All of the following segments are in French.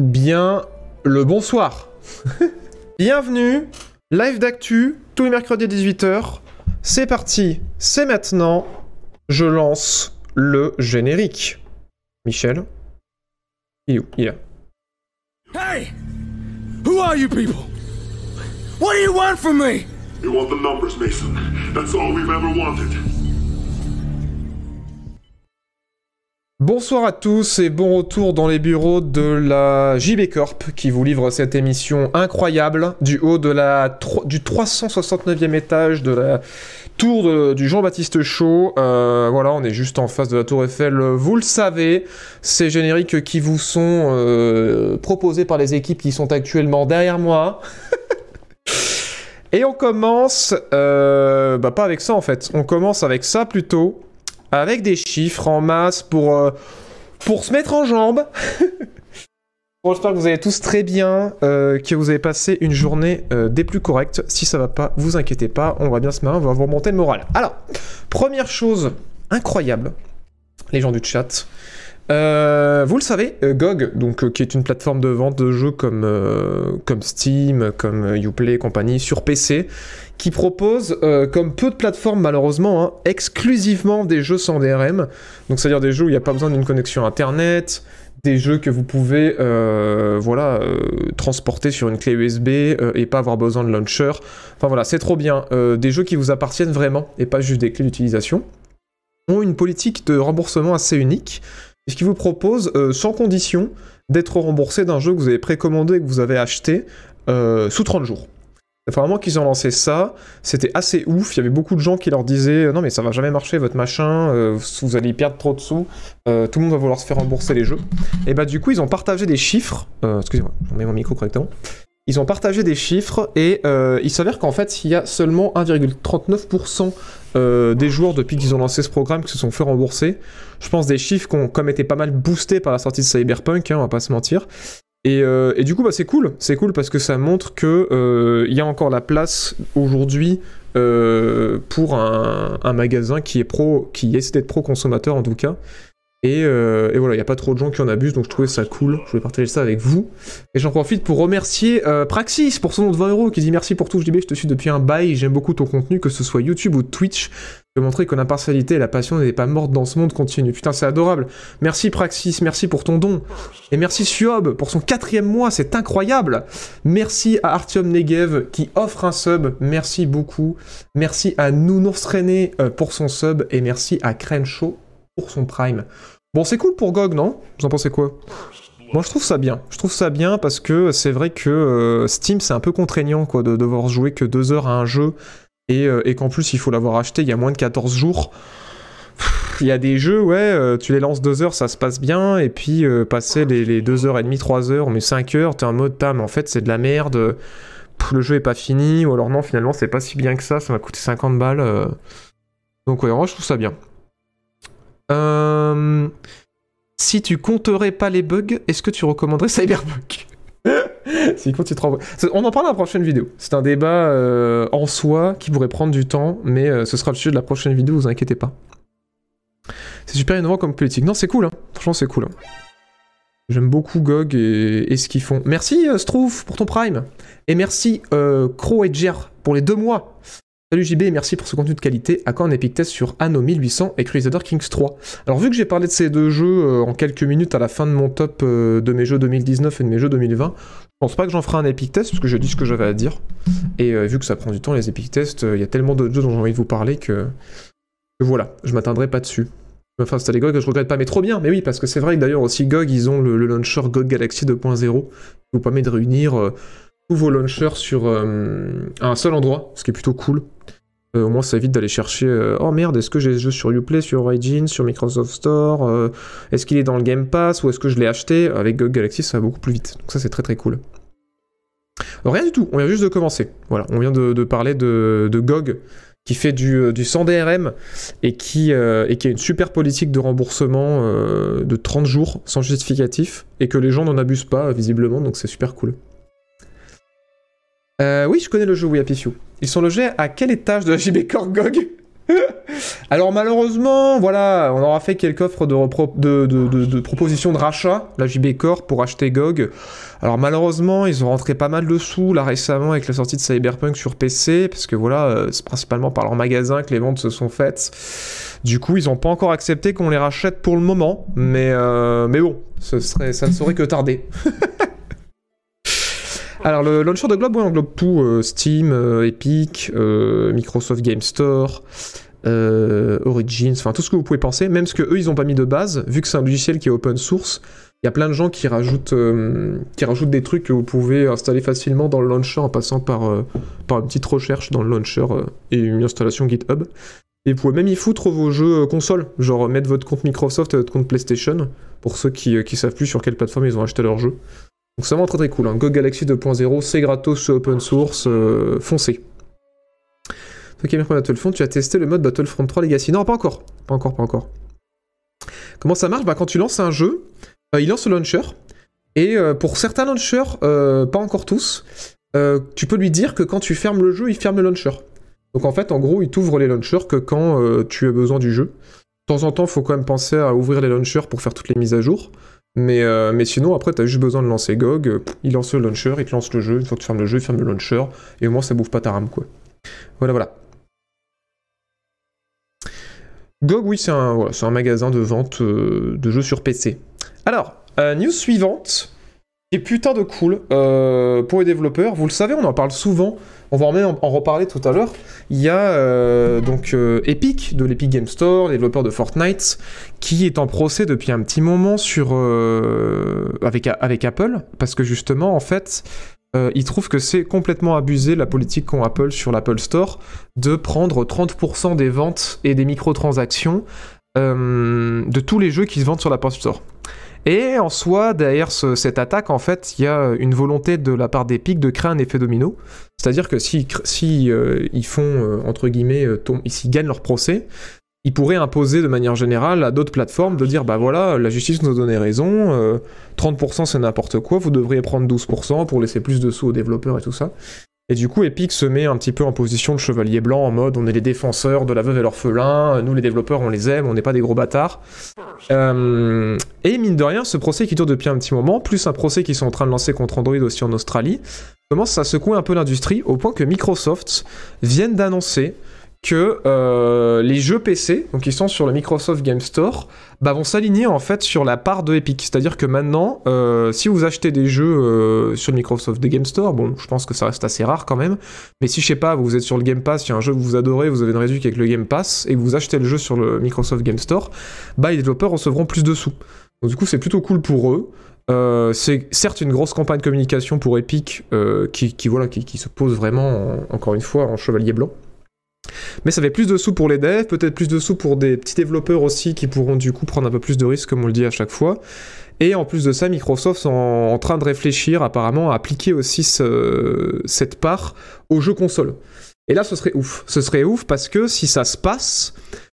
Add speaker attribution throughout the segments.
Speaker 1: bien le bonsoir. Bienvenue, live d'actu, tous les mercredis à 18h. C'est parti, c'est maintenant. Je lance le générique. Michel Il est où? Il est là.
Speaker 2: Hey! Who are you people? What do you want from me?
Speaker 3: You want the numbers, Mason. That's all we've ever wanted.
Speaker 1: Bonsoir à tous et bon retour dans les bureaux de la JB Corp qui vous livre cette émission incroyable du haut de la du 369e étage de la tour du Jean-Baptiste Chaud. Euh, voilà, on est juste en face de la tour Eiffel, vous le savez. Ces génériques qui vous sont euh, proposés par les équipes qui sont actuellement derrière moi. Et on commence, euh, bah pas avec ça en fait, on commence avec ça plutôt, avec des chiffres en masse pour, euh, pour se mettre en jambes. Bon, j'espère que vous allez tous très bien, euh, que vous avez passé une journée euh, des plus correctes. Si ça va pas, vous inquiétez pas, on va bien se marrer, on va vous remonter le moral. Alors, première chose incroyable, les gens du chat. Euh, vous le savez, euh, GOG, donc, euh, qui est une plateforme de vente de jeux comme, comme Steam, comme Uplay et compagnie sur PC, qui propose, comme peu de plateformes malheureusement, hein, exclusivement des jeux sans DRM. Donc c'est-à-dire des jeux où il n'y a pas besoin d'une connexion Internet, des jeux que vous pouvez voilà, transporter sur une clé USB et pas avoir besoin de launcher. Enfin voilà, c'est trop bien. Des jeux qui vous appartiennent vraiment et pas juste des clés d'utilisation ont une politique de remboursement assez unique puisqu'ils vous proposent euh, sans condition d'être remboursé d'un jeu que vous avez précommandé et que vous avez acheté euh, sous 30 jours. Vraiment qu'ils ont lancé ça, c'était assez ouf, il y avait beaucoup de gens qui leur disaient non mais ça va jamais marcher votre machin, euh, vous allez perdre trop de sous, euh, tout le monde va vouloir se faire rembourser les jeux. Et bah du coup ils ont partagé des chiffres, euh, excusez-moi, je mets mon micro correctement. Ils ont partagé des chiffres et euh, il s'avère qu'en fait il y a seulement 1,39% euh, des joueurs depuis qu'ils ont lancé ce programme qui se sont fait rembourser. Je pense des chiffres qui ont comme été pas mal boostés par la sortie de Cyberpunk, hein, on va pas se mentir. Et, euh, du coup, bah, c'est cool. C'est cool parce que ça montre que euh, il y a encore la place aujourd'hui euh, pour un, un magasin qui est pro, qui essaie d'être pro consommateur en tout cas. Et, euh, et voilà, il n'y a pas trop de gens qui en abusent, donc je trouvais ça cool. Je voulais partager ça avec vous. Et j'en profite pour remercier euh, Praxis pour son nom de 20 euros qui dit merci pour tout. Je dis, je te suis depuis un bail, j'aime beaucoup ton contenu, que ce soit YouTube ou Twitch. De montrer que l'impartialité et la passion n'est pas morte dans ce monde continue. Putain, c'est adorable. Merci Praxis, merci pour ton don. Et merci Suob pour son quatrième mois, c'est incroyable. Merci à Artyom Negev qui offre un sub, merci beaucoup. Merci à Nounours René euh, pour son sub et merci à Crenshaw pour son prime. Bon, c'est cool pour GOG, non? Vous en pensez quoi? Moi, je trouve ça bien. Je trouve ça bien parce que c'est vrai que euh, Steam, c'est un peu contraignant quoi, de devoir jouer que deux heures à un jeu et, euh, et qu'en plus, il faut l'avoir acheté il y a moins de 14 jours. Il y a des jeux, ouais, euh, tu les lances deux heures, ça se passe bien, et puis passer les, deux heures et demie, trois heures, mais cinq heures, t'es en mode, tam, en fait, c'est de la merde, le jeu est pas fini, ou alors non, finalement, c'est pas si bien que ça, ça m'a coûté 50 balles. Donc, ouais, moi, je trouve ça bien. Euh, Si tu compterais pas les bugs, est-ce que tu recommanderais Cyberpunk On en parle dans la prochaine vidéo. C'est un débat euh, en soi qui pourrait prendre du temps, mais euh, ce sera le sujet de la prochaine vidéo, vous inquiétez pas. C'est super innovant comme politique. Non, c'est cool, hein. franchement, c'est cool. hein. J'aime beaucoup GOG et, et ce qu'ils font. Merci Strouf pour ton prime. Et merci Crow Edger pour les deux mois. Salut JB et merci pour ce contenu de qualité. À quand un Epic Test sur Anno 1800 et Crusader Kings 3 Alors vu que j'ai parlé de ces deux jeux euh, en quelques minutes à la fin de mon top euh, de mes jeux 2019 et de mes jeux 2020, je pense pas que j'en ferai un Epic Test parce que j'ai dit ce que j'avais à dire. Et euh, vu que ça prend du temps les Epic Tests, il y a tellement d'autres jeux dont j'ai envie de vous parler que, que voilà, je m'atteindrai pas dessus. Enfin, c'était les GOG, je regrette pas, mais trop bien. Mais oui, parce que c'est vrai que d'ailleurs aussi GOG, ils ont le, launcher GOG Galaxy 2.0 qui vous permet de réunir tous vos launchers sur un seul endroit, ce qui est plutôt cool. Euh, au moins, ça évite d'aller chercher euh, oh merde, est-ce que j'ai ce jeu sur Uplay, sur Origin, sur Microsoft Store euh, Est-ce qu'il est dans le Game Pass ou est-ce que je l'ai acheté? Avec GOG Galaxy, ça va beaucoup plus vite. Donc, ça, c'est très très cool. Rien du tout, on vient juste de commencer. Voilà, on vient de, parler de, GOG qui fait du, du 100 DRM et qui, a une super politique de remboursement de 30 jours sans justificatif et que les gens n'en abusent pas visiblement, donc c'est super cool. Oui, je connais le jeu, oui, à Pifiou. Ils sont logés à quel étage de la JB GOG Alors malheureusement, voilà, on aura fait quelques offres de, de, de- de- propositions de rachat, la JB Corp, pour acheter GOG. Alors malheureusement, ils ont rentré pas mal de sous là récemment avec la sortie de Cyberpunk sur PC, parce que voilà, euh, c'est principalement par leur magasin que les ventes se sont faites. Du coup, ils n'ont pas encore accepté qu'on les rachète pour le moment, mais, euh, bon, ça ne saurait que tarder. Alors le launcher de Globe, ouais, englobe tout, euh, Steam, euh, Epic, euh, Microsoft Game Store, Origins, enfin tout ce que vous pouvez penser, même ce que eux ils ont pas mis de base, vu que c'est un logiciel qui est open source, il y a plein de gens qui rajoutent, qui rajoutent des trucs que vous pouvez installer facilement dans le launcher en passant par, par une petite recherche dans le launcher et une installation GitHub. Et vous pouvez même y foutre vos jeux console, genre mettre votre compte Microsoft et votre compte PlayStation, pour ceux qui, qui savent plus sur quelle plateforme ils ont acheté leurs jeux. Donc c'est vraiment très très cool. Hein. Go Galaxy 2.0, c'est gratos, c'est open source, euh, foncez. Toi qui aimes Battlefront, tu as testé le mode Battlefront 3 Legacy? Non, pas encore. Pas encore, pas encore. Comment ça marche? Bah, Quand tu lances un jeu, euh, il lance le launcher. Et euh, pour certains launchers, euh, pas encore tous, tu peux lui dire que quand tu fermes le jeu, il ferme le launcher. Donc en fait, en gros, il t'ouvre les launchers que quand tu as besoin du jeu. De temps en temps, il faut quand même penser à ouvrir les launchers pour faire toutes les mises à jour. Mais, euh, mais sinon, après, t'as juste besoin de lancer GOG, euh, il lance le launcher, il te lance le jeu, une fois que tu fermes le jeu, il ferme le launcher, et au moins ça bouffe pas ta RAM, quoi. Voilà, voilà. GOG, oui, c'est un, magasin de vente euh, de jeux sur PC. Alors, news suivante, est putain de cool euh, pour les développeurs. Vous le savez, on en parle souvent. On va en même reparler tout à l'heure. Il y a euh, donc euh, Epic, de l'Epic Game Store, les développeurs de Fortnite, qui est en procès depuis un petit moment avec, avec Apple, parce que justement, en fait, ils trouvent que c'est complètement abusé la politique qu'ont Apple sur l'Apple Store de prendre 30% des ventes et des microtransactions de tous les jeux qui se vendent sur l'Apple Store. Et en soi, derrière ce- cette attaque, en fait, il y a une volonté de la part d'Epic de créer un effet domino. C'est-à-dire que si, euh, ils font, euh, entre guillemets, euh, s'ils gagnent leur procès, ils pourraient imposer de manière générale à d'autres plateformes de dire bah voilà, la justice nous a donné raison, euh, 30% c'est n'importe quoi, vous devriez prendre 12% pour laisser plus de sous aux développeurs et tout ça. Et du coup, Epic se met un petit peu en position de chevalier blanc, en mode on est les défenseurs de la veuve et l'orphelin, nous les développeurs on les aime, on n'est pas des gros bâtards. Euh, et mine de rien, ce procès qui dure depuis un petit moment, plus un procès qu'ils sont en train de lancer contre Android aussi en Australie, commence à secouer un peu l'industrie au point que Microsoft vienne d'annoncer que euh, les jeux PC, donc qui sont sur le Microsoft Game Store, bah, vont s'aligner en fait sur la part de Epic. C'est-à-dire que maintenant, euh, si vous achetez des jeux euh, sur le Microsoft Game Store, bon, je pense que ça reste assez rare quand même, mais si je sais pas, vous êtes sur le Game Pass, il y a un jeu que vous adorez, vous avez une réduction avec le Game Pass, et vous achetez le jeu sur le Microsoft Game Store, bah les développeurs recevront plus de sous. Donc du coup, c'est plutôt cool pour eux. C'est certes une grosse campagne de communication pour Epic qui, voilà, qui, se pose vraiment, en- encore une fois, en chevalier blanc. Mais ça fait plus de sous pour les devs, peut-être plus de sous pour des petits développeurs aussi qui pourront du coup prendre un peu plus de risques, comme on le dit à chaque fois. Et en plus de ça, Microsoft est en, train de réfléchir apparemment à appliquer aussi ce- cette part aux jeux consoles. Et là, ce serait ouf. Ce serait ouf parce que si ça se passe,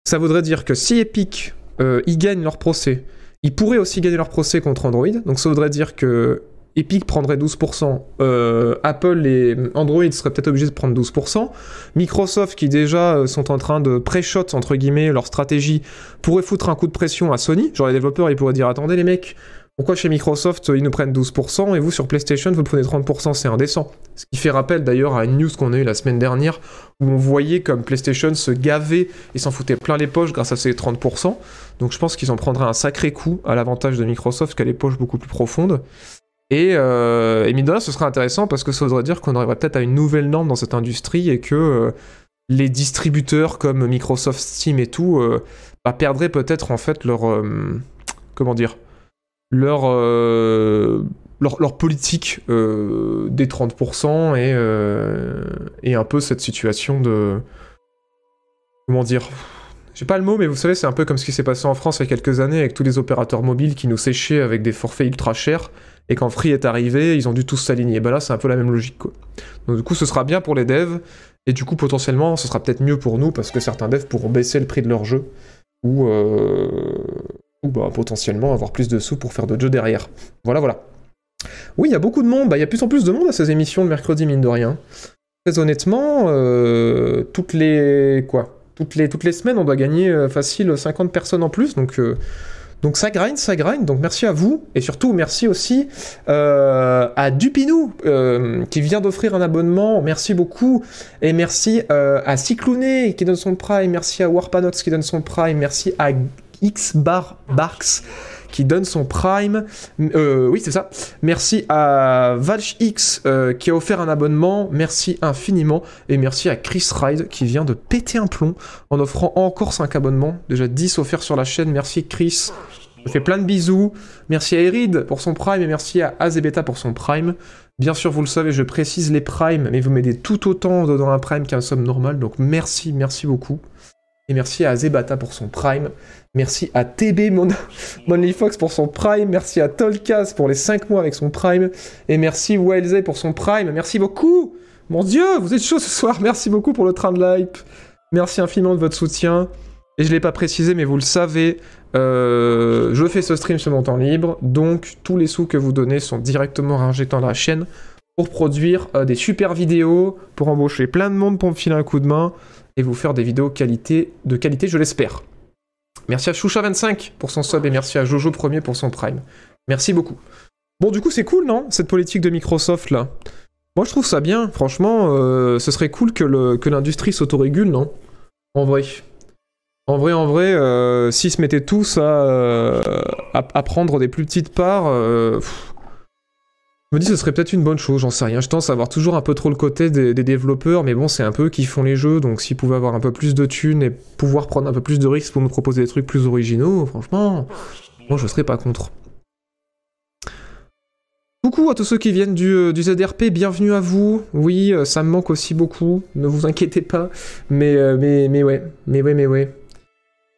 Speaker 1: ça voudrait dire que si Epic euh, ils gagnent leur procès, ils pourraient aussi gagner leur procès contre Android. Donc ça voudrait dire que Epic prendrait 12%, euh, Apple et Android seraient peut-être obligés de prendre 12%, Microsoft qui déjà euh, sont en train de pré-shot entre guillemets leur stratégie pourrait foutre un coup de pression à Sony, genre les développeurs ils pourraient dire attendez les mecs, pourquoi chez Microsoft ils nous prennent 12% et vous sur PlayStation vous prenez 30%, c'est indécent. Ce qui fait rappel d'ailleurs à une news qu'on a eue la semaine dernière où on voyait comme PlayStation se gavait et s'en foutait plein les poches grâce à ces 30%. Donc je pense qu'ils en prendraient un sacré coup à l'avantage de Microsoft qui a les poches beaucoup plus profondes. Et, euh, mine de rien, ce serait intéressant parce que ça voudrait dire qu'on arriverait peut-être à une nouvelle norme dans cette industrie et que euh, les distributeurs comme Microsoft, Steam et tout euh, bah, perdraient peut-être en fait leur euh, comment dire leur leur, politique des 30% et, et un peu cette situation de comment dire j'ai pas le mot, mais vous savez, c'est un peu comme ce qui s'est passé en France il y a quelques années avec tous les opérateurs mobiles qui nous séchaient avec des forfaits ultra chers, et quand Free est arrivé, ils ont dû tous s'aligner. Bah là, c'est un peu la même logique, quoi. Donc du coup, ce sera bien pour les devs, et du coup, potentiellement, ce sera peut-être mieux pour nous, parce que certains devs pourront baisser le prix de leur jeu, ou, euh... bah, potentiellement avoir plus de sous pour faire d'autres jeux derrière. Voilà, voilà. Oui, il y a beaucoup de monde, bah, il y a plus en plus de monde à ces émissions le mercredi, mine de rien. Très honnêtement, euh, toutes les... quoi Toutes les, toutes les semaines, on doit gagner euh, facile 50 personnes en plus, donc, donc ça grind, ça grind. Donc merci à vous, et surtout merci aussi euh, à Dupinou, euh, qui vient d'offrir un abonnement, merci beaucoup. Et merci euh, à Cyclouné, qui donne son prime, merci à Warpanox, qui donne son prime, merci à Xbar Barks, qui donne son prime. Euh, oui, c'est ça. Merci à ValchX euh, qui a offert un abonnement. Merci infiniment. Et merci à Chris Ride qui vient de péter un plomb en offrant encore 5 abonnements. Déjà 10 offerts sur la chaîne. Merci Chris. Je fais plein de bisous. Merci à Erid pour son prime et merci à Azebeta pour son prime. Bien sûr, vous le savez, je précise les primes, mais vous m'aidez tout autant dans un prime qu'un somme normal. Donc merci, merci beaucoup. Et merci à Azebata pour son prime. Merci à TB Mon Monly Fox pour son prime. Merci à Tolkaz pour les 5 mois avec son prime. Et merci Wildsey pour son prime. Merci beaucoup. Mon dieu, vous êtes chaud ce soir. Merci beaucoup pour le train de l'hype. Merci infiniment de votre soutien. Et je l'ai pas précisé, mais vous le savez, euh, je fais ce stream sur mon temps libre. Donc tous les sous que vous donnez sont directement réinjectés dans la chaîne pour produire euh, des super vidéos, pour embaucher plein de monde pour me filer un coup de main et vous faire des vidéos qualité, de qualité, je l'espère. Merci à Choucha25 pour son sub et merci à Jojo Premier pour son prime. Merci beaucoup. Bon, du coup, c'est cool, non Cette politique de Microsoft là? Moi, je trouve ça bien. Franchement, euh, ce serait cool que l'industrie s'autorégule, non? En vrai. En vrai, en vrai, euh, s'ils se mettaient tous à, à, prendre des plus petites parts, je me dis ce serait peut-être une bonne chose, j'en sais rien. Je pense avoir toujours un peu trop le côté des, développeurs, mais bon, c'est un peu eux qui font les jeux, donc s'ils pouvaient avoir un peu plus de thunes et pouvoir prendre un peu plus de risques pour nous proposer des trucs plus originaux, franchement, moi je serais pas contre. Coucou à tous ceux qui viennent du, euh, du ZRP, bienvenue à vous. Oui, euh, ça me manque aussi beaucoup, ne vous inquiétez pas. Mais, euh, mais, mais ouais, mais ouais, mais ouais.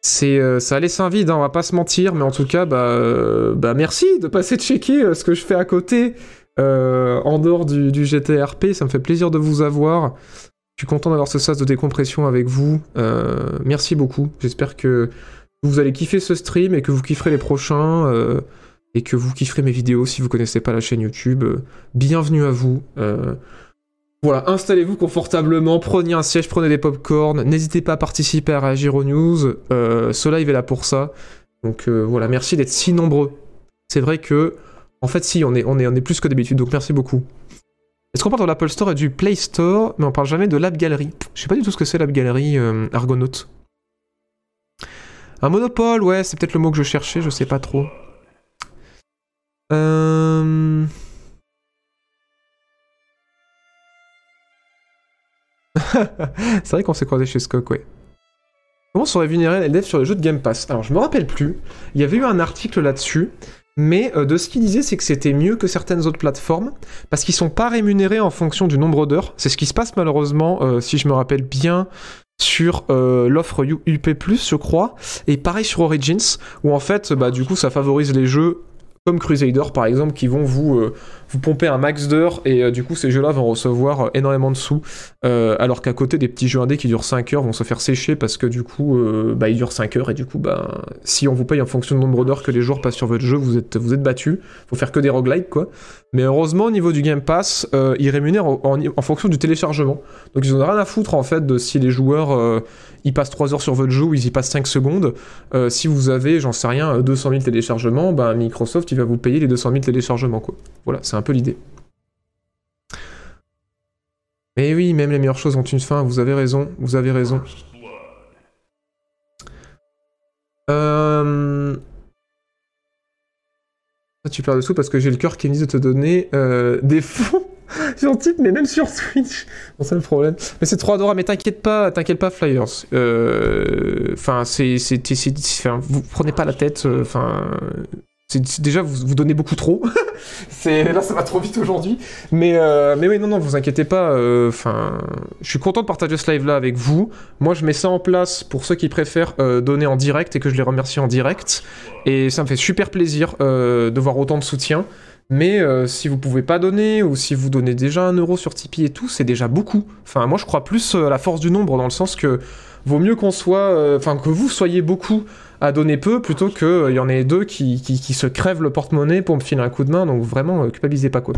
Speaker 1: C'est, ça laisse un vide, hein, on va pas se mentir, mais en tout cas, bah, bah merci de passer checker ce que je fais à côté, euh, en dehors du, GTRP, ça me fait plaisir de vous avoir. Je suis content d'avoir ce sas de décompression avec vous. Euh, merci beaucoup. J'espère que vous allez kiffer ce stream et que vous kifferez les prochains. euh, et que vous kifferez mes vidéos si vous connaissez pas la chaîne YouTube. Bienvenue à vous. Voilà, installez-vous confortablement, prenez un siège, prenez des popcorn, n'hésitez pas à participer à réagir aux news. Ce live est là pour ça. Donc voilà, merci d'être si nombreux. C'est vrai que, en fait, si, on est, on est, plus que d'habitude, donc merci beaucoup. Est-ce qu'on parle de l'Apple Store et du Play Store, mais on parle jamais de l'App Gallery Je sais pas du tout ce que c'est l'App Gallery euh, Argonaut. Un monopole, ouais, c'est peut-être le mot que je cherchais, je sais pas trop. Euh... c'est vrai qu'on s'est croisé chez Skok, ouais. Comment sont rémunérés les devs sur les jeux de Game Pass? Alors, je me rappelle plus. Il y avait eu un article là-dessus. Mais euh, de ce qu'il disait, c'est que c'était mieux que certaines autres plateformes, parce qu'ils sont pas rémunérés en fonction du nombre d'heures. C'est ce qui se passe malheureusement, euh, si je me rappelle bien, sur euh, l'offre UP+, je crois, et pareil sur Origins, où en fait, bah, du coup, ça favorise les jeux comme Crusader par exemple, qui vont vous, vous pomper un max d'heures, et euh, du coup, ces jeux-là vont recevoir euh, énormément de sous, euh, alors qu'à côté, des petits jeux indés qui durent 5 heures vont se faire sécher parce que du coup, bah, ils durent 5 heures, et du coup, bah, si on vous paye en fonction du nombre d'heures que les joueurs passent sur votre jeu, vous êtes, vous êtes battu. Faut faire que des roguelikes, quoi. Mais heureusement, au niveau du Game Pass, ils rémunèrent en, fonction du téléchargement. Donc ils ont rien à foutre, en fait, de si les joueurs, ils passent 3 heures sur votre jeu ou ils y passent 5 secondes. Si vous avez, j'en sais rien, euh, 200 000 téléchargements, bah, Microsoft, il va vous payer les 200 000 téléchargements, quoi. Voilà, c'est un peu l'idée. Mais oui, même les meilleures choses ont une fin, vous avez raison, vous avez raison. Euh... Tu perds dessous parce que j'ai le cœur qui me dit de te donner euh, des fonds sur type, mais même sur Switch. C'est le problème. Mais c'est trop adorable, mais t'inquiète pas, t'inquiète pas, Flyers. Euh, Enfin, c'est, c'est, vous prenez pas la tête. euh, Enfin, déjà vous, donnez beaucoup trop. là, ça va trop vite aujourd'hui. Mais, euh, oui, non, non, vous inquiétez pas. euh, Enfin, je suis content de partager ce live là avec vous. Moi, je mets ça en place pour ceux qui préfèrent euh, donner en direct et que je les remercie en direct. Et ça me fait super plaisir de voir autant de soutien. Mais si vous pouvez pas donner ou si vous donnez déjà un euro sur Tipeee et tout, c'est déjà beaucoup. Enfin, moi je crois plus à la force du nombre dans le sens que vaut mieux qu'on soit, euh, enfin que vous soyez beaucoup à donner peu plutôt qu'il y en ait deux qui, qui, se crèvent le porte-monnaie pour me filer un coup de main. Donc vraiment, euh, culpabilisez pas quoi.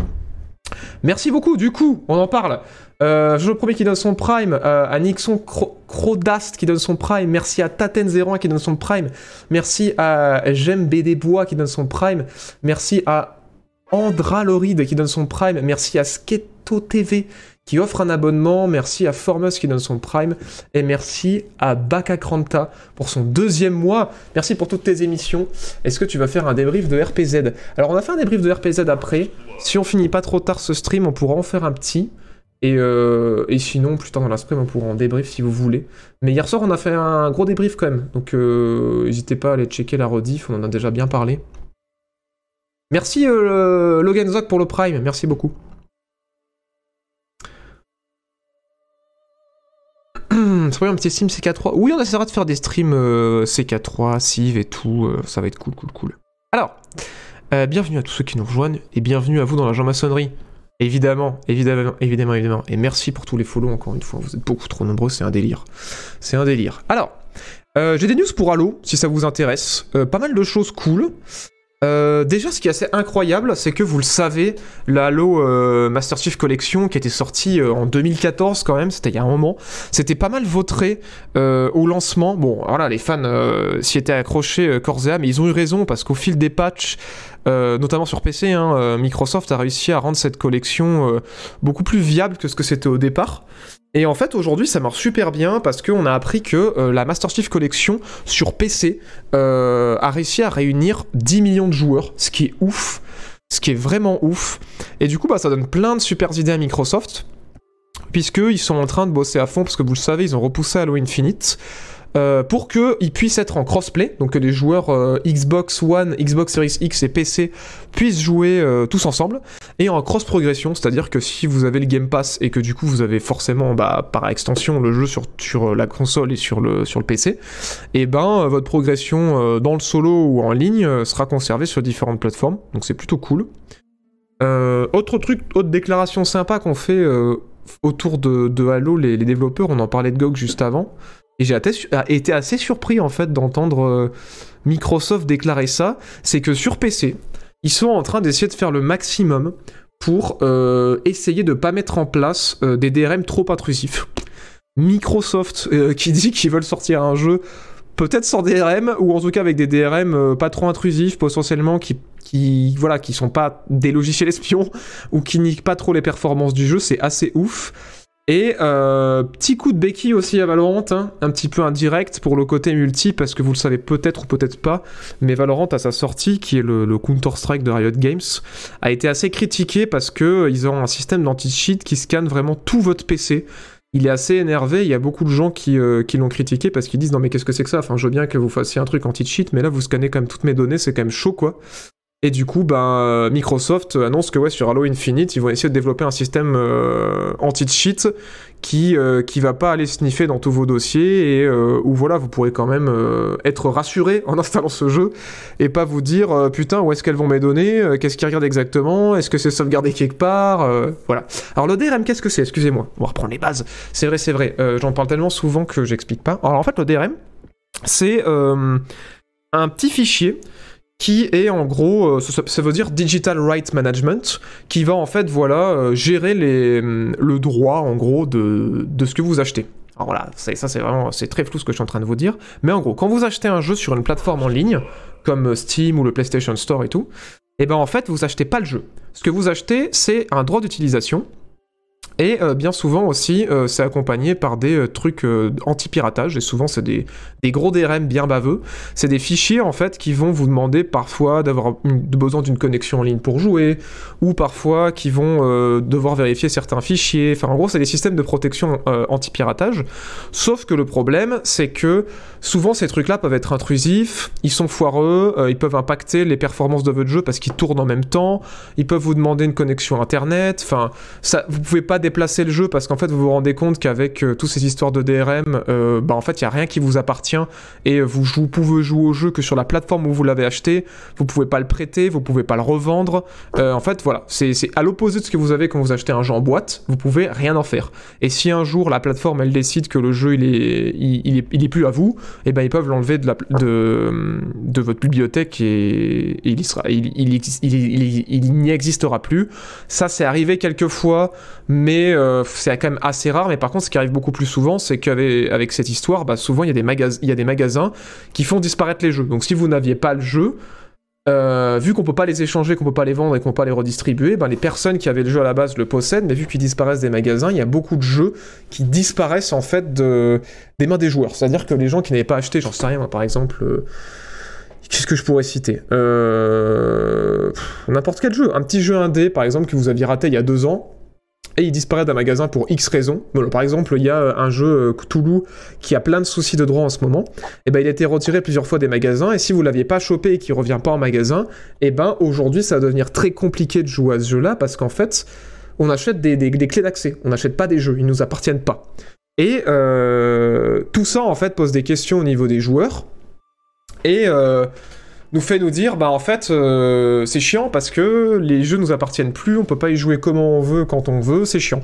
Speaker 1: Merci beaucoup. Du coup, on en parle. Euh, je le premier qui donne son prime euh, à Nixon Cro- Crodast qui donne son Prime. Merci à Taten01 qui donne son Prime. Merci à J'aime BD Bois qui donne son Prime. Merci à Andraloride qui donne son Prime. Merci à Sketo TV qui offre un abonnement. Merci à Formus qui donne son Prime. Et merci à Bakakranta pour son deuxième mois. Merci pour toutes tes émissions. Est-ce que tu vas faire un débrief de RPZ Alors, on a fait un débrief de RPZ après. Si on finit pas trop tard ce stream, on pourra en faire un petit. Et, euh, et sinon, plus tard dans la stream, on pourra en débrief si vous voulez. Mais hier soir, on a fait un gros débrief quand même. Donc, euh, n'hésitez pas à aller checker la rediff. On en a déjà bien parlé. Merci euh, Logan Zoc pour le Prime. Merci beaucoup. Soyons un petit stream CK3. Oui, on essaiera de faire des streams euh, CK3, Civ et tout. euh, ça va être cool, cool, cool. Alors, euh, bienvenue à tous ceux qui nous rejoignent et bienvenue à vous dans la Jean-Maçonnerie. Évidemment, évidemment, évidemment, évidemment. Et merci pour tous les follow encore une fois. Vous êtes beaucoup trop nombreux, c'est un délire. C'est un délire. Alors, j'ai des news pour Halo, si ça vous intéresse. Pas mal de choses cool. Euh, déjà, ce qui est assez incroyable, c'est que vous le savez, la Halo euh, Master Chief Collection, qui était sortie euh, en 2014 quand même, c'était il y a un moment, c'était pas mal votré euh, au lancement. Bon, voilà, les fans s'y étaient accrochés corps et mais ils ont eu raison parce qu'au fil des patchs, notamment sur PC, hein, Microsoft a réussi à rendre cette collection beaucoup plus viable que ce que c'était au départ. Et en fait, aujourd'hui, ça marche super bien parce qu'on a appris que euh, la Master Chief Collection sur PC euh, a réussi à réunir 10 millions de joueurs, ce qui est ouf, ce qui est vraiment ouf. Et du coup, bah, ça donne plein de super idées à Microsoft, puisqu'ils sont en train de bosser à fond, parce que vous le savez, ils ont repoussé Halo Infinite. Euh, pour qu'ils puissent être en crossplay, donc que les joueurs euh, Xbox One, Xbox Series X et PC puissent jouer euh, tous ensemble, et en cross progression, c'est-à-dire que si vous avez le Game Pass et que du coup vous avez forcément bah, par extension le jeu sur, sur la console et sur le, sur le PC, et ben euh, votre progression dans le solo ou en ligne sera conservée sur différentes plateformes, donc c'est plutôt cool. Autre truc, autre déclaration sympa qu'on fait autour de, de Halo, les, les développeurs, on en parlait de GOG juste avant, et j'ai été assez surpris en fait d'entendre euh, Microsoft déclarer ça, c'est que sur PC, ils sont en train d'essayer de faire le maximum pour euh, essayer de pas mettre en place euh, des DRM trop intrusifs. Microsoft qui dit qu'ils veulent sortir un jeu peut-être sans DRM ou en tout cas avec des DRM pas trop intrusifs potentiellement qui qui voilà qui sont pas des logiciels espions ou qui niquent pas trop les performances du jeu c'est assez ouf et euh, petit coup de béquille aussi à Valorant, hein, un petit peu indirect pour le côté multi, parce que vous le savez peut-être ou peut-être pas, mais Valorant à sa sortie, qui est le, Counter-Strike de Riot Games, a été assez critiqué parce que euh, ils ont un système d'anti-cheat qui scanne vraiment tout votre PC. Il est assez énervé, il y a beaucoup de gens qui, euh, qui l'ont critiqué parce qu'ils disent non mais qu'est-ce que c'est que ça? Enfin je veux bien que vous fassiez un truc anti-cheat, mais là vous scannez quand même toutes mes données, c'est quand même chaud quoi. Et du coup, ben, euh, Microsoft annonce que ouais, sur Halo Infinite, ils vont essayer de développer un système euh, anti-cheat qui, euh, qui va pas aller sniffer dans tous vos dossiers et euh, où voilà, vous pourrez quand même être rassuré en installant ce jeu et pas vous dire putain, où est-ce qu'elles vont mes données Qu'est-ce qu'ils regardent exactement Est-ce que c'est sauvegardé quelque part Voilà. Alors le DRM, qu'est-ce que c'est? Excusez-moi, on va reprendre les bases. C'est vrai, c'est vrai. J'en parle tellement souvent que j'explique pas. Alors en fait, le DRM, c'est un petit fichier qui est en gros, euh, ça, veut dire Digital Rights Management, qui va en fait, voilà, euh, gérer les, le droit, en gros, de, de ce que vous achetez. Alors voilà, ça c'est vraiment, c'est très flou ce que je suis en train de vous dire, mais en gros, quand vous achetez un jeu sur une plateforme en ligne, comme Steam ou le PlayStation Store et tout, et ben en fait, vous achetez pas le jeu. Ce que vous achetez, c'est un droit d'utilisation, et euh, bien souvent aussi, euh, c'est accompagné par des euh, trucs anti-piratage, et souvent c'est des, gros DRM bien baveux. C'est des fichiers en fait qui vont vous demander parfois d'avoir besoin d'une connexion en ligne pour jouer, ou parfois qui vont devoir vérifier certains fichiers. Enfin, en gros, c'est des systèmes de protection anti-piratage. Sauf que le problème, c'est que souvent ces trucs-là peuvent être intrusifs, ils sont foireux, ils peuvent impacter les performances de votre jeu parce qu'ils tournent en même temps, ils peuvent vous demander une connexion internet. Enfin, ça, vous pouvez pas déplacer le jeu parce qu'en fait, vous vous rendez compte qu'avec euh, toutes ces histoires de DRM, euh, bah en fait, il y a rien qui vous appartient et vous jou- pouvez jouer au jeu que sur la plateforme où vous l'avez acheté. Vous pouvez pas le prêter, vous pouvez pas le revendre. Euh, en fait, voilà, c'est à l'opposé de ce que vous avez quand vous achetez un jeu en boîte. Vous pouvez rien en faire. Et si un jour la plateforme elle décide que le jeu il est il, est, il est plus à vous, et ben ils peuvent l'enlever de, la, de de votre bibliothèque et, il il, il, il- il n'y existera plus. Ça c'est arrivé quelques fois, mais euh, c'est quand même assez rare. Mais par contre, ce qui arrive beaucoup plus souvent, c'est qu'avec avec cette histoire, bah, souvent il y, a des magasins qui font disparaître les jeux. Donc si vous n'aviez pas le jeu, euh, vu qu'on peut pas les échanger, qu'on peut pas les vendre et qu'on peut pas les redistribuer, ben les personnes qui avaient le jeu à la base le possèdent, mais vu qu'ils disparaissent des magasins, il y a beaucoup de jeux qui disparaissent en fait de... des mains des joueurs. C'est-à-dire que les gens qui n'avaient pas acheté, j'en sais rien, par exemple, euh, qu'est-ce que je pourrais citer? N'importe quel jeu, un petit jeu indé par exemple que vous aviez raté il y a deux ans. Et il disparaît d'un magasin pour X raisons. Par exemple, il y a euh, un jeu euh, Cthulhu qui a plein de soucis de droit en ce moment et ben il a été retiré plusieurs fois des magasins et si vous l'aviez pas chopé et qu'il revient pas en magasin, et ben aujourd'hui ça va devenir très compliqué de jouer à ce jeu-là parce qu'en fait on achète des, clés d'accès, on n'achète pas des jeux, ils nous appartiennent pas. Et euh, tout ça en fait pose des questions au niveau des joueurs et nous fait nous dire bah en fait euh, c'est chiant parce que les jeux nous appartiennent plus, on peut pas y jouer comment on veut quand on veut, c'est chiant.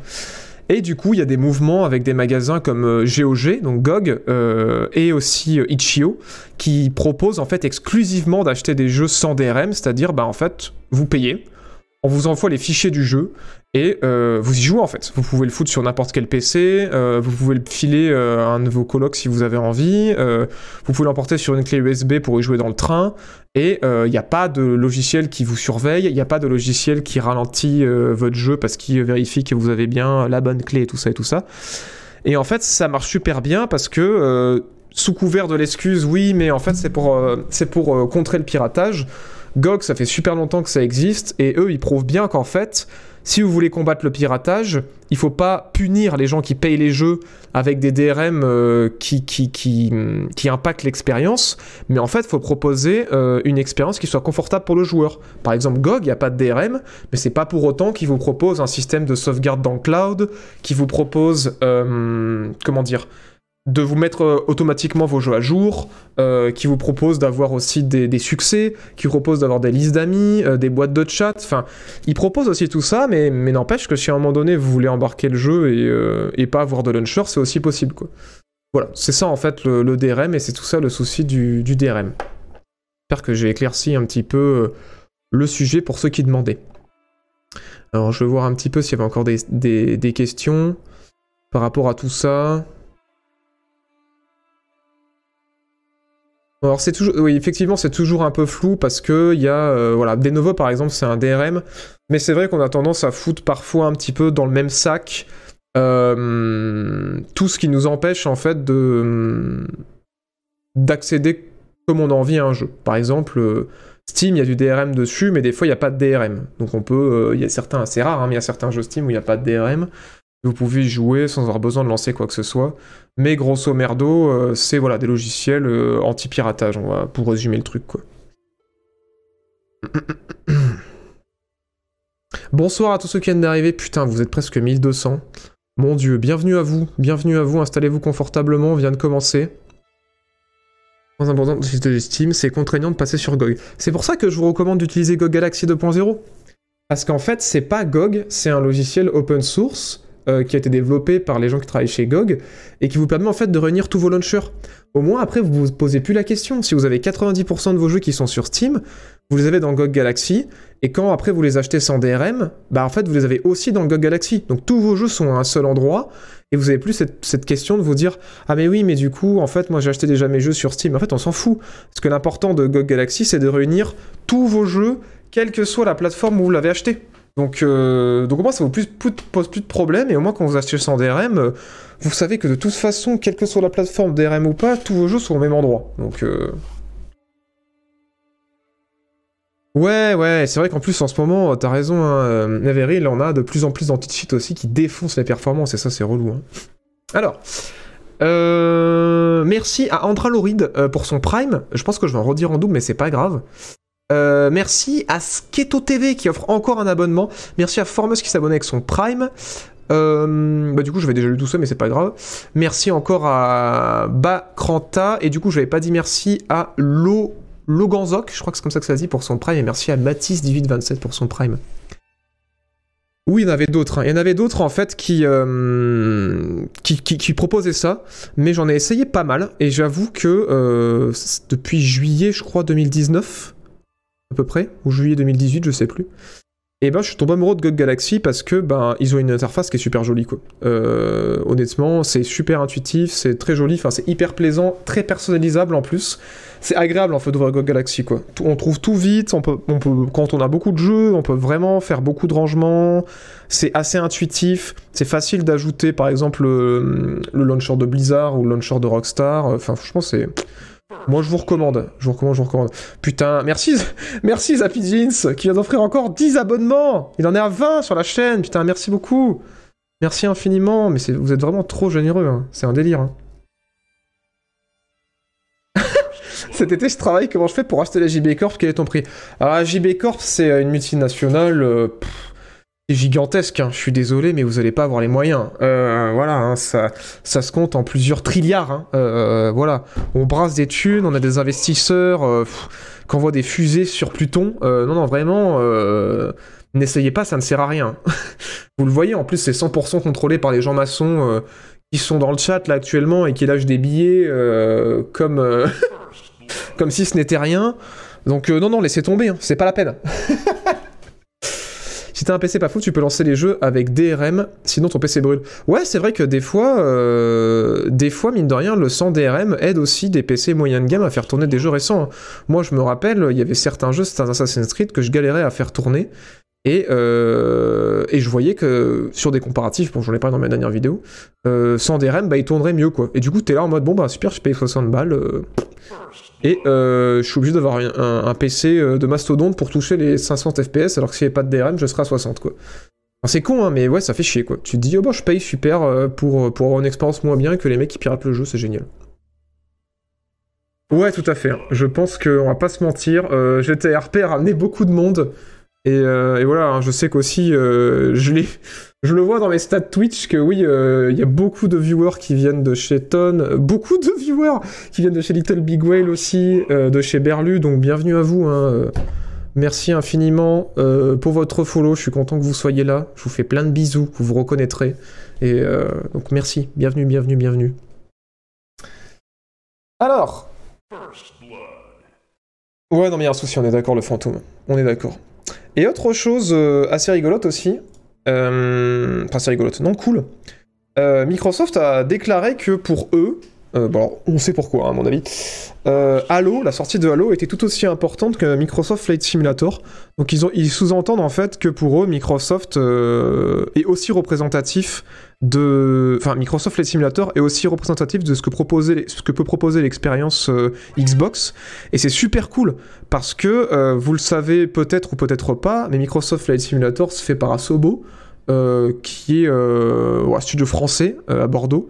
Speaker 1: Et du coup, il y a des mouvements avec des magasins comme euh, GOG, donc GOG, euh, et aussi euh, Itch.io, qui proposent en fait exclusivement d'acheter des jeux sans DRM, c'est-à-dire, bah en fait, vous payez, on vous envoie les fichiers du jeu, et euh, vous y jouez en fait. Vous pouvez le foutre sur n'importe quel PC, euh, vous pouvez le filer euh, à un de vos colocs si vous avez envie, vous pouvez l'emporter sur une clé USB pour y jouer dans le train, et il n'y a pas de logiciel qui vous surveille, il n'y a pas de logiciel qui ralentit votre jeu parce qu'il vérifie que vous avez bien la bonne clé et tout ça et tout ça. Et en fait, ça marche super bien parce que, sous couvert de l'excuse, oui, mais en fait, c'est pour, contrer le piratage. GOG, ça fait super longtemps que ça existe, et eux, ils prouvent bien qu'en fait, si vous voulez combattre le piratage, il faut pas punir les gens qui payent les jeux avec des DRM euh, qui, qui, impactent l'expérience, mais en fait, il faut proposer euh, une expérience qui soit confortable pour le joueur. Par exemple, GOG, il n'y a pas de DRM, mais c'est pas pour autant qu'il vous propose un système de sauvegarde dans le cloud, qui vous propose, euh, comment dire, de vous mettre euh, automatiquement vos jeux à jour, euh, qui vous propose d'avoir aussi des, succès, qui propose d'avoir des listes d'amis, euh, des boîtes de chat, enfin, il propose aussi tout ça, mais, n'empêche que si à un moment donné vous voulez embarquer le jeu et, pas avoir de launcher, c'est aussi possible, quoi. Voilà, c'est ça en fait le, DRM, et c'est tout ça le souci du, DRM. J'espère que j'ai éclairci un petit peu le sujet pour ceux qui demandaient. Alors je vais voir un petit peu s'il y avait encore des questions par rapport à tout ça. Alors c'est toujours, oui effectivement c'est toujours un peu flou parce que il y a, euh, voilà, Denovo par exemple c'est un DRM, mais c'est vrai qu'on a tendance à foutre parfois un petit peu dans le même sac euh, tout ce qui nous empêche en fait de d'accéder comme on a envie à un jeu. Par exemple, euh, Steam, il y a du DRM dessus, mais des fois il n'y a pas de DRM. Donc on peut, il y a certains, c'est rare, hein, mais il y a certains jeux Steam où il n'y a pas de DRM. Vous pouvez y jouer sans avoir besoin de lancer quoi que ce soit. Mais grosso merdo, euh, c'est voilà, des logiciels euh, anti-piratage, on va, pour résumer le truc. Quoi. Bonsoir à tous ceux qui viennent d'arriver. Putain, vous êtes presque 1200. Mon dieu, bienvenue à vous. Bienvenue à vous. Installez-vous confortablement. On vient de commencer. C'est contraignant de passer sur GOG. C'est pour ça que je vous recommande d'utiliser GOG Galaxy 2.0. Parce qu'en fait, c'est pas GOG, c'est un logiciel open source euh, qui a été développé par les gens qui travaillent chez GOG et qui vous permet en fait de réunir tous vos launchers. Au moins, après, vous vous posez plus la question. Si vous avez 90% de vos jeux qui sont sur Steam, vous les avez dans GOG Galaxy, et quand après vous les achetez sans DRM, bah en fait vous les avez aussi dans GOG Galaxy. Donc tous vos jeux sont à un seul endroit, et vous avez plus cette, cette question de vous dire Ah mais oui, mais du coup, en fait, moi j'ai acheté déjà mes jeux sur Steam. En fait, on s'en fout. Parce que l'important de GOG Galaxy, c'est de réunir tous vos jeux, quelle que soit la plateforme où vous l'avez acheté. Donc, euh, donc au moins ça vous pose plus de problème, et au moins quand vous achetez sans DRM, euh, vous savez que de toute façon, quelle que soit la plateforme DRM ou pas, tous vos jeux sont au même endroit. Donc euh, Ouais, ouais, c'est vrai qu'en plus en ce moment, t'as raison, hein, Naveril, on a de plus en plus d'anti-cheat aussi qui défoncent les performances, et ça c'est relou. hein. Alors, merci à Andra Loride pour son Prime. Je pense que je vais en redire en double, mais c'est pas grave. Euh, merci à Sketo TV qui offre encore un abonnement. Merci à Formos qui s'abonne avec son Prime. Euh, bah du coup, je vais déjà lu tout ça, mais c'est pas grave. Merci encore à Bakranta. Et du coup, je n'avais pas dit merci à Lo Loganzok, je crois que c'est comme ça que ça se dit pour son Prime. Et merci à Matisse1827 pour son Prime. Oui, il y en avait d'autres. hein. Il y en avait d'autres en fait qui, euh, qui, proposaient ça, mais j'en ai essayé pas mal. Et j'avoue que depuis juillet, je crois, 2019, à peu près, ou juillet 2018, je sais plus. Et ben, je suis tombé amoureux de GOG Galaxy parce que ben, ils ont une interface qui est super jolie, quoi. Euh, honnêtement, c'est super intuitif, c'est très joli, enfin, c'est hyper plaisant, très personnalisable en plus. C'est agréable en fait de voir GOG Galaxy, quoi. On trouve tout vite, on peut, on peut, quand on a beaucoup de jeux, on peut vraiment faire beaucoup de rangements. C'est assez intuitif, c'est facile d'ajouter, par exemple, le, le launcher de Blizzard ou le launcher de Rockstar. Enfin, franchement, c'est. Moi, je vous recommande. Je vous recommande, je vous recommande. Putain, merci, merci Zappy Jeans, qui vient d'offrir encore 10 abonnements. Il en est à 20 sur la chaîne. Putain, merci beaucoup. Merci infiniment. Mais vous êtes vraiment trop généreux. hein. C'est un délire. hein. Cet été, je travaille. Comment je fais pour acheter la JB Corp? Quel est ton prix? Alors, la JB Corp, c'est une multinationale. euh, gigantesque, hein. je suis désolé, mais vous allez pas avoir les moyens. Euh, voilà, hein, ça, ça se compte en plusieurs trilliards. hein. Euh, voilà, on brasse des thunes, on a des investisseurs euh, qui envoient des fusées sur Pluton. Euh, non, non, vraiment, euh, n'essayez pas, ça ne sert à rien. vous le voyez, en plus, c'est 100% contrôlé par les gens maçons euh, qui sont dans le chat là actuellement et qui lâchent des billets euh, comme, euh, comme si ce n'était rien. Donc, euh, non, non, laissez tomber, c'est pas la peine. Si t'as un PC pas fou, tu peux lancer les jeux avec DRM, sinon ton PC brûle. Ouais, c'est vrai que des fois, euh, des fois, mine de rien, le sans DRM aide aussi des PC moyen de gamme à faire tourner des jeux récents. Moi, je me rappelle, il y avait certains jeux, certains Assassin's Creed, que je galérais à faire tourner. Et, euh, et je voyais que sur des comparatifs, bon, j'en ai parlé dans mes dernières vidéos, euh, sans DRM, bah, il tournerait mieux, quoi. Et du coup, t'es là en mode, bon, bah, super, je paye 60 balles. Et euh, je suis obligé d'avoir un, PC euh, de mastodonte pour toucher les 500 FPS, alors que s'il n'y avait pas de DRM, je serais à 60, quoi. C'est con, hein, mais ouais, ça fait chier, quoi. Tu te dis, oh bah, je paye super euh, pour, avoir une expérience moins bien que les mecs qui piratent le jeu, c'est génial. Ouais, tout à fait. hein. Je pense qu'on va pas se mentir. Euh, GTRP a ramené beaucoup de monde. Et, voilà, hein, je sais qu'aussi, je, l'ai- je le vois dans mes stats Twitch que oui, euh, il y a beaucoup de viewers qui viennent de chez Ton, beaucoup de viewers qui viennent de chez Little Big Whale aussi, euh, de chez Berlu, donc bienvenue à vous. hein, euh. Merci infiniment pour votre follow, je suis content que vous soyez là. Je vous fais plein de bisous, vous vous reconnaîtrez. Et donc merci, bienvenue, bienvenue, bienvenue. Alors. Ouais, non mais il y a un souci, on est d'accord, le fantôme. On est d'accord. Et autre chose assez rigolote aussi. Euh, enfin, assez rigolote, non, cool. Euh, Microsoft a déclaré que pour eux, euh, bon, alors, on sait pourquoi, hein, à mon avis, euh, Halo, la sortie de Halo était tout aussi importante que Microsoft Flight Simulator. Donc ils, sous-entendent en fait que pour eux, Microsoft euh, est aussi représentatif de... Enfin, Microsoft Flight Simulator est aussi représentatif de ce que, ce que peut proposer l'expérience Xbox. Et c'est super cool, parce que, vous le savez peut-être ou peut-être pas, mais Microsoft Flight Simulator se fait par Asobo, qui est un studio français à Bordeaux.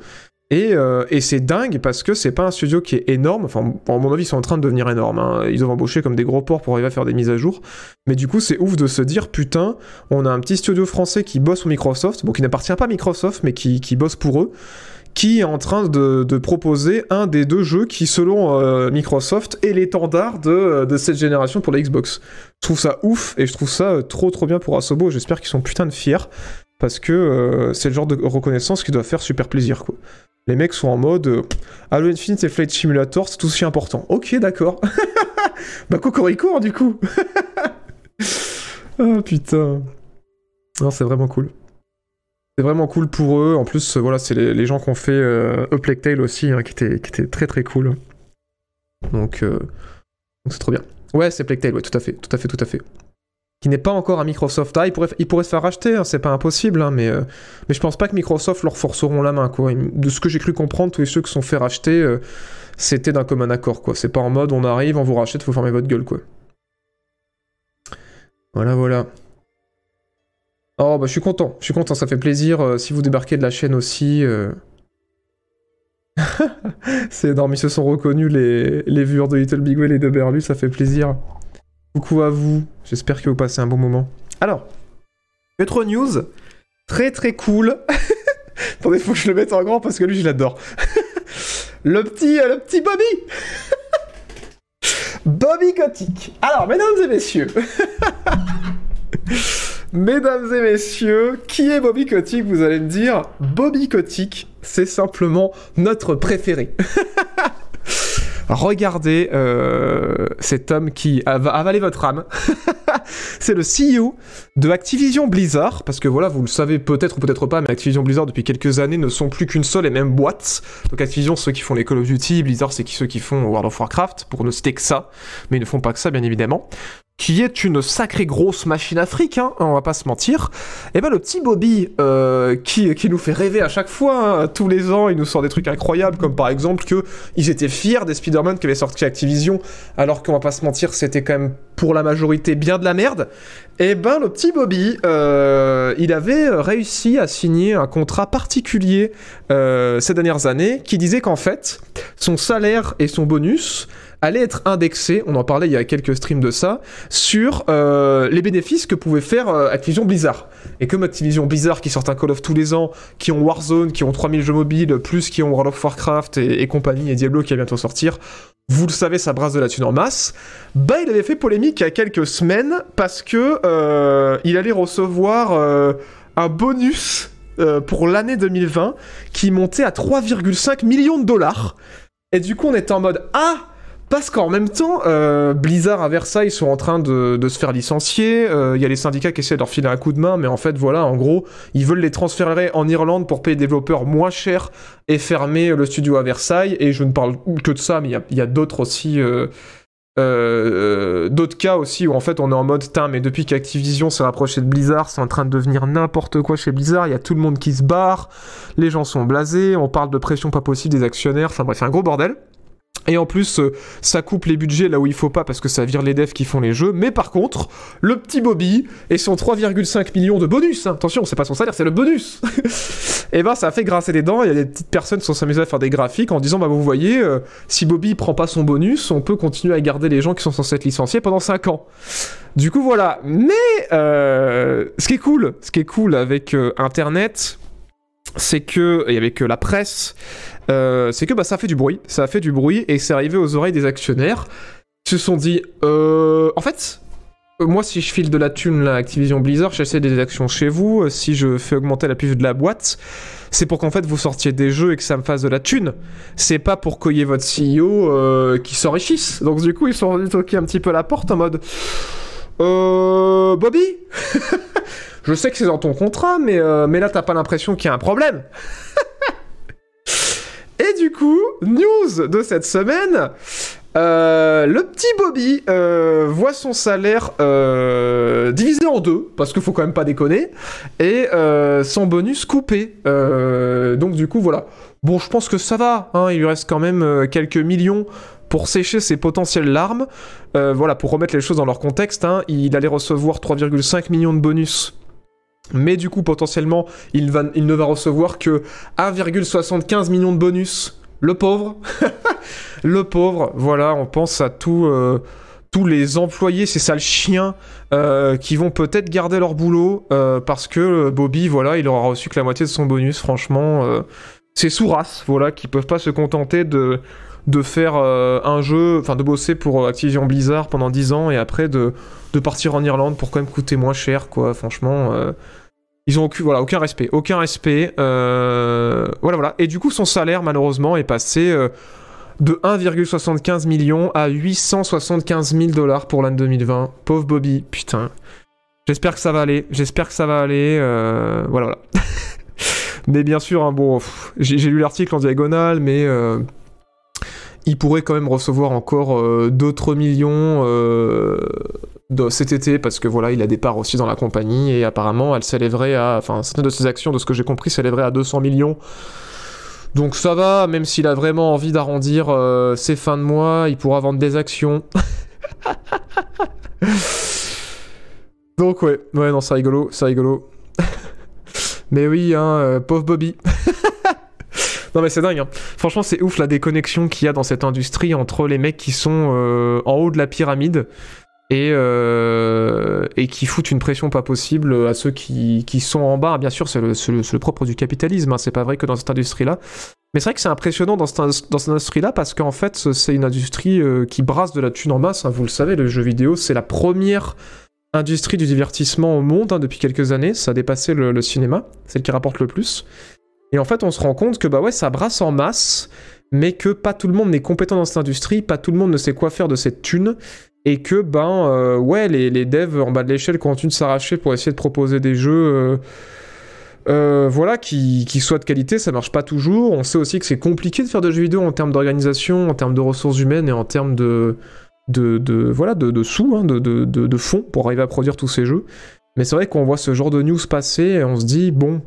Speaker 1: Et, euh, et c'est dingue parce que c'est pas un studio qui est énorme. Enfin, à mon avis, ils sont en train de devenir énormes. hein. Ils doivent embaucher comme des gros porcs pour arriver à faire des mises à jour. Mais du coup, c'est ouf de se dire putain, on a un petit studio français qui bosse pour Microsoft, bon, qui n'appartient pas à Microsoft, mais qui, bosse pour eux, qui est en train de, proposer un des deux jeux qui, selon euh, Microsoft, est l'étendard de, de cette génération pour la Xbox. Je trouve ça ouf et je trouve ça euh, trop trop bien pour Asobo. J'espère qu'ils sont putain de fiers parce que c'est le genre de reconnaissance qui doit faire super plaisir quoi. Les mecs sont en mode euh, Halo Infinite et Flight Simulator, c'est tout aussi important. Ok, d'accord. bah Cocorico, hein, du coup. oh putain. Non, c'est vraiment cool. C'est vraiment cool pour eux. En plus, voilà, c'est les, gens qui ont fait euh, Tale aussi, hein, qui, était, qui très très cool. Donc, euh, donc c'est trop bien. Ouais, c'est Tale, ouais, tout à fait, tout à fait, tout à fait. Qui n'est pas encore un Microsoft. Ah, il pourrait, il pourrait se faire racheter, hein, c'est pas impossible, hein, mais, euh, mais je pense pas que Microsoft leur forceront la main, quoi. De ce que j'ai cru comprendre, tous ceux qui sont fait racheter, euh, c'était d'un commun accord, quoi. C'est pas en mode on arrive, on vous rachète, faut fermer votre gueule, quoi. Voilà, voilà. Oh, bah je suis content, je suis content, ça fait plaisir. euh, si vous débarquez de la chaîne aussi. C'est énorme, ils se sont reconnus, les, les viewers de Little Big Well et de Berlu, ça fait plaisir. Coucou à vous, j'espère que vous passez un bon moment. Alors, Metro News, très très cool. Attendez, faut que je le mette en grand parce que lui, je l'adore. le petit, euh, le petit Bobby Bobby Kotick. Alors, mesdames et messieurs, mesdames et messieurs, qui est Bobby Kotick Vous allez me dire, Bobby Kotick, c'est simplement notre préféré. Regardez euh, cet homme qui va avaler votre âme. c'est le CEO de Activision Blizzard, parce que voilà, vous le savez peut-être ou peut-être pas, mais Activision Blizzard depuis quelques années ne sont plus qu'une seule et même boîte. Donc Activision, ceux qui font les Call of Duty, Blizzard, c'est ceux qui font World of Warcraft, pour ne citer que ça, mais ils ne font pas que ça, bien évidemment qui est une sacrée grosse machine afrique, hein, on va pas se mentir, et eh ben le petit Bobby, euh, qui, qui nous fait rêver à chaque fois, hein, tous les ans, il nous sort des trucs incroyables, comme par exemple que ils étaient fiers des Spider-Man qui avaient sorti Activision, alors qu'on va pas se mentir, c'était quand même pour la majorité bien de la merde. Et eh ben le petit Bobby, euh, il avait réussi à signer un contrat particulier euh, ces dernières années, qui disait qu'en fait, son salaire et son bonus allait être indexé, on en parlait il y a quelques streams de ça, sur euh, les bénéfices que pouvait faire euh, Activision Blizzard. Et comme Activision Blizzard qui sort un Call of tous les ans, qui ont Warzone, qui ont 3000 jeux mobiles, plus qui ont World of Warcraft et, compagnie, et Diablo qui va bientôt sortir, vous le savez, ça brasse de la thune en masse. Bah, il avait fait polémique il y a quelques semaines parce que euh, il allait recevoir un bonus pour l'année 2020 qui montait à 3,5 millions de dollars. Et du coup, on était en mode Ah, parce qu'en même temps, euh, Blizzard à Versailles sont en train de, se faire licencier. Il euh, y a les syndicats qui essaient de leur filer un coup de main, mais en fait, voilà, en gros, ils veulent les transférer en Irlande pour payer des développeurs moins cher et fermer le studio à Versailles. Et je ne parle que de ça, mais il y a, d'autres aussi. Euh, d'autres cas aussi où en fait on est en mode Tain, mais depuis qu'Activision s'est rapproché de Blizzard c'est en train de devenir n'importe quoi chez Blizzard il y a tout le monde qui se barre les gens sont blasés on parle de pression pas possible des actionnaires enfin bref c'est un gros bordel et en plus, euh, ça coupe les budgets là où il faut pas parce que ça vire les devs qui font les jeux. Mais par contre, le petit Bobby et son 3,5 millions de bonus, hein, attention, c'est pas son salaire, c'est le bonus. et eh ben, ça a fait grincer les dents. Il y a des petites personnes qui sont s'amusées à faire des graphiques en disant, bah vous voyez, euh, si Bobby prend pas son bonus, on peut continuer à garder les gens qui sont censés être licenciés pendant 5 ans. Du coup, voilà. Mais euh, ce qui est cool, ce qui est cool avec Internet, c'est que, et avec la presse, euh, c'est que bah, ça a fait du bruit, ça a fait du bruit, et c'est arrivé aux oreilles des actionnaires, qui se sont dit, euh, en fait, euh, moi si je file de la thune là, Activision Blizzard, j'essaie des actions chez vous, si je fais augmenter la puce de la boîte, c'est pour qu'en fait vous sortiez des jeux et que ça me fasse de la thune. C'est pas pour cueillir votre CEO qui s'enrichisse. Donc du coup ils sont venus toquer un petit peu la porte en mode... Euh... Bobby Je sais que c'est dans ton contrat, mais, mais là t'as pas l'impression qu'il y a un problème Et du coup, news de cette semaine. Euh, le petit Bobby euh, voit son salaire euh, divisé en deux, parce qu'il faut quand même pas déconner, et son bonus coupé. donc du coup, voilà. Bon, je pense que ça va, hein, il lui reste quand même quelques millions pour sécher ses potentielles larmes. voilà, pour remettre les choses dans leur contexte, hein, il allait recevoir 3,5 millions de bonus mais du coup, potentiellement, il, ne va recevoir que 1,75 million de bonus. Le pauvre. le pauvre. Voilà, on pense à euh, tous les employés, ces sales chiens, euh, qui vont peut-être garder leur boulot euh, parce que Bobby, voilà, il aura reçu que la moitié de son bonus. Franchement, c'est sous-race, voilà, qui peuvent pas se contenter de faire un jeu, enfin de bosser pour Activision Blizzard pendant 10 ans et après de partir en Irlande pour quand même coûter moins cher, quoi. Franchement, ils ont aucun, voilà, aucun respect, aucun respect. Euh, voilà, voilà. Et du coup, son salaire, malheureusement, est passé euh, de 1,75 million à 875 000 dollars pour l'année 2020. Pauvre Bobby, putain. J'espère que ça va aller. J'espère que ça va aller. Euh, voilà, voilà. mais bien sûr, hein, bon, j'ai lu l'article en diagonale, mais il pourrait quand même recevoir encore d'autres millions de cet été parce que voilà, il a des parts aussi dans la compagnie et apparemment elle s'élèverait à, enfin certaines de ses actions, de ce que j'ai compris, s'élèverait à 200 millions. Donc ça va, même s'il a vraiment envie d'arrondir euh, ses fins de mois, il pourra vendre des actions. Donc ouais, ouais non c'est rigolo, c'est rigolo. mais oui, hein, euh, pauvre Bobby. non mais c'est dingue. Hein. Franchement c'est ouf la déconnexion qu'il y a dans cette industrie entre les mecs qui sont euh, en haut de la pyramide et, euh, et qui foutent une pression pas possible à ceux qui, sont en bas. Bien sûr, c'est le, propre du capitalisme, hein. c'est pas vrai que dans cette industrie-là. Mais c'est vrai que c'est impressionnant dans cette, dans cette industrie-là parce qu'en fait, c'est une industrie euh, qui brasse de la thune en masse. Hein. Vous le savez, le jeu vidéo, c'est la première industrie du divertissement au monde hein, depuis quelques années. Ça a dépassé le, le cinéma, celle qui rapporte le plus. Et en fait, on se rend compte que bah ouais, ça brasse en masse, mais que pas tout le monde n'est compétent dans cette industrie, pas tout le monde ne sait quoi faire de cette thune, et que ben euh, ouais, les, devs en bas de l'échelle continuent de s'arracher pour essayer de proposer des jeux. euh, euh, voilà, qui, qui soient de qualité, ça marche pas toujours. On sait aussi que c'est compliqué de faire de jeux vidéo en termes d'organisation, en termes de ressources humaines et en termes de, de, voilà, de, sous, hein, de fonds pour arriver à produire tous ces jeux. Mais c'est vrai qu'on voit ce genre de news passer et on se dit, bon,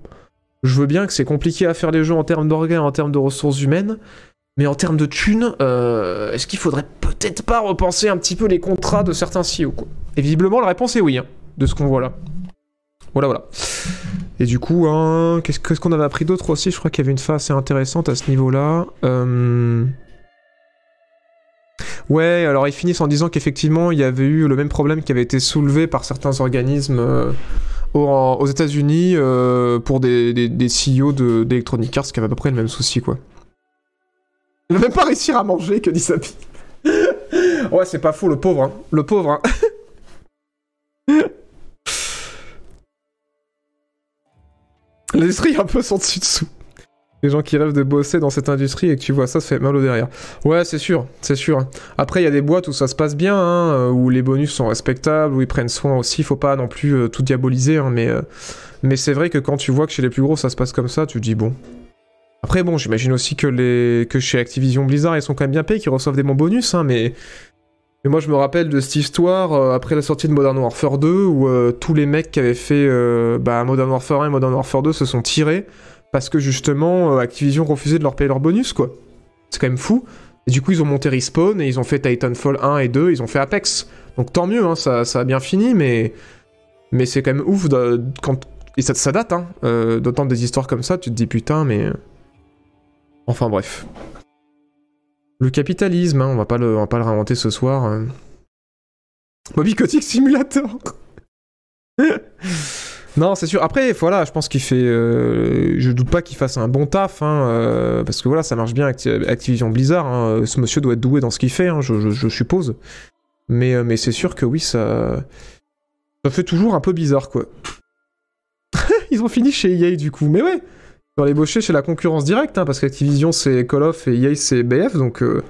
Speaker 1: je veux bien que c'est compliqué à faire les jeux en termes d'organes, en termes de ressources humaines, mais en termes de thunes, euh, est-ce qu'il faudrait peut-être pas repenser un petit peu les contrats de certains CEO quoi? Et visiblement, la réponse est oui, hein, de ce qu'on voit là. Voilà, voilà. Et du coup, hein, qu'est-ce qu'on avait appris d'autre aussi? Je crois qu'il y avait une phase assez intéressante à ce niveau-là. Euh, Ouais, alors ils finissent en disant qu'effectivement, il y avait eu le même problème qui avait été soulevé par certains organismes euh, aux, États-Unis pour des, CEO de- d'Electronic Arts qui avaient à peu près le même souci, quoi. Il va même pas réussir à manger, que dit Sapi. ouais, c'est pas fou, le pauvre, hein. Le pauvre, hein. L'industrie est un peu son dessus-dessous. Les gens qui rêvent de bosser dans cette industrie et que tu vois ça, ça fait mal au derrière. Ouais, c'est sûr, c'est sûr. Après, il y a des boîtes où ça se passe bien, hein, euh, où les bonus sont respectables, où ils prennent soin aussi. Faut pas non plus euh, tout diaboliser, hein, mais, euh, mais c'est vrai que quand tu vois que chez les plus gros ça se passe comme ça, tu te dis bon. Après, bon, j'imagine aussi que, les... que chez Activision Blizzard, ils sont quand même bien payés, qu'ils reçoivent des bons bonus, hein, mais. Mais moi, je me rappelle de cette histoire euh, après la sortie de Modern Warfare 2 où euh, tous les mecs qui avaient fait euh, bah, Modern Warfare 1 et Modern Warfare 2 se sont tirés parce que justement Activision refusait de leur payer leur bonus, quoi. C'est quand même fou. Et du coup, ils ont monté Respawn et ils ont fait Titanfall 1 et 2, ils ont fait Apex. Donc tant mieux, hein, ça, a bien fini, mais, mais c'est quand même ouf quand. Et ça, ça date, hein, d'entendre des histoires comme ça, tu te dis putain, mais. Enfin bref. Le capitalisme, hein, on, va pas le, on va pas le réinventer ce soir. Bobby Kotick Simulator Non, c'est sûr. Après, voilà, je pense qu'il fait. euh, je doute pas qu'il fasse un bon taf, hein, euh, parce que voilà, ça marche bien Acti- Activision Blizzard. hein, Ce monsieur doit être doué dans ce qu'il fait, hein, je suppose. Mais, euh, mais c'est sûr que oui, ça. Ça fait toujours un peu bizarre, quoi. Ils ont fini chez EA du coup. Mais ouais, ils ont ébauché chez la concurrence directe, hein, parce qu'Activision c'est Call of et EA c'est BF, donc euh,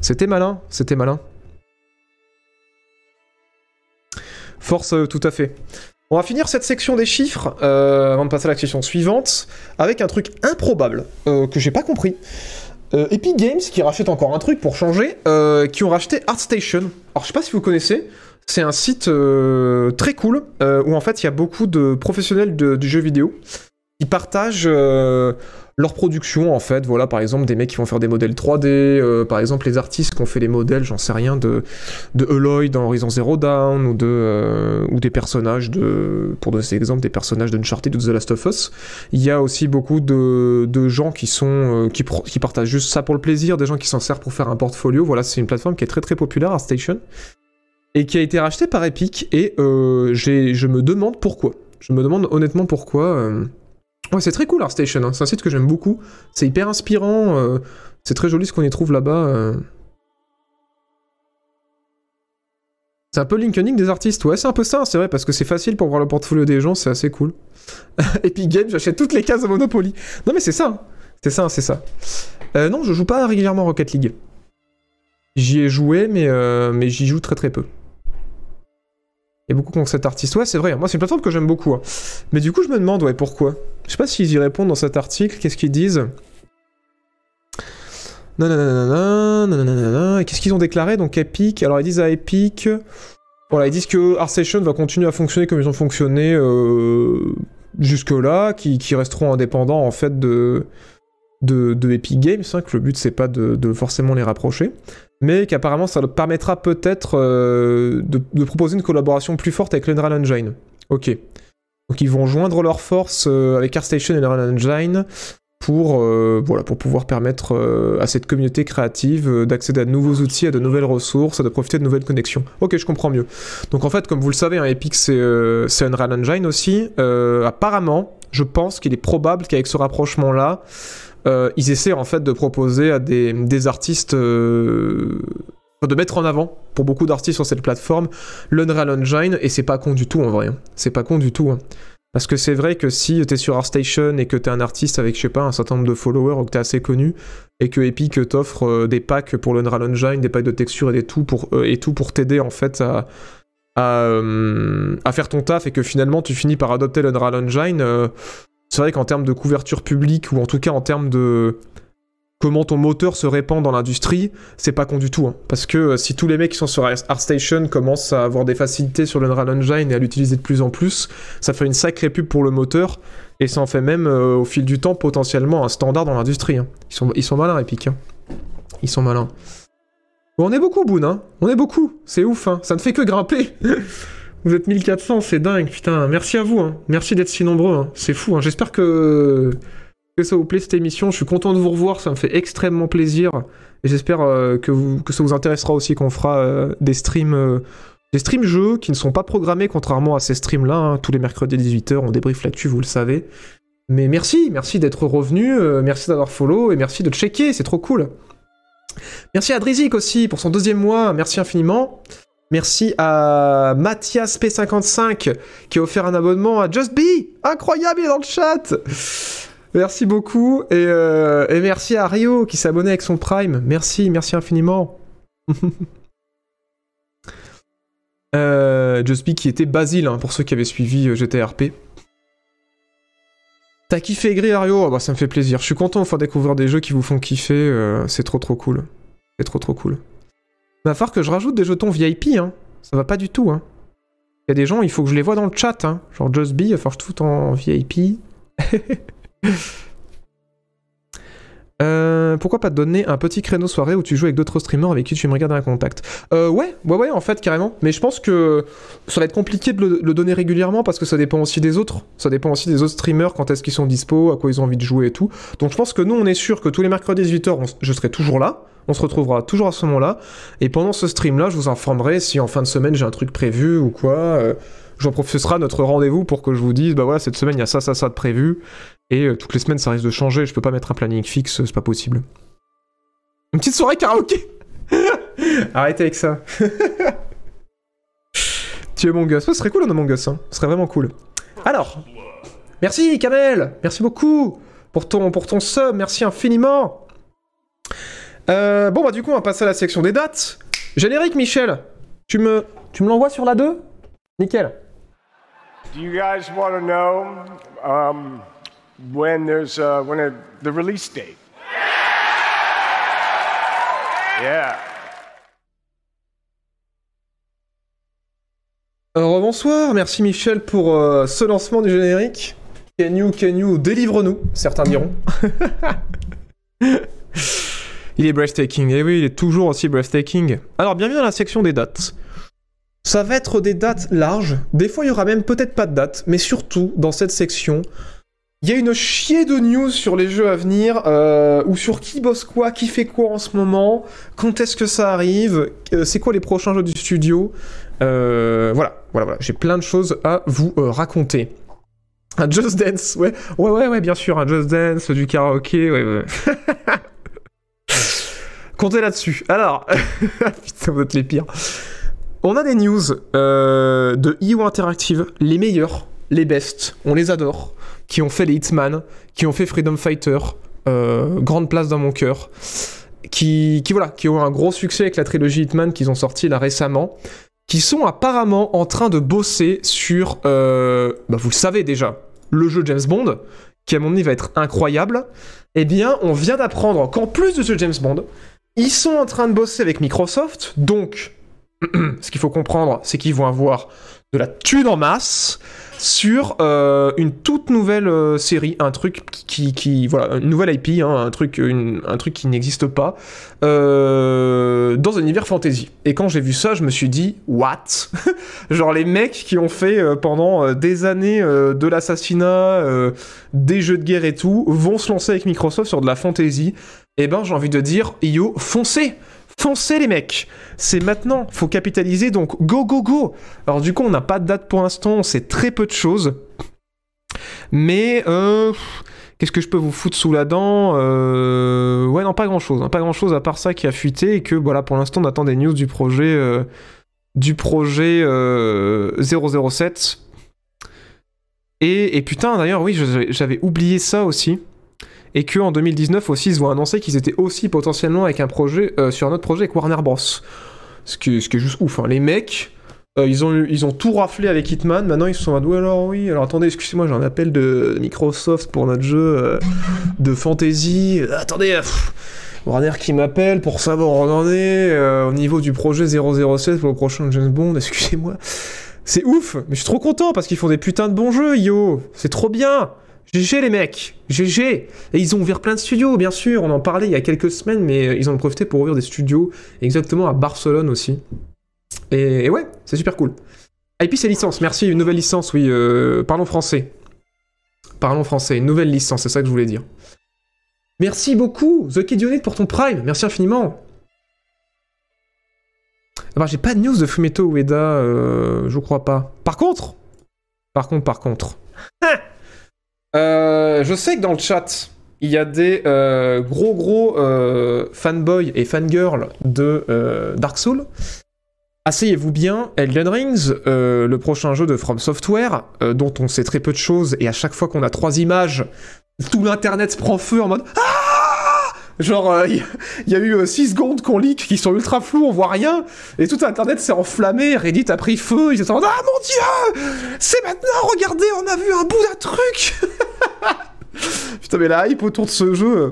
Speaker 1: c'était malin, c'était malin. Force, euh, tout à fait. On va finir cette section des chiffres euh, avant de passer à la section suivante avec un truc improbable que j'ai pas compris. Epic Games qui rachète encore un truc pour changer, qui ont racheté ArtStation. Alors je sais pas si vous connaissez, c'est un site très cool où en fait il y a beaucoup de professionnels du jeu vidéo partagent euh, leur production en fait. Voilà par exemple des mecs qui vont faire des modèles 3D, euh, par exemple les artistes qui ont fait les modèles, j'en sais rien, de, de Aloy dans Horizon Zero Dawn ou, de, euh, ou des personnages de, pour donner cet exemple, des personnages d'Uncharted ou de The Last of Us. Il y a aussi beaucoup de, de gens qui sont qui, partagent juste ça pour le plaisir, des gens qui s'en servent pour faire un portfolio. Voilà, c'est une plateforme qui est très très populaire, ArtStation, et qui a été rachetée par Epic. Et je me demande pourquoi. Je me demande honnêtement pourquoi. Ouais, c'est très cool ArtStation. hein. C'est un site que j'aime beaucoup. C'est hyper inspirant. euh, C'est très joli ce qu'on y trouve là-bas. euh. C'est un peu LinkedIn des artistes, ouais, c'est un peu ça, c'est vrai, parce que c'est facile pour voir le portfolio des gens, c'est assez cool. Epic Games, j'achète toutes les cases de Monopoly. Non mais c'est ça, c'est ça, c'est ça. Euh, non, je joue pas régulièrement à Rocket League. J'y ai joué, mais, mais j'y joue très très peu. Beaucoup contre cet artiste. Ouais, c'est vrai, moi c'est une plateforme que j'aime beaucoup. hein. Mais du coup, je me demande, ouais, pourquoi? Je sais pas s'ils y répondent dans cet article, qu'est-ce qu'ils disent? Nananana. Et qu'est-ce qu'ils ont déclaré Donc Epic, alors ils disent à Epic, voilà, ils disent que ArtStation va continuer à fonctionner comme ils ont fonctionné euh, jusque-là, qui, qui resteront indépendants en fait de, de, de Epic Games, hein, que le but c'est pas de, de forcément les rapprocher, mais qu'apparemment ça leur permettra peut-être euh, de, proposer une collaboration plus forte avec l'Unreal Engine. Ok. Donc ils vont joindre leurs forces euh, avec ArtStation et l'Unreal Engine pour, euh, voilà, pour pouvoir permettre à cette communauté créative d'accéder à de nouveaux outils, à de nouvelles ressources, à de profiter de nouvelles connexions. Ok, je comprends mieux. Donc en fait, comme vous le savez, un Epic c'est Unreal Engine aussi. Apparemment, je pense qu'il est probable qu'avec ce rapprochement-là, euh, ils essaient en fait de proposer à des, artistes, euh, de mettre en avant pour beaucoup d'artistes sur cette plateforme l'Unreal Engine et c'est pas con du tout en vrai. hein. C'est pas con du tout. hein. Parce que c'est vrai que si t'es sur ArtStation et que t'es un artiste avec, je sais pas, un certain nombre de followers ou que t'es assez connu, et que Epic t'offre euh, des packs pour l'Unreal Engine, des packs de textures et, des tout pour, et tout pour t'aider en fait à, faire ton taf et que finalement tu finis par adopter l'Unreal Engine, c'est vrai qu'en termes de couverture publique ou en tout cas en termes de comment ton moteur se répand dans l'industrie, c'est pas con du tout. Hein. Parce que euh, si tous les mecs qui sont sur ArtStation commencent à avoir des facilités sur l'Unreal Engine et à l'utiliser de plus en plus, ça fait une sacrée pub pour le moteur et ça en fait même euh, au fil du temps potentiellement un standard dans l'industrie. Hein. Ils, sont, malins, Epic. Hein. Ils sont malins. On est beaucoup, Boon, hein. On est beaucoup. C'est ouf, hein. Ça ne fait que grimper. vous êtes 1400, c'est dingue, putain. Merci à vous, hein. Merci d'être si nombreux, hein. C'est fou, hein. J'espère que ça vous plaît cette émission. Je suis content de vous revoir, ça me fait extrêmement plaisir. Et j'espère euh, que, ça vous intéressera aussi qu'on fera euh, des streams. Euh, des streams jeux qui ne sont pas programmés contrairement à ces streams là, hein. tous les mercredis 18h, on débrief là-dessus, vous le savez. Mais merci, merci d'être revenu, merci d'avoir follow et merci de checker, c'est trop cool. Merci à Drizik aussi pour son deuxième mois, merci infiniment. Merci à Mathias P55 qui a offert un abonnement à Just Be. Incroyable, il est dans le chat. Merci beaucoup. Et, euh, merci à Rio qui s'est abonné avec son Prime. Merci, merci infiniment. euh, Just Be qui était Basile, hein, pour ceux qui avaient suivi euh, GTRP. T'as kiffé Gris Ario? Ah bah, Ça me fait plaisir. Je suis content de découvrir des jeux qui vous font kiffer. euh, c'est trop trop cool. C'est trop trop cool. Va falloir que je rajoute des jetons VIP. Hein. Ça va pas du tout. Hein. Il y a des gens, il faut que je les vois dans le chat. Hein. Genre Just Be, il va falloir que je tout en VIP. Euh, pourquoi pas te donner un petit créneau soirée où tu joues avec d'autres streamers avec qui tu me regardes un contact? Euh, Ouais, ouais, ouais, en fait, carrément. Mais je pense que ça va être compliqué de le, le, donner régulièrement parce que ça dépend aussi des autres. Ça dépend aussi des autres streamers, quand est-ce qu'ils sont dispo, à quoi ils ont envie de jouer et tout. Donc je pense que nous, on est sûr que tous les mercredis 18h, je serai toujours là. On se retrouvera toujours à ce moment-là. Et pendant ce stream-là, je vous informerai si en fin de semaine j'ai un truc prévu ou quoi. Euh, J'en profite, ce sera notre rendez-vous pour que je vous dise, bah voilà, cette semaine il y a ça, ça, ça de prévu. Et euh, toutes les semaines ça risque de changer, je peux pas mettre un planning fixe, c'est pas possible. Une petite soirée karaoké Arrêtez avec ça. tu es mon gosse. ce serait cool, a mon gosse, hein. Ce serait vraiment cool. Alors, merci Kamel, merci beaucoup pour ton, pour ton sub, merci infiniment. Euh, bon bah du coup on va passer à la section des dates. Générique Michel, tu me, tu me l'envoies sur la 2 Nickel.
Speaker 4: Do you guys want to know um, when there's uh, when a, the release date? Yeah.
Speaker 1: Euh, bonsoir, merci Michel pour euh, ce lancement du générique. Can you, can you, délivre-nous, certains diront. il est breathtaking, et oui, il est toujours aussi breathtaking. Alors, bienvenue dans la section des dates. Ça va être des dates larges, des fois il y aura même peut-être pas de date, mais surtout, dans cette section, il y a une chier de news sur les jeux à venir, euh, ou sur qui bosse quoi, qui fait quoi en ce moment, quand est-ce que ça arrive, euh, c'est quoi les prochains jeux du studio. Euh, voilà, voilà, voilà. J'ai plein de choses à vous raconter. Un Just Dance, ouais, ouais, ouais, ouais, bien sûr, un Just Dance, du karaoké, ouais, ouais. Comptez là-dessus. Alors, putain, vous êtes les pires. On a des news euh, de IO Interactive, les meilleurs, les best, on les adore, qui ont fait les Hitman, qui ont fait Freedom Fighter, euh, grande place dans mon cœur, qui, qui, voilà, qui ont un gros succès avec la trilogie Hitman qu'ils ont sorti là récemment, qui sont apparemment en train de bosser sur, euh, bah vous le savez déjà, le jeu James Bond, qui à mon avis va être incroyable. Eh bien, on vient d'apprendre qu'en plus de ce James Bond, ils sont en train de bosser avec Microsoft, donc ce qu'il faut comprendre, c'est qu'ils vont avoir de la thune en masse sur euh, une toute nouvelle euh, série, un truc qui, voilà, une nouvelle IP, hein, un truc, un truc qui n'existe pas euh, dans un univers fantasy. Et quand j'ai vu ça, je me suis dit what? Genre les mecs qui ont fait pendant des années de l'assassinat, des jeux de guerre et tout, vont se lancer avec Microsoft sur de la fantasy. Et ben j'ai envie de dire yo foncez Foncez les mecs C'est maintenant, faut capitaliser, donc go go go Alors du coup on n'a pas de date pour l'instant, sait très peu de choses. Mais euh, qu'est-ce que je peux vous foutre sous la dent euh, Ouais non pas grand chose, hein, pas grand chose à part ça qui a fuité et que voilà pour l'instant on attend des news du projet euh, du projet 007. Et, et putain, d'ailleurs, oui, j'avais oublié ça aussi. Et qu'en 2019 aussi, ils ont annoncé qu'ils étaient aussi potentiellement avec un projet, euh, sur un autre projet avec Warner Bros. Ce qui, est juste ouf. hein. Les mecs, euh, ils, ont, ils ont tout raflé avec Hitman. Maintenant, ils se sont dit, ouais, alors oui, alors attendez, excusez-moi, j'ai un appel de Microsoft pour notre jeu euh, de fantasy. Attendez, Warner qui m'appelle pour savoir où on en est au niveau du projet 007 pour le prochain James Bond, excusez-moi. C'est ouf, mais je suis trop content parce qu'ils font des putains de bons jeux, yo. C'est trop bien. GG les mecs, GG. Et ils ont ouvert plein de studios, bien sûr. On en parlait il y a quelques semaines, mais euh, ils ont profité pour ouvrir des studios exactement à Barcelone aussi. Et, ouais, c'est super cool. Ah, et puis c'est licence, merci, une nouvelle licence, oui. euh, parlons français. Parlons français, une nouvelle licence, c'est ça que je voulais dire. Merci beaucoup, The Kid pour ton prime. Merci infiniment. Alors, j'ai pas de news de Fumeto Ueda, euh, je crois pas. Par contre, par contre, par contre. Euh, je sais que dans le chat, il y a des euh, gros gros euh, fanboys et fangirls de euh, Dark Souls. Asseyez-vous bien, Elden Rings, le prochain jeu de From Software, dont on sait très peu de choses, et à chaque fois qu'on a trois images, tout l'internet se prend feu en mode Ah Genre, euh, il y, a eu 6 secondes qu'on leak qui sont ultra floues, on voit rien, et tout internet s'est enflammé, Reddit a pris feu, ils étaient en Ah mon dieu C'est maintenant, regardez, on a vu un bout d'un truc Putain, mais la hype autour de ce jeu. euh,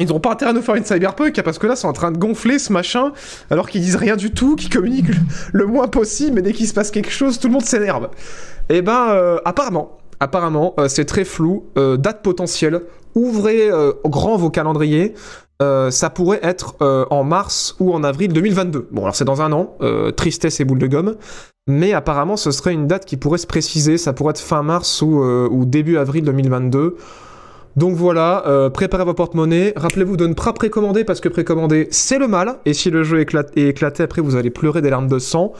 Speaker 1: Ils n'ont pas intérêt à nous faire une cyberpunk, hein, parce que là, c'est en train de gonfler ce machin, alors qu'ils disent rien du tout, qu'ils communiquent le, moins possible, mais dès qu'il se passe quelque chose, tout le monde s'énerve. Et ben, euh, apparemment, apparemment, euh, c'est très flou. euh, date potentielle. Ouvrez euh, grand vos calendriers. Ça pourrait être en mars ou en avril 2022. Bon, alors c'est dans un an, tristesse et boule de gomme. Mais apparemment, ce serait une date qui pourrait se préciser. Ça pourrait être fin mars ou, début avril 2022. Donc voilà, préparez vos porte-monnaie. Rappelez-vous de ne pas précommander parce que précommander, c'est le mal. Et si le jeu éclate, est éclaté, après, vous allez pleurer des larmes de sang.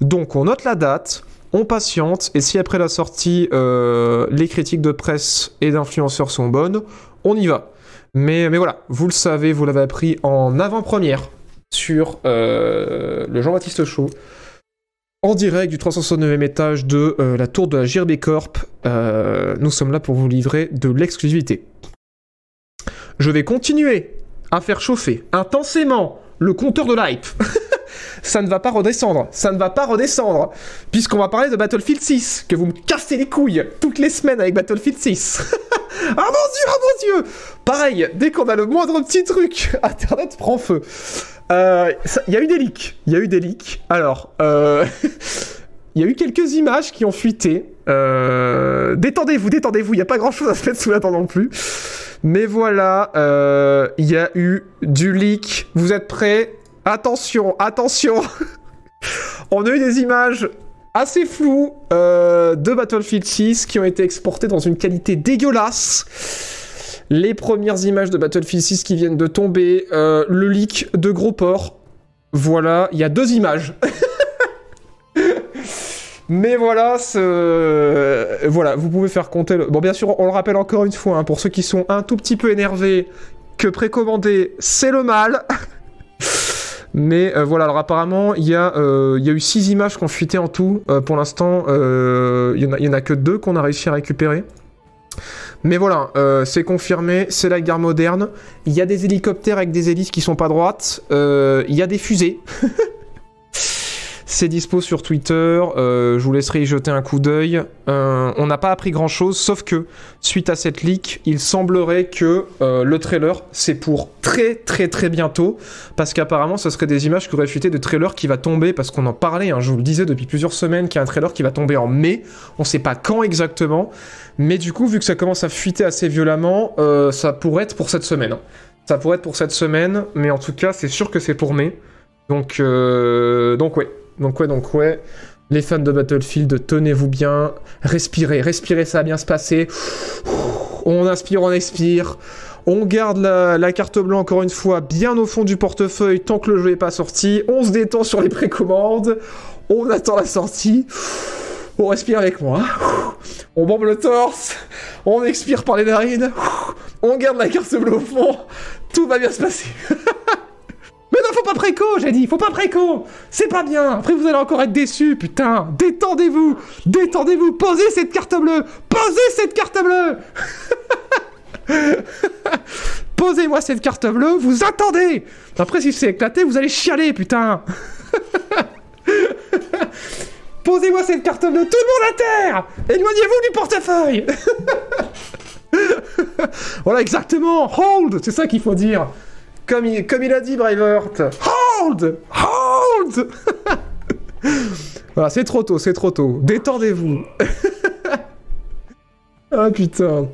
Speaker 1: Donc on note la date, on patiente. Et si après la sortie, euh, les critiques de presse et d'influenceurs sont bonnes, on y va. Mais, voilà, vous le savez, vous l'avez appris en avant-première sur euh, le Jean-Baptiste Show en direct du 369e étage de euh, la tour de la JRB Corp. Nous sommes là pour vous livrer de l'exclusivité. Je vais continuer à faire chauffer intensément le compteur de l'hype. ça ne va pas redescendre, ça ne va pas redescendre, puisqu'on va parler de Battlefield 6, que vous me cassez les couilles toutes les semaines avec Battlefield 6. ah mon dieu, ah mon dieu Pareil, dès qu'on a le moindre petit truc, Internet prend feu. Euh, Il y a eu des leaks. Il y a eu des leaks. Alors, euh, il y a eu quelques images qui ont fuité. Euh, détendez-vous, détendez-vous. Il n'y a pas grand-chose à se mettre sous la dent non plus. Mais voilà, il y a eu du leak. Vous êtes prêts? Attention, attention. On a eu des images assez floues euh, de Battlefield 6 qui ont été exportées dans une qualité dégueulasse. Les premières images de Battlefield 6 qui viennent de tomber, euh, le leak de Gros Port. Voilà, il y a deux images. Mais voilà, ce... voilà, vous pouvez faire compter. Le... Bon, bien sûr, on le rappelle encore une fois, hein, pour ceux qui sont un tout petit peu énervés, que précommander, c'est le mal. Mais euh, voilà, alors apparemment, il y, a, euh, eu six images qui ont fuité en tout. Euh, pour l'instant, il y en a- que deux qu'on a réussi à récupérer. Mais voilà, c'est confirmé, c'est la guerre moderne. Il y a des hélicoptères avec des hélices qui sont pas droites. Il y a des fusées. c'est dispo sur Twitter. euh, je vous laisserai y jeter un coup d'œil. Euh, on n'a pas appris grand chose, sauf que suite à cette leak, il semblerait que euh, le trailer, c'est pour très très très bientôt. Parce qu'apparemment, ce serait des images qui auraient fuité de trailer qui va tomber. Parce qu'on en parlait, hein, je vous le disais depuis plusieurs semaines, qu'il y a un trailer qui va tomber en mai. On sait pas quand exactement. Mais du coup, vu que ça commence à fuiter assez violemment, ça pourrait être pour cette semaine. Ça pourrait être pour cette semaine, mais en tout cas, c'est sûr que c'est pour mai. Donc, donc ouais, donc ouais, donc ouais. Les fans de Battlefield, tenez-vous bien, respirez, respirez, ça va bien se passer. On inspire, on expire. On garde la, carte blanche encore une fois bien au fond du portefeuille tant que le jeu n'est pas sorti. On se détend sur les précommandes. On attend la sortie. On respire avec moi. On bombe le torse. On expire par les narines. On garde la carte bleue au fond. Tout va bien se passer. Mais ne faut pas préco, j'ai dit, faut pas préco. C'est pas bien. Après, vous allez encore être déçus, putain. Détendez-vous, détendez-vous. Posez cette carte bleue. Posez cette carte bleue. Posez-moi cette carte bleue, vous attendez Après, si c'est éclaté, vous allez chialer, putain Posez-moi cette carte bleue, tout le monde à terre Éloignez-vous du portefeuille Voilà, exactement Hold C'est ça qu'il faut dire comme il, a dit, Braveheart. Hold! Hold! Voilà, c'est trop tôt, c'est trop tôt. Détendez-vous. Ah putain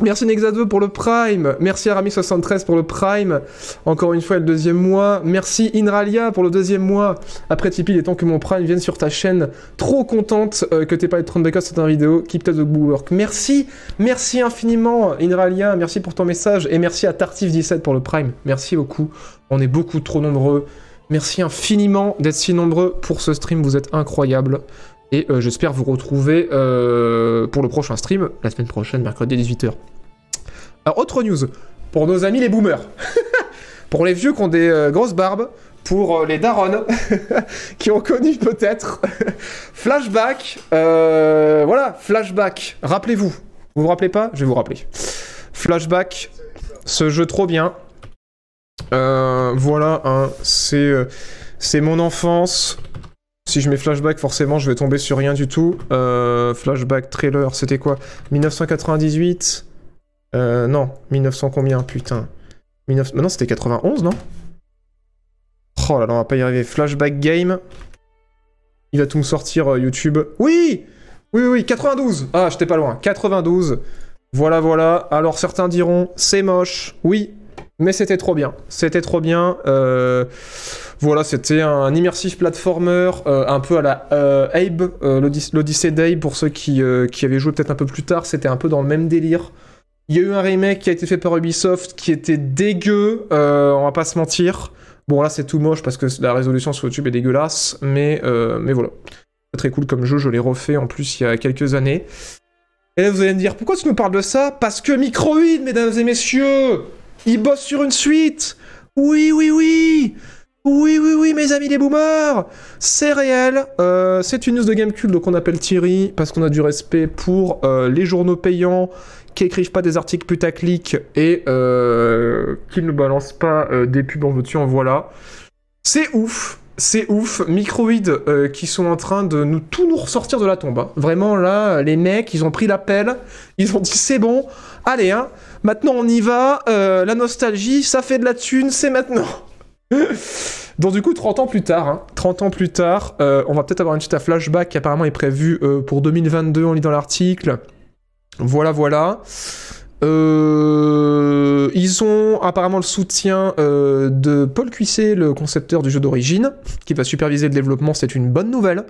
Speaker 1: Merci Nexado pour le Prime. Merci Arami73 pour le Prime. Encore une fois, le deuxième mois. Merci Inralia pour le deuxième mois. Après Tipeee, il est temps que mon Prime vienne sur ta chaîne. Trop contente euh, que t'aies pas de 30 bécos sur ta vidéo. Keep the good work. Merci. Merci infiniment Inralia. Merci pour ton message. Et merci à Tartif17 pour le Prime. Merci beaucoup. On est beaucoup trop nombreux. Merci infiniment d'être si nombreux pour ce stream. Vous êtes incroyables. Et euh, j'espère vous retrouver euh, pour le prochain stream, la semaine prochaine, mercredi 18h. Alors, autre news, pour nos amis les boomers. pour les vieux qui ont des euh, grosses barbes, pour les darons qui ont connu peut-être Flashback. voilà, Flashback. Rappelez-vous. Vous vous rappelez pas? Je vais vous rappeler. Flashback, ce jeu trop bien. voilà, hein, c'est mon enfance. Si je mets flashback, forcément, je vais tomber sur rien du tout. Euh, flashback trailer, c'était quoi? 1998 euh, Non, 1900 combien? Putain. 19... non, c'était 91, non? Oh là là, on va pas y arriver. Flashback game. Il va tout me sortir euh, YouTube. Oui Oui, oui, 92 Ah, j'étais pas loin. 92. Voilà, voilà. Alors, certains diront, c'est moche. Oui, mais c'était trop bien. C'était trop bien. Euh, voilà, c'était un immersif platformer, euh, un peu à la euh, Abe, l'Odyssée d'Abe, pour ceux qui, avaient joué peut-être un peu plus tard, c'était un peu dans le même délire. Il y a eu un remake qui a été fait par Ubisoft qui était dégueu, on va pas se mentir. Bon là c'est tout moche parce que la résolution sur YouTube est dégueulasse, mais, mais voilà. Très cool comme jeu, je l'ai refait en plus il y a quelques années. Et là vous allez me dire, pourquoi tu nous parles de ça? Parce que Microïd, mesdames et messieurs il bosse sur une suite. Oui, oui, oui. Oui, oui, oui, mes amis les boomers. C'est réel, euh, c'est une news de Gamecube, donc on appelle Thierry, parce qu'on a du respect pour euh, les journaux payants, qui écrivent pas des articles putaclic, et euh, qui ne balancent pas des pubs en veux-tu en voilà. C'est ouf. C'est ouf, Microïd qui sont en train de nous tout nous ressortir de la tombe. Hein. Vraiment là, les mecs, ils ont pris l'appel, ils ont dit c'est bon, allez hein, Maintenant, on y va. Euh, la nostalgie, ça fait de la thune, c'est maintenant. Donc du coup, 30 ans plus tard, 30 hein, ans plus tard, euh, on va peut-être avoir une à flashback qui apparemment est prévue euh, pour 2022, on lit dans l'article. Voilà, voilà. ils ont apparemment le soutien de Paul Cuisset, le concepteur du jeu d'origine, qui va superviser le développement, c'est une bonne nouvelle.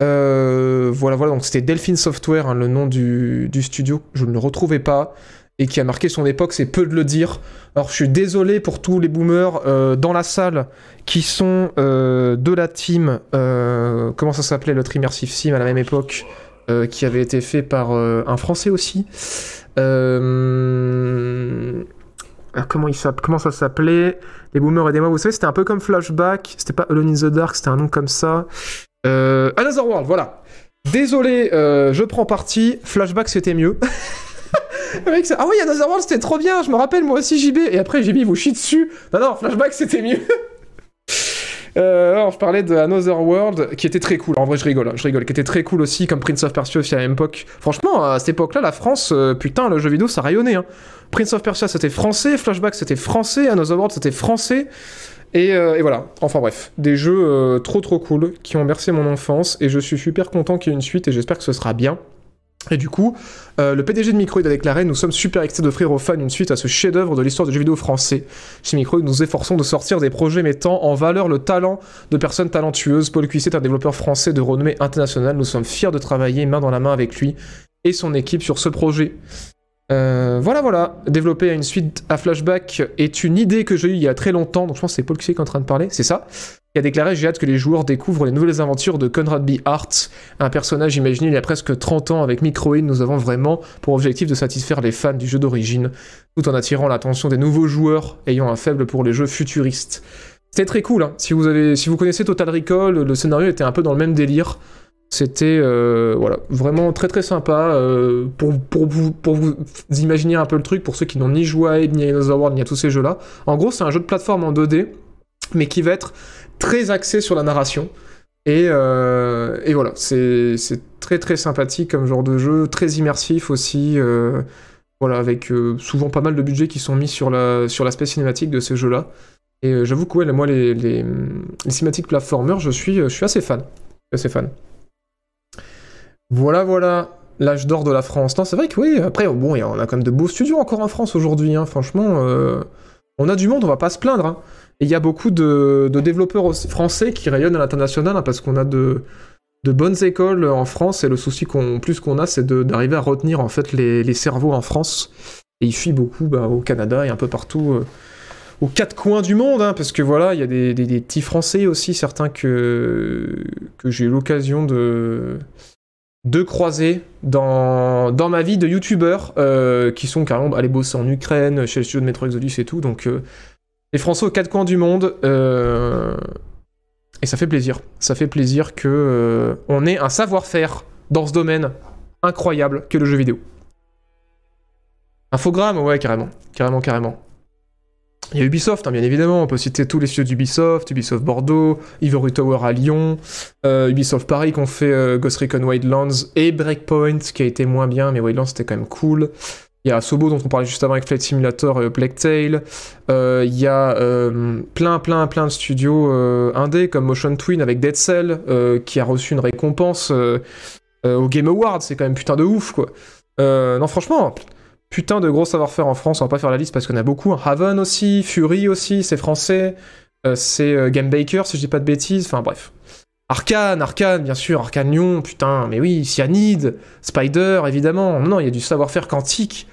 Speaker 1: voilà, voilà, donc c'était Delphine Software, hein, le nom du, studio, je ne le retrouvais pas et qui a marqué son époque, c'est peu de le dire. Alors je suis désolé pour tous les boomers euh, dans la salle qui sont euh, de la team, euh, comment ça s'appelait, le Immersive Sim à la même époque, qui avait été fait par un Français aussi. comment, il comment ça s'appelait Les boomers et moi vous savez, c'était un peu comme Flashback, c'était pas Alone in the Dark, c'était un nom comme ça. Another World, voilà. Désolé, je prends parti, Flashback c'était mieux. ah oui, Another World c'était trop bien, je me rappelle moi aussi JB. Et après JB vous chie dessus. Non, non, Flashback c'était mieux. Euh, alors, je parlais de Another World, qui était très cool. En vrai, je rigole, hein, je rigole, qui était très cool aussi, comme Prince of Persia aussi à la même époque. Franchement, à cette époque-là, la France, euh, putain, le jeu vidéo, ça rayonnait. Hein. Prince of Persia, c'était français, Flashback, c'était français, Another World, c'était français. Et, euh, et, voilà, enfin bref, des jeux trop trop cool qui ont bercé mon enfance et je suis super content qu'il y ait une suite et j'espère que ce sera bien. Et du coup, euh, le PDG de Microïd a déclaré Nous sommes super excités d'offrir aux fans une suite à ce chef-d'œuvre de l'histoire du jeu vidéo français. Chez Microïd, nous efforçons de sortir des projets mettant en valeur le talent de personnes talentueuses. Paul Cuisset est un développeur français de renommée internationale. Nous sommes fiers de travailler main dans la main avec lui et son équipe sur ce projet. Euh, voilà, voilà. Développer une suite à flashback est une idée que j'ai eue il y a très longtemps. Donc je pense que c'est Paul Cuisset qui est en train de parler, c'est ça qui a déclaré J'ai hâte que les joueurs découvrent les nouvelles aventures de Conrad B. Hart, un personnage imaginé il y a presque 30 ans avec Microïd. Nous avons vraiment pour objectif de satisfaire les fans du jeu d'origine, tout en attirant l'attention des nouveaux joueurs ayant un faible pour les jeux futuristes. C'était très cool. hein. Si, vous avez, si vous connaissez Total Recall, le scénario était un peu dans le même délire. C'était euh, voilà, vraiment très très sympa. euh, pour, vous, imaginer un peu le truc, pour ceux qui n'ont ni joué à ni à World, ni à tous ces jeux-là. En gros, c'est un jeu de plateforme en 2D, mais qui va être très axé sur la narration. Et, euh, voilà, c'est très très sympathique comme genre de jeu, très immersif aussi. voilà, avec souvent pas mal de budgets qui sont mis sur la sur l'aspect cinématique de ces jeux-là. Et j'avoue que moi les, cinématiques platformers, je suis assez fan. Je suis assez fan. Voilà, voilà, l'âge d'or de la France. Non, c'est vrai que oui, après, bon, on a quand même de beaux studios encore en France aujourd'hui, hein, franchement. euh, on a du monde, on va pas se plaindre. hein. Et il y a beaucoup de, développeurs français qui rayonnent à l'international hein, parce qu'on a de, bonnes écoles en France et le souci qu'on plus qu'on a, c'est d'arriver à retenir en fait les, cerveaux en France. Et ils fuient beaucoup bah, au Canada et un peu partout. euh, aux quatre coins du monde, parce que voilà, il y a des, petits Français aussi, certains que j'ai eu l'occasion de, de croiser dans, ma vie de youtubeur, euh, qui sont carrément allés bosser en Ukraine, chez le studio de Metro Exodus et tout, donc euh, les Français aux quatre coins du monde, euh, et ça fait plaisir. Ça fait plaisir que on ait un savoir-faire dans ce domaine incroyable que le jeu vidéo. Infogramme, ouais, carrément, carrément, carrément. Il y a Ubisoft, hein, bien évidemment, on peut citer tous les studios d'Ubisoft, Ubisoft Bordeaux, Ivory Tower à Lyon, euh, Ubisoft Paris qui ont fait euh, Ghost Recon Wildlands et Breakpoint qui a été moins bien, mais Wildlands c'était quand même cool. Il y a Sobo dont on parlait juste avant avec Flight Simulator et Plague Tale. Euh, Il y a euh, plein, plein, plein de studios euh, indés comme Motion Twin avec Dead Cell euh, qui a reçu une récompense euh, euh, au Game Awards. C'est quand même putain de ouf quoi. Euh, non, franchement, putain de gros savoir-faire en France. On va pas faire la liste parce qu'on a beaucoup. Haven aussi, Fury aussi, c'est français. Euh, c'est euh, Game Baker si je dis pas de bêtises. Enfin bref. Arkane, Arkane, bien sûr, Arkane Lyon, putain, mais oui, Cyanide, Spider, évidemment. Non, il y a du savoir-faire quantique.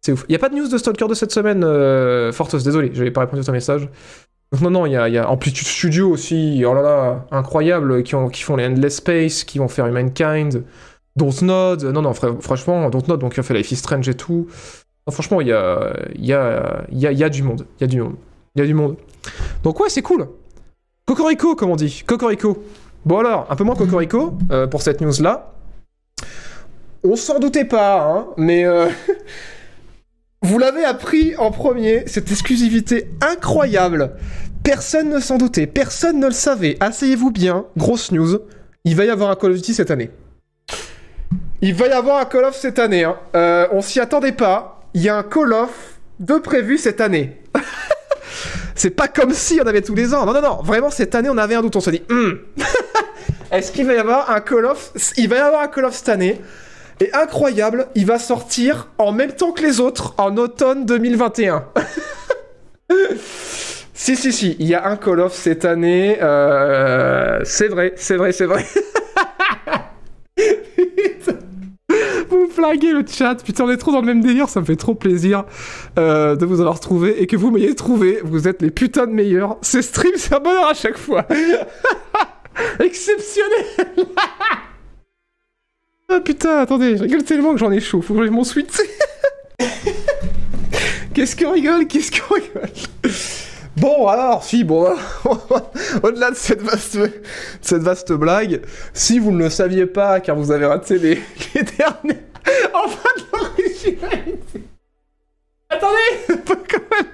Speaker 1: C'est ouf. Il n'y a pas de news de Stalker de cette semaine, euh, désolé, j'avais pas répondu à ton message. Non, non, il y a, Amplitude Studio aussi, oh là là, incroyable, qui font les Endless Space, qui vont faire Humankind, Dontnod, non, non, fr- franchement, Dontnod, donc qui a fait Life is Strange et tout. Franchement, il y a, y, a, y a du monde, il y a du monde, il y a du monde. Donc ouais, c'est cool. Cocorico, comme on dit, Cocorico. Bon alors, un peu moins Cocorico euh, pour cette news-là. On s'en doutait pas, hein, mais euh, vous l'avez appris en premier, cette exclusivité incroyable. Personne ne s'en doutait, personne ne le savait. Asseyez-vous bien, grosse news. Il va y avoir un Call of Duty cette année. Il va y avoir un Call of cette année. Hein. Euh, on s'y attendait pas. Il y a un Call of de prévu cette année. C'est pas comme si on avait tous les ans. Non, non, non. Vraiment, cette année, on avait un doute. On se dit, Hmm. est-ce qu'il va y avoir un Call of Il va y avoir un Call of cette année? Et incroyable, il va sortir en même temps que les autres en automne 2021. si, si, si, il y a un Call of cette année. euh, C'est vrai, c'est vrai, c'est vrai. Vous le chat, putain on est trop dans le même délire, ça me fait trop plaisir euh, de vous avoir trouvé et que vous m'ayez trouvé, vous êtes les putains de meilleurs. Ces streams c'est un bonheur à chaque fois. Exceptionnel Ah putain, attendez, je rigole tellement que j'en ai chaud, faut que j'enlève mon sweat. Qu'est-ce qu'on rigole Qu'est-ce qu'on rigole? Bon alors, si, bon, au-delà de cette vaste, cette vaste blague, si vous ne le saviez pas, car vous avez raté les derniers en fin de l'originalité. Attendez, faut quand même,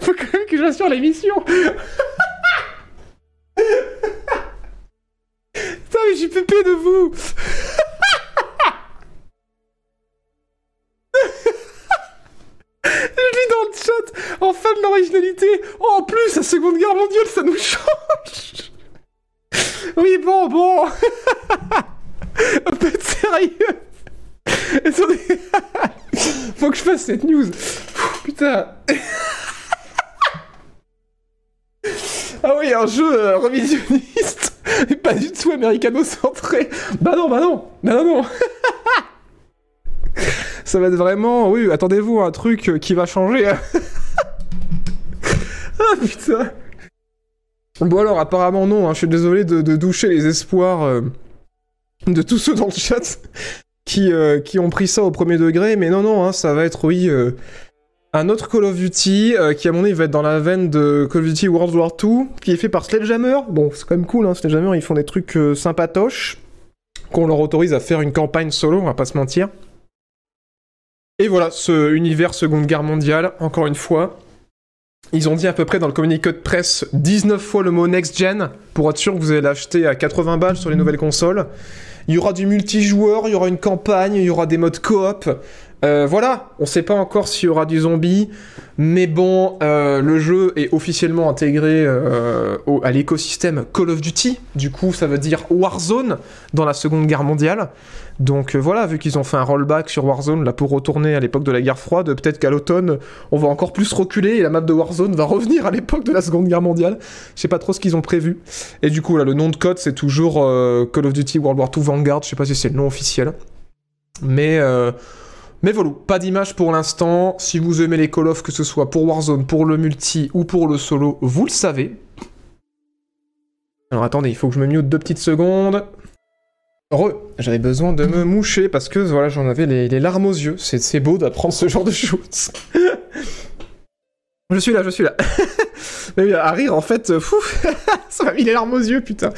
Speaker 1: faut quand même que j'assure l'émission. Putain, mais j'ai pépé de vous. Je lis dans le chat, en fin de l'originalité. Oh, en plus, la Seconde Guerre mondiale, ça nous change. Oui, bon, bon. Un peu de sérieux. Attendez. Faut que je fasse cette news. Putain. Ah oui, un jeu euh, revisionniste et pas du tout américano-centré. Bah non, bah non, bah non, non. Ça va être vraiment, oui, attendez-vous un truc euh, qui va changer. ah putain. Bon alors, apparemment non, hein, je suis désolé de, de doucher les espoirs euh, de tous ceux dans le chat qui, euh, qui ont pris ça au premier degré, mais non, non, hein, ça va être, oui, euh, Un autre Call of Duty euh, qui à mon avis va être dans la veine de Call of Duty World War II, qui est fait par Sledgehammer. Bon, c'est quand même cool, hein, Sledgehammer, ils font des trucs sympatoches, qu'on leur autorise à faire une campagne solo, on va pas se mentir. Et voilà, ce univers Seconde Guerre mondiale, encore une fois. Ils ont dit à peu près dans le communiqué de presse 19 fois le mot next gen pour être sûr que vous allez l'acheter à 80 balles sur les nouvelles consoles. Il y aura du multijoueur, il y aura une campagne, il y aura des modes coop. Euh, voilà, on sait pas encore s'il y aura du zombie, mais bon, euh, le jeu est officiellement intégré euh, à l'écosystème Call of Duty. Du coup, ça veut dire Warzone dans la Seconde Guerre mondiale. Donc euh, voilà, vu qu'ils ont fait un rollback sur Warzone là pour retourner à l'époque de la guerre froide, peut-être qu'à l'automne, on va encore plus reculer et la map de Warzone va revenir à l'époque de la Seconde Guerre mondiale. Je sais pas trop ce qu'ils ont prévu. Et du coup, là, le nom de code, c'est toujours Call of Duty World War II Vanguard. Je sais pas si c'est le nom officiel. Mais, mais voilà, pas d'image pour l'instant. Si vous aimez les Call of, que ce soit pour Warzone, pour le multi ou pour le solo, vous le savez. Alors attendez, il faut que je me mute deux petites secondes. Re, j'avais besoin de me moucher parce que voilà, j'en avais les, larmes aux yeux. C'est c'est beau d'apprendre ce genre de choses. je suis là, je suis là. Mais oui, à rire, en fait, euh, fou, ça m'a mis les larmes aux yeux, putain.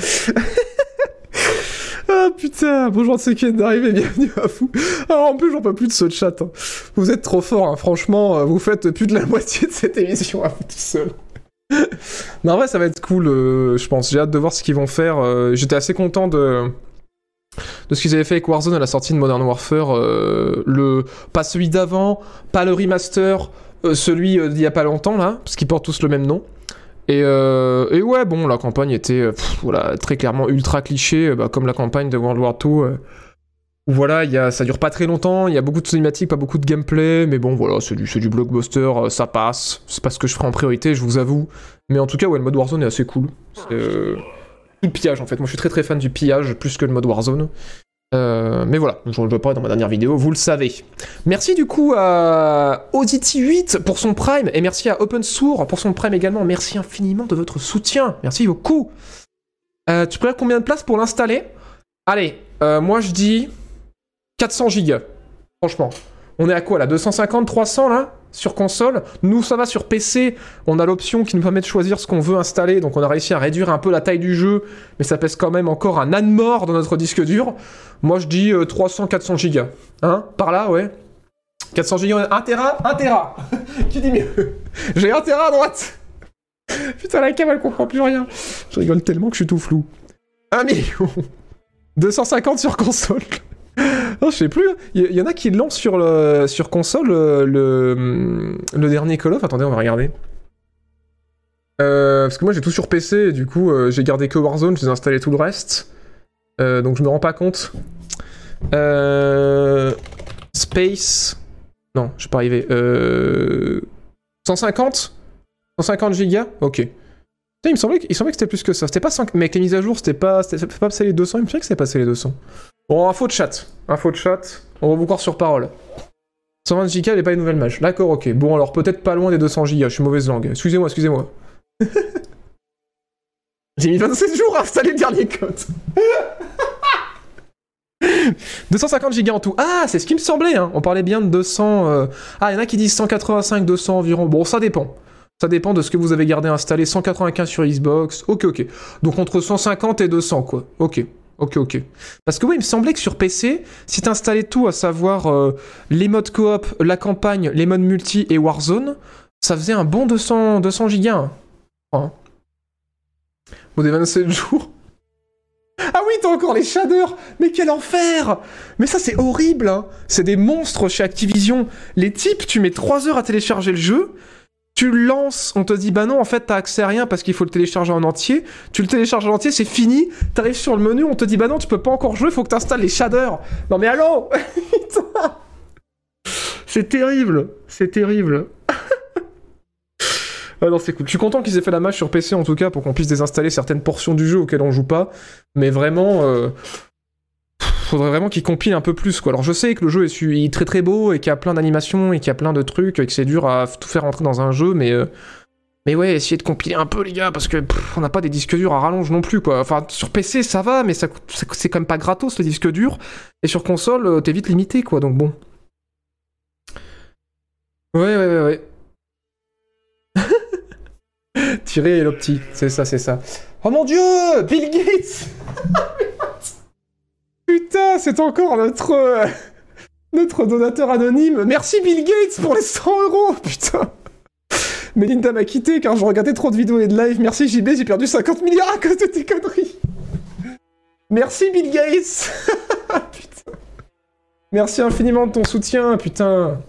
Speaker 1: Ah putain, bonjour de ceux qui viennent d'arriver, bienvenue à vous. Alors en plus j'en peux plus de ce chat. hein. Vous êtes trop fort, hein. franchement, euh, vous faites plus de la moitié de cette émission à vous tout seul. non en vrai ça va être cool, euh, je pense. J'ai hâte de voir ce qu'ils vont faire. euh, J'étais assez content de ce qu'ils avaient fait avec Warzone à la sortie de Modern Warfare. le pas celui d'avant, pas le remaster, celui d'il y a pas longtemps là, parce qu'ils portent tous le même nom. Et, euh, et ouais, bon, la campagne était euh, très clairement ultra cliché, euh, bah, comme la campagne de World War II. où voilà, il y a, ça dure pas très longtemps, il y a beaucoup de cinématiques, pas beaucoup de gameplay, mais bon, voilà, c'est du, blockbuster, ça passe. C'est pas ce que je ferai en priorité, je vous avoue. Mais en tout cas, ouais, le mode Warzone est assez cool. C'est le pillage en fait. Moi, je suis très très fan du pillage plus que le mode Warzone. Euh, mais voilà, je le parler dans ma dernière vidéo, vous le savez. Merci du coup à Audity8 pour son Prime et merci à OpenSource pour son Prime également. Merci infiniment de votre soutien. Merci beaucoup. Euh, tu préfères combien de place pour l'installer? Allez, euh, moi je dis 400 gigas. Franchement. On est à quoi là? 250, 300 là? Sur console Nous ça va sur PC. On a l'option qui nous permet de choisir ce qu'on veut installer. Donc on a réussi à réduire un peu la taille du jeu. Mais ça pèse quand même encore un âne mort dans notre disque dur. Moi je dis euh, 300, 400 gigas. Hein Par là, ouais. 400 gigas, 1 Tera 1 Tera Qui dit mieux? J'ai 1 Tera à droite Putain, la cam elle comprend plus rien. Je rigole tellement que je suis tout flou. 1 million 250 sur console non, je sais plus. Il y, y en a qui lancent sur, sur console euh, le, dernier Call of. Attendez, on va regarder. Euh, parce que moi j'ai tout sur PC, et du coup euh, j'ai gardé que Warzone, j'ai installé tout le reste. Euh, donc je me rends pas compte. Euh, Space. Non, je suis pas arrivé. Euh, 150 150 gigas? Ok. Il me semblait, que- il semblait que c'était plus que ça. C'était pas 5... Mais avec les mises à jour, c'était pas, c'était pas passé les 200. Il me semblait que c'était passé les 200. Bon, info de chat. Info de chat. On va vous croire sur parole. 120 gigas, il pas les nouvelles matchs. D'accord, ok. Bon, alors peut-être pas loin des 200 gigas. Je suis mauvaise langue. Excusez-moi, excusez-moi. J'ai mis 27 jours à installer le dernier code. 250 gigas en tout. Ah, c'est ce qui me semblait. Hein. On parlait bien de 200. euh, Ah, il y en a qui disent 185, 200 environ. Bon, ça dépend. Ça dépend de ce que vous avez gardé installé. 195 sur Xbox. Ok, ok. Donc entre 150 et 200, quoi. Ok. Ok, ok. Parce que oui, il me semblait que sur PC, si t'installais tout, à savoir euh, les modes coop, la campagne, les modes multi et Warzone, ça faisait un bon 200, 200 gigas. hein. Hein. Au des 27 jours. Ah oui, t'as encore les shaders Mais quel enfer Mais ça, c'est horrible hein. C'est des monstres chez Activision. Les types, tu mets 3 heures à télécharger le jeu, tu le lances, on te dit bah non, en fait, t'as accès à rien parce qu'il faut le télécharger en entier. Tu le télécharges en entier, c'est fini. T'arrives sur le menu, on te dit bah non, tu peux pas encore jouer, faut que t'installes les shaders. Non mais allô C'est terrible C'est terrible Ah non, c'est cool. Je suis content qu'ils aient fait la match sur PC en tout cas pour qu'on puisse désinstaller certaines portions du jeu auxquelles on joue pas. Mais vraiment, euh, faudrait vraiment qu'ils compilent un peu plus quoi. Alors je sais que le jeu est, est très très beau et qu'il y a plein d'animations et qu'il y a plein de trucs et que c'est dur à tout faire rentrer dans un jeu, mais euh, mais ouais, essayez de compiler un peu les gars parce que on n'a pas des disques durs à rallonge non plus quoi. Enfin sur PC ça va, mais ça c'est quand même pas gratos le disque dur. Et sur console euh, t'es vite limité quoi. Donc bon. Ouais, ouais, ouais, ouais. Tirer et l'opti, c'est ça, c'est ça. Oh mon dieu Bill Gates Putain, c'est encore notre... euh, notre donateur anonyme. Merci Bill Gates pour les 100 euros, putain Melinda m'a quitté car je regardais trop de vidéos et de live. Merci JB, j'ai perdu 50 milliards à cause de tes conneries. Merci Bill Gates. Merci infiniment de ton soutien, putain.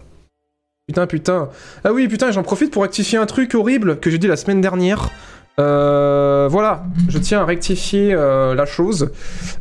Speaker 1: Putain, putain. Ah oui, putain, j'en profite pour rectifier un truc horrible que j'ai dit la semaine dernière. Euh, voilà, je tiens à rectifier euh, la chose.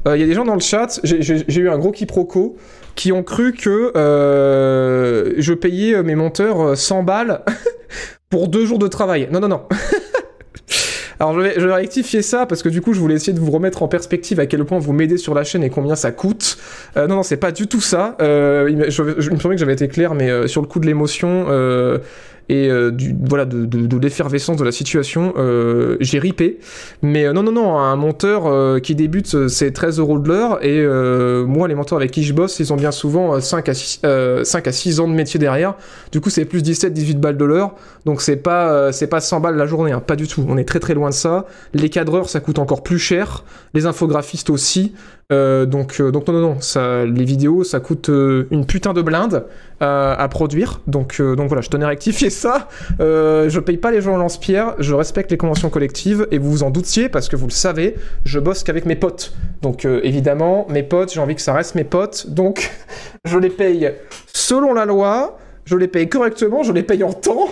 Speaker 1: Il y a des gens dans le chat, j'ai- eu un gros quiproquo, qui ont cru que euh, je payais mes monteurs euh, 100 balles pour deux jours de travail. Non, non, non. Alors je vais, rectifier ça parce que du coup je voulais essayer de vous remettre en perspective à quel point vous m'aidez sur la chaîne et combien ça coûte. Euh, non non c'est pas du tout ça. Euh, je- je- il me semblait que j'avais été clair mais euh, sur le coup de l'émotion euh, et euh, du, voilà de, de- de l'effervescence de la situation euh, j'ai ripé. Mais euh, non non non un monteur euh, qui débute euh, c'est 13 euros de l'heure et moi les monteurs avec qui je bosse ils ont bien souvent euh, 5 à 6, euh, 5 à 6 ans de métier derrière. Du coup c'est plus 17 18 balles de l'heure. Donc c'est pas c'est pas 100 balles la journée, hein, pas du tout. On est très très loin de ça. Les cadreurs ça coûte encore plus cher, les infographistes aussi. Euh, donc euh, donc non non non, les vidéos ça coûte euh, une putain de blinde à produire. Donc donc voilà, je tenais à rectifier ça. Je paye pas les gens en lance-pierre, je respecte les conventions collectives et vous vous en doutiez parce que vous le savez, je bosse qu'avec mes potes. Donc évidemment, mes potes, j'ai envie que ça reste mes potes. Donc je les paye selon la loi. Je les paye correctement, je les paye en temps,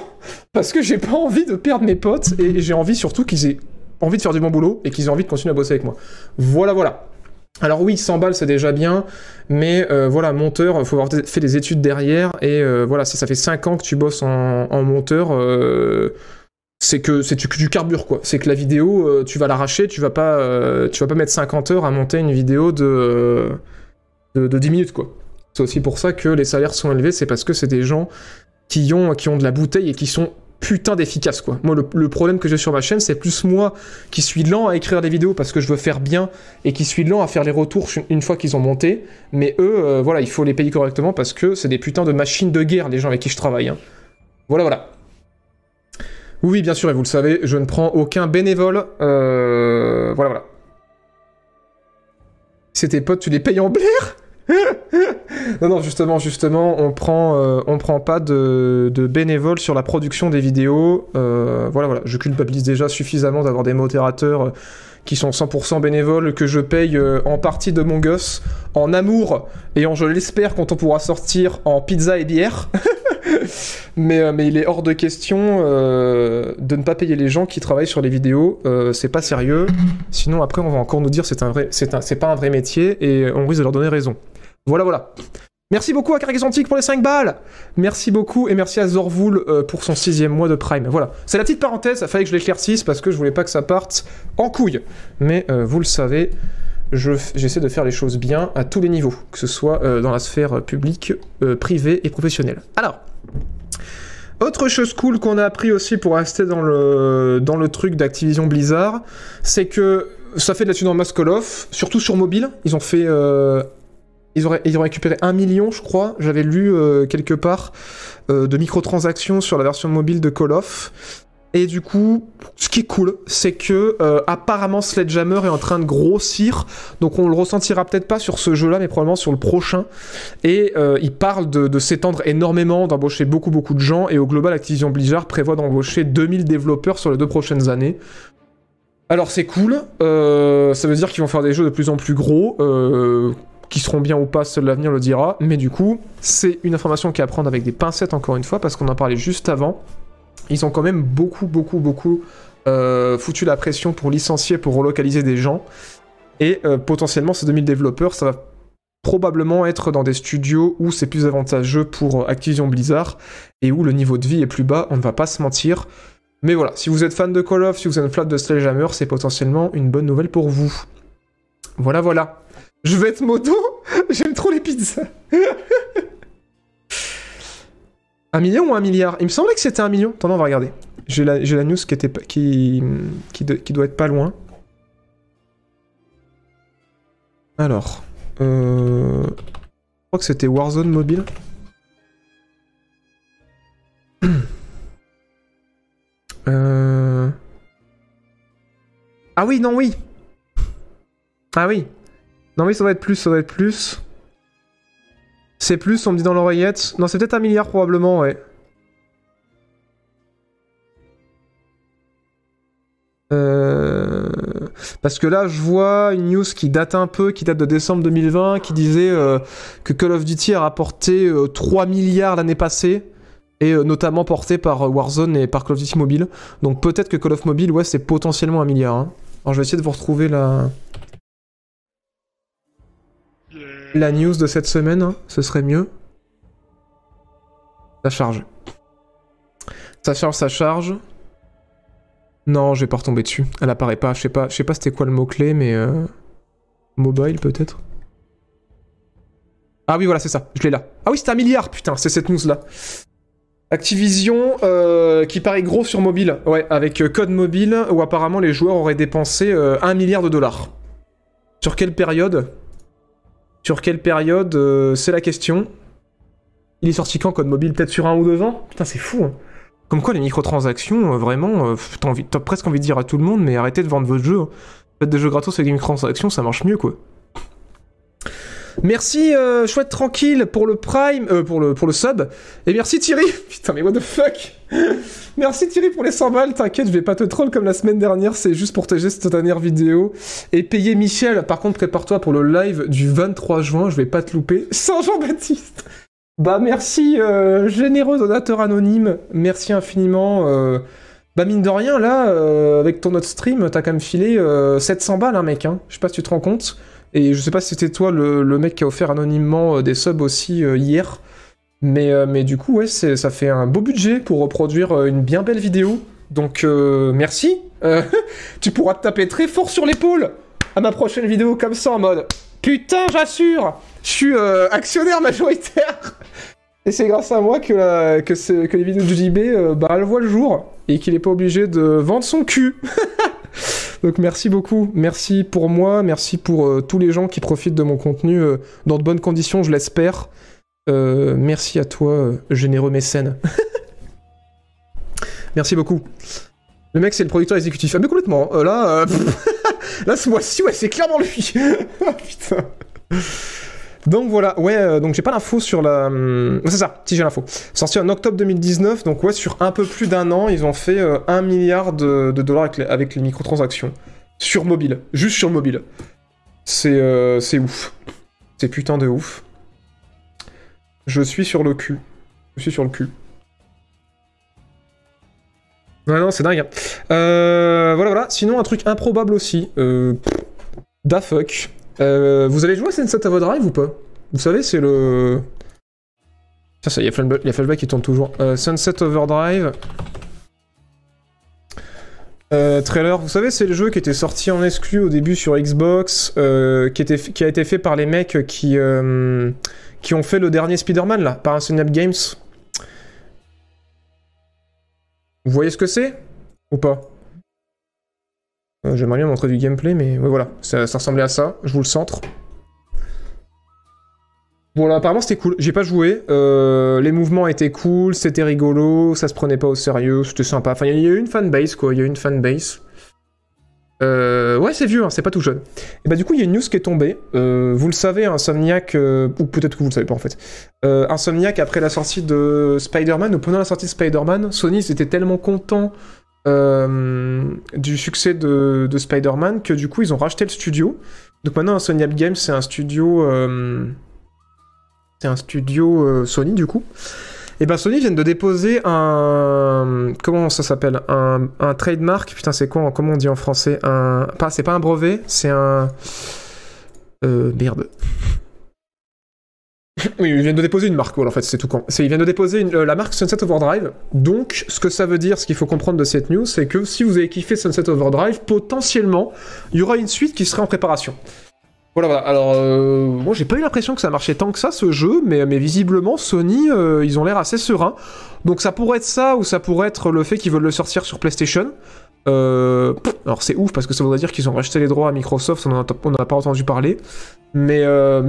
Speaker 1: parce que j'ai pas envie de perdre mes potes et j'ai envie surtout qu'ils aient envie de faire du bon boulot et qu'ils aient envie de continuer à bosser avec moi. Voilà, voilà. Alors oui, 100 balles c'est déjà bien, mais euh, voilà, monteur, faut avoir fait des études derrière, et euh, voilà, si ça fait 5 ans que tu bosses en, monteur, euh, c'est que c'est que du carbure quoi. C'est que la vidéo, tu vas l'arracher, tu vas pas, vas pas mettre 50 heures à monter une vidéo de, de, de 10 minutes quoi. C'est aussi pour ça que les salaires sont élevés, c'est parce que c'est des gens qui ont, qui ont de la bouteille et qui sont putain d'efficaces quoi. Moi le, problème que j'ai sur ma chaîne c'est plus moi qui suis lent à écrire des vidéos parce que je veux faire bien et qui suis lent à faire les retours une- fois qu'ils ont monté. Mais eux, euh, voilà, il faut les payer correctement parce que c'est des putains de machines de guerre les gens avec qui je travaille. hein. Voilà voilà. Oui, bien sûr, et vous le savez, je ne prends aucun bénévole. Euh, Voilà, voilà. Tes potes, tu les payes en blaire Non, non, justement, justement, on prend, euh, on prend pas de, bénévoles sur la production des vidéos. Euh, voilà, voilà, je culpabilise déjà suffisamment d'avoir des modérateurs euh, qui sont 100% bénévoles, que je paye en partie de mon gosse, en amour, et en, je l'espère, quand on pourra sortir en pizza et bière. mais, mais il est hors de question de ne pas payer les gens qui travaillent sur les vidéos. C'est pas sérieux. Sinon, après, on va encore nous dire c'est un vrai, c'est pas un vrai métier et on risque de leur donner raison. Voilà, voilà. Merci beaucoup à Cargexantique pour les 5 balles. Merci beaucoup et merci à Zorvoul euh, pour son sixième mois de Prime. Voilà. C'est la petite parenthèse, ça fallait que je l'éclaircisse parce que je voulais pas que ça parte en couille. Mais euh, vous le savez, j'essaie de faire les choses bien à tous les niveaux, que ce soit euh, dans la sphère publique, privée et professionnelle. Alors, autre chose cool qu'on a appris aussi pour rester dans le, dans le truc d'Activision Blizzard, c'est que ça fait de la thune en surtout sur mobile. Ils ont fait. Ils, auraient, ils ont récupéré un million, je crois, j'avais lu euh, quelque part, euh, de microtransactions sur la version mobile de Call of. Et du coup, ce qui est cool, c'est que euh, apparemment Sledgehammer est en train de grossir, donc on le ressentira peut-être pas sur ce jeu-là, mais probablement sur le prochain. Et euh, il parle de, s'étendre énormément, d'embaucher beaucoup beaucoup de gens, et au global, Activision Blizzard prévoit d'embaucher 2000 développeurs sur les deux prochaines années. Alors c'est cool, ça veut dire qu'ils vont faire des jeux de plus en plus gros, qui seront bien ou pas, seul l'avenir le dira, mais du coup, c'est une information qui est à prendre avec des pincettes encore une fois, parce qu'on en parlait juste avant. Ils ont quand même beaucoup, beaucoup, beaucoup euh, foutu la pression pour licencier, pour relocaliser des gens. Et euh, potentiellement, ces 2000 développeurs, ça va probablement être dans des studios où c'est plus avantageux pour Activision Blizzard et où le niveau de vie est plus bas, on ne va pas se mentir. Mais voilà, si vous êtes fan de Call of, si vous êtes fan de Sledgehammer, c'est potentiellement une bonne nouvelle pour vous. Voilà, voilà. Je vais être moto J'aime trop les pizzas Un million ou un milliard? Il me semblait que c'était un million. Attendez, on va regarder. J'ai la, news qui, était, qui, qui doit être pas loin. Alors. Euh... Je crois que c'était Warzone mobile. Euh... Ah oui, non, oui. Ah oui. Non, oui, ça doit être plus, ça doit être plus. C'est plus, on me dit dans l'oreillette. Non, c'est peut-être un milliard probablement, ouais. Euh, Parce que là, je vois une news qui date un peu, qui date de décembre 2020, qui disait euh, que Call of Duty a rapporté euh, 3 milliards l'année passée, et euh, notamment porté par euh, Warzone et par Call of Duty Mobile. Donc peut-être que Call of Mobile, ouais, c'est potentiellement un milliard. hein. Alors je vais essayer de vous retrouver la... la news de cette semaine, hein. ce serait mieux. Ça charge. Ça charge, ça charge. Non, je vais pas retomber dessus. Elle apparaît pas. Je sais pas, pas c'était quoi le mot-clé, mais... euh, Mobile, peut-être Ah oui, voilà, c'est ça. Je l'ai là. Ah oui, c'était un milliard, putain, c'est cette news-là. Activision, euh, qui paraît gros sur mobile. Ouais, avec euh, code mobile, où apparemment les joueurs auraient dépensé 1 milliard de dollars. Sur quelle période? Sur quelle période euh, C'est la question. Il est sorti quand, code mobile? Peut-être sur un ou deux ans? Putain, c'est fou, hein. Comme quoi, les microtransactions, euh, vraiment, euh, t'as envie- t'as presque envie de dire à tout le monde, mais arrêtez de vendre votre jeu. Faites des jeux gratos avec des microtransactions, ça marche mieux, quoi. Merci, euh, chouette tranquille, pour le prime, euh, pour le, pour le sub. Et merci Thierry. Putain, mais what the fuck? Merci Thierry pour les 100 balles. T'inquiète, je vais pas te troll comme la semaine dernière, c'est juste pour te cette dernière vidéo. Et payer Michel, par contre, prépare-toi pour le live du 23 juin, je vais pas te louper. Sans Jean-Baptiste Bah merci, euh, généreux donateur anonyme, merci infiniment. euh, bah mine de rien, là, euh, avec ton autre stream, t'as quand même filé euh, 700 balles, hein, mec. Hein. Je sais pas si tu te rends compte. Et je sais pas si c'était toi le, le mec qui a offert anonymement des subs aussi hier. Mais, euh, mais du coup, ouais, ça fait un beau budget pour reproduire euh, une bien belle vidéo. Donc, euh, merci. Tu pourras te taper très fort sur l'épaule à ma prochaine vidéo comme ça en mode Putain, j'assure Je suis actionnaire majoritaire Et c'est grâce à moi que, la- les vidéos de JB, bah, elles voient le jour et qu'il est pas obligé de vendre son cul. Donc merci beaucoup, merci pour moi, merci pour tous les gens qui profitent de mon contenu dans de bonnes conditions, je l'espère. Euh, merci à toi, euh, généreux mécène. merci beaucoup. Le mec, c'est le producteur exécutif. Ah mais complètement. euh, là, euh, là ce mois-ci, ouais, c'est clairement lui. Ah, Putain. Donc voilà, ouais, euh, donc j'ai pas l'info sur la... hum, C'est ça, si j'ai l'info. Sorti en octobre 2019, donc ouais, sur un peu plus d'un an, ils ont fait euh, 1 milliard de, de dollars avec les, avec les microtransactions. Sur mobile, juste sur mobile. C'est euh, c'est ouf. C'est putain de ouf. Je suis sur le cul. Je suis sur le cul. Ouais, non, c'est dingue. hein. Euh, voilà, voilà. Sinon, un truc improbable aussi. Euh, da fuck. Euh, vous allez jouer à Sunset Overdrive ou pas? Vous savez, c'est le... Ça, ça, il y a Flashback, y a qui tourne toujours. Sunset Overdrive. Trailer, vous savez, c'est le jeu qui était sorti en exclu au début sur Xbox, qui, a été fait par les mecs qui, qui ont fait le dernier Spider-Man, là, par Insomniac Games. Vous voyez ce que c'est Ou pas? Euh, J'aimerais bien montrer du gameplay, mais voilà, ça, ressemblait à ça. Je vous le centre. Voilà, apparemment c'était cool. J'ai pas joué. Euh, les mouvements étaient cool, c'était rigolo, ça se prenait pas au sérieux, c'était sympa. Enfin, il y a eu une fanbase, quoi. Il y a eu une fanbase. Euh, ouais, c'est vieux, hein, c'est pas tout jeune. Et bah, du coup, il y a une news qui est tombée. Euh, vous le savez, Insomniac, euh, ou peut-être que vous le savez pas en fait. Insomniac, après la sortie de Spider-Man, ou pendant la sortie de Spider-Man, Sony ils étaient tellement contents euh, du succès de, de Spider-Man que du coup, ils ont racheté le studio. Donc maintenant, Insomniac Games, c'est un studio. c'est un studio Sony du coup. Et ben Sony vient de déposer un comment ça s'appelle? Un, un trademark. Putain c'est quoi comment on dit en français? Un pas c'est pas un brevet c'est un euh, merde. Oui ils viennent de déposer une marque en fait c'est tout con. Ils viennent de déposer euh, la marque Sunset Overdrive. Donc ce que ça veut dire ce qu'il faut comprendre de cette news c'est que si vous avez kiffé Sunset Overdrive potentiellement il y aura une suite qui serait en préparation voilà. Alors, euh, moi, j'ai pas eu l'impression que ça marchait tant que ça, ce jeu, mais, visiblement, Sony, euh, ils ont l'air assez sereins. Donc, ça pourrait être ça, ou ça pourrait être le fait qu'ils veulent le sortir sur PlayStation. Euh, alors, c'est ouf, parce que ça voudrait dire qu'ils ont racheté les droits à Microsoft, on en a, pas entendu parler. Mais,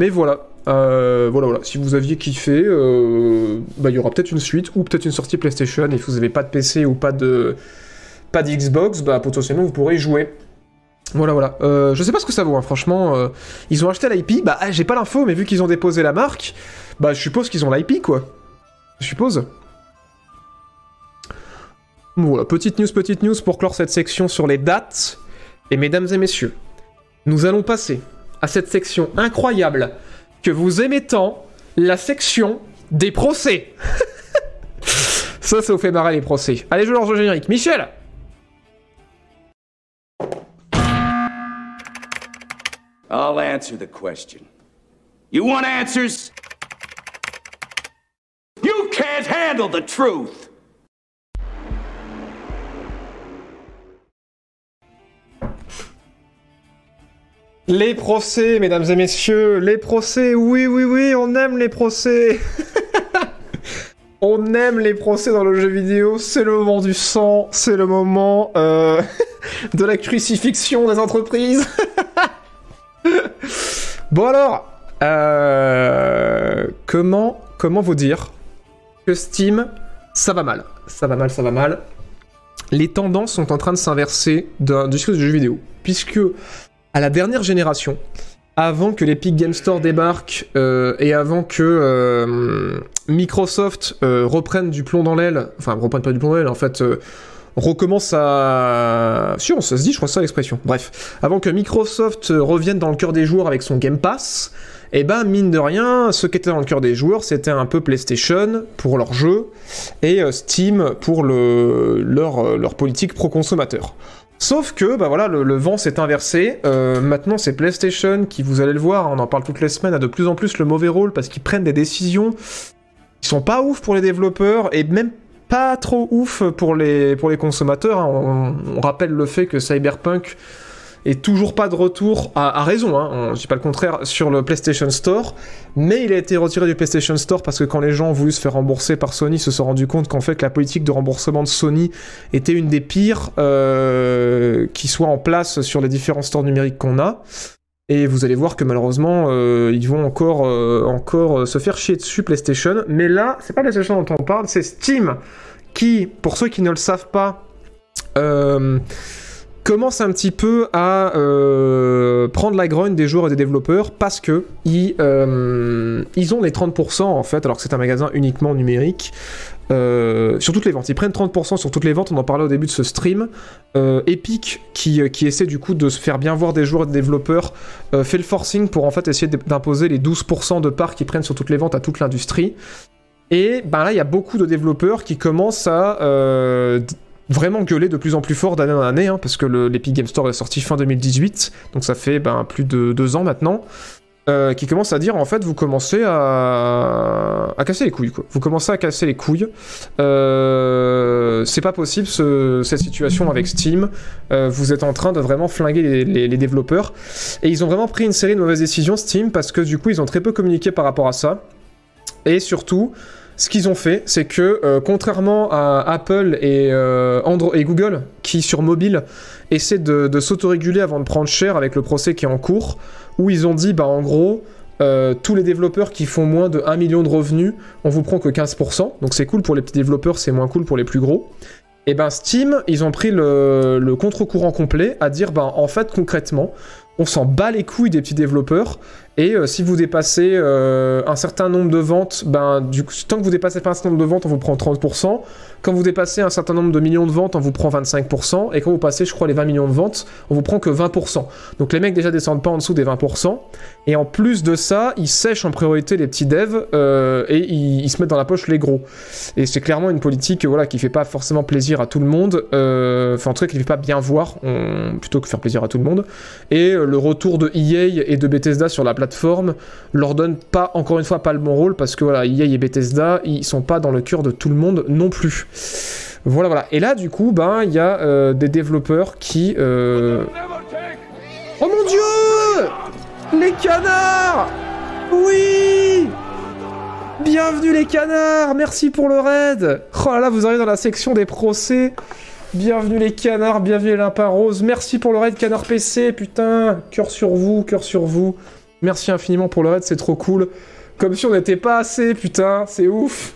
Speaker 1: voilà. Voilà, voilà. Si vous aviez kiffé, bah, il y aura peut-être une suite, ou peut-être une sortie PlayStation, et si vous avez pas de PC ou pas de pas d'Xbox, bah potentiellement vous pourrez y jouer. Voilà, voilà. Euh, je sais pas ce que ça vaut, hein, franchement. euh, ils ont acheté l'IP, bah ah, j'ai pas l'info, mais vu qu'ils ont déposé la marque, bah je suppose qu'ils ont l'IP, quoi. Je suppose. Voilà, petite news, petite news pour clore cette section sur les dates. Et mesdames et messieurs, nous allons passer à cette section incroyable que vous aimez tant, la section des procès. ça, ça vous fait marrer les procès. Allez, je lance le générique. Michel
Speaker 5: I'll answer the question. You want answers? You can't handle the truth!
Speaker 1: Les procès, mesdames et messieurs, les procès, oui, oui, oui, on aime les procès. on aime les procès dans le jeu vidéo, c'est le moment du sang, c'est le moment euh, de la crucifixion des entreprises. bon alors, euh, comment, comment vous dire que Steam, ça va mal, ça va mal, ça va mal. Les tendances sont en train de s'inverser d'un- du du jeu vidéo, puisque à la dernière génération, avant que l'Epic Game Store débarque euh, et avant que euh, Microsoft reprenne du plomb dans l'aile, enfin reprenne pas du plomb dans l'aile, en fait, recommence à... On ça se dit, je crois ça l'expression. Bref, avant que Microsoft euh, revienne dans le cœur des joueurs avec son Game Pass, et ben mine de rien, ce qui était dans le cœur des joueurs, c'était un peu PlayStation pour leurs jeux et euh, Steam pour le, leur, euh, leur politique pro-consommateur. Sauf que, bah voilà, le, vent s'est inversé. Maintenant, c'est PlayStation qui, vous allez le voir, on en parle toutes les semaines, a de plus en plus le mauvais rôle parce qu'ils prennent des décisions qui sont pas ouf pour les développeurs et même pas trop ouf pour les, pour les consommateurs. hein. On, rappelle le fait que Cyberpunk est toujours pas de retour, à, raison, hein, on- dis pas le contraire, sur le PlayStation Store, mais il a été retiré du PlayStation Store parce que quand les gens ont voulu se faire rembourser par Sony, ils se sont rendus compte qu'en fait la politique de remboursement de Sony était une des pires euh, qui soit en place sur les différents stores numériques qu'on a. Et vous allez voir que malheureusement, euh, ils vont encore, euh, encore euh, se faire chier dessus PlayStation. Mais là, c'est pas PlayStation dont on parle, c'est Steam qui, pour ceux qui ne le savent pas, commence un petit peu à prendre la grogne des joueurs et des développeurs parce que ils, ils ont les 30% en fait, alors que c'est un magasin uniquement numérique. Euh, sur toutes les ventes, ils prennent 30% sur toutes les ventes. On en parlait au début de ce stream. Euh, Epic, qui, qui essaie du coup de se faire bien voir des joueurs et des développeurs, euh, fait le forcing pour en fait essayer d'imposer les 12% de parts qu'ils prennent sur toutes les ventes à toute l'industrie. Et ben là, il y a beaucoup de développeurs qui commencent à euh, vraiment gueuler de plus en plus fort d'année en année, hein, parce que le- l'Epic Game Store est sorti fin 2018, donc ça fait ben, plus de deux ans maintenant. Euh, qui commencent à dire en fait vous commencez à, à casser les couilles quoi. Vous commencez à casser les couilles. Euh, c'est pas possible ce- cette situation avec Steam. Euh, vous êtes en train de vraiment flinguer les, développeurs. Et ils ont vraiment pris une série de mauvaises décisions Steam parce que du coup ils ont très peu communiqué par rapport à ça. Et surtout, ce qu'ils ont fait, c'est que contrairement à Apple et, euh, Andro- et Google, qui sur mobile essaient de s'autoréguler avant de prendre cher avec le procès qui est en cours, où ils ont dit, bah en gros, euh, tous les développeurs qui font moins de 1 million de revenus, on vous prend que 15%. Donc c'est cool pour les petits développeurs, c'est moins cool pour les plus gros. Et ben Steam, ils ont pris le, contre-courant complet à dire, ben en fait concrètement, on s'en bat les couilles des petits développeurs. Et euh, si vous dépassez euh, un certain nombre de ventes, ben, du coup, tant que vous dépassez pas un certain nombre de ventes, on vous prend 30%. Quand vous dépassez un certain nombre de millions de ventes, on vous prend 25%. Et quand vous passez, je crois, les 20 millions de ventes, on vous prend que 20%. Donc les mecs déjà descendent pas en dessous des 20%. Et en plus de ça, ils sèchent en priorité les petits devs euh, et ils, se mettent dans la poche les gros. Et c'est clairement une politique voilà, qui fait pas forcément plaisir à tout le monde. euh, Enfin, en tout cas, qui fait pas bien voir, plutôt que faire plaisir à tout le monde. Et euh, le retour de EA et de Bethesda sur la plateforme leur donne pas, encore une fois, pas le bon rôle parce que voilà, EA et Bethesda, ils sont pas dans le cœur de tout le monde non plus. Voilà, voilà. Et là, du coup, ben, il y a euh, des développeurs qui. euh, Oh mon dieu Les canards Oui Bienvenue les canards Merci pour le raid Oh là là, vous arrivez dans la section des procès. Bienvenue les canards, bienvenue les lapins roses. Merci pour le raid canard PC, putain. Cœur sur vous, cœur sur vous. Merci infiniment pour le raid, c'est trop cool. Comme si on n'était pas assez, putain, c'est ouf.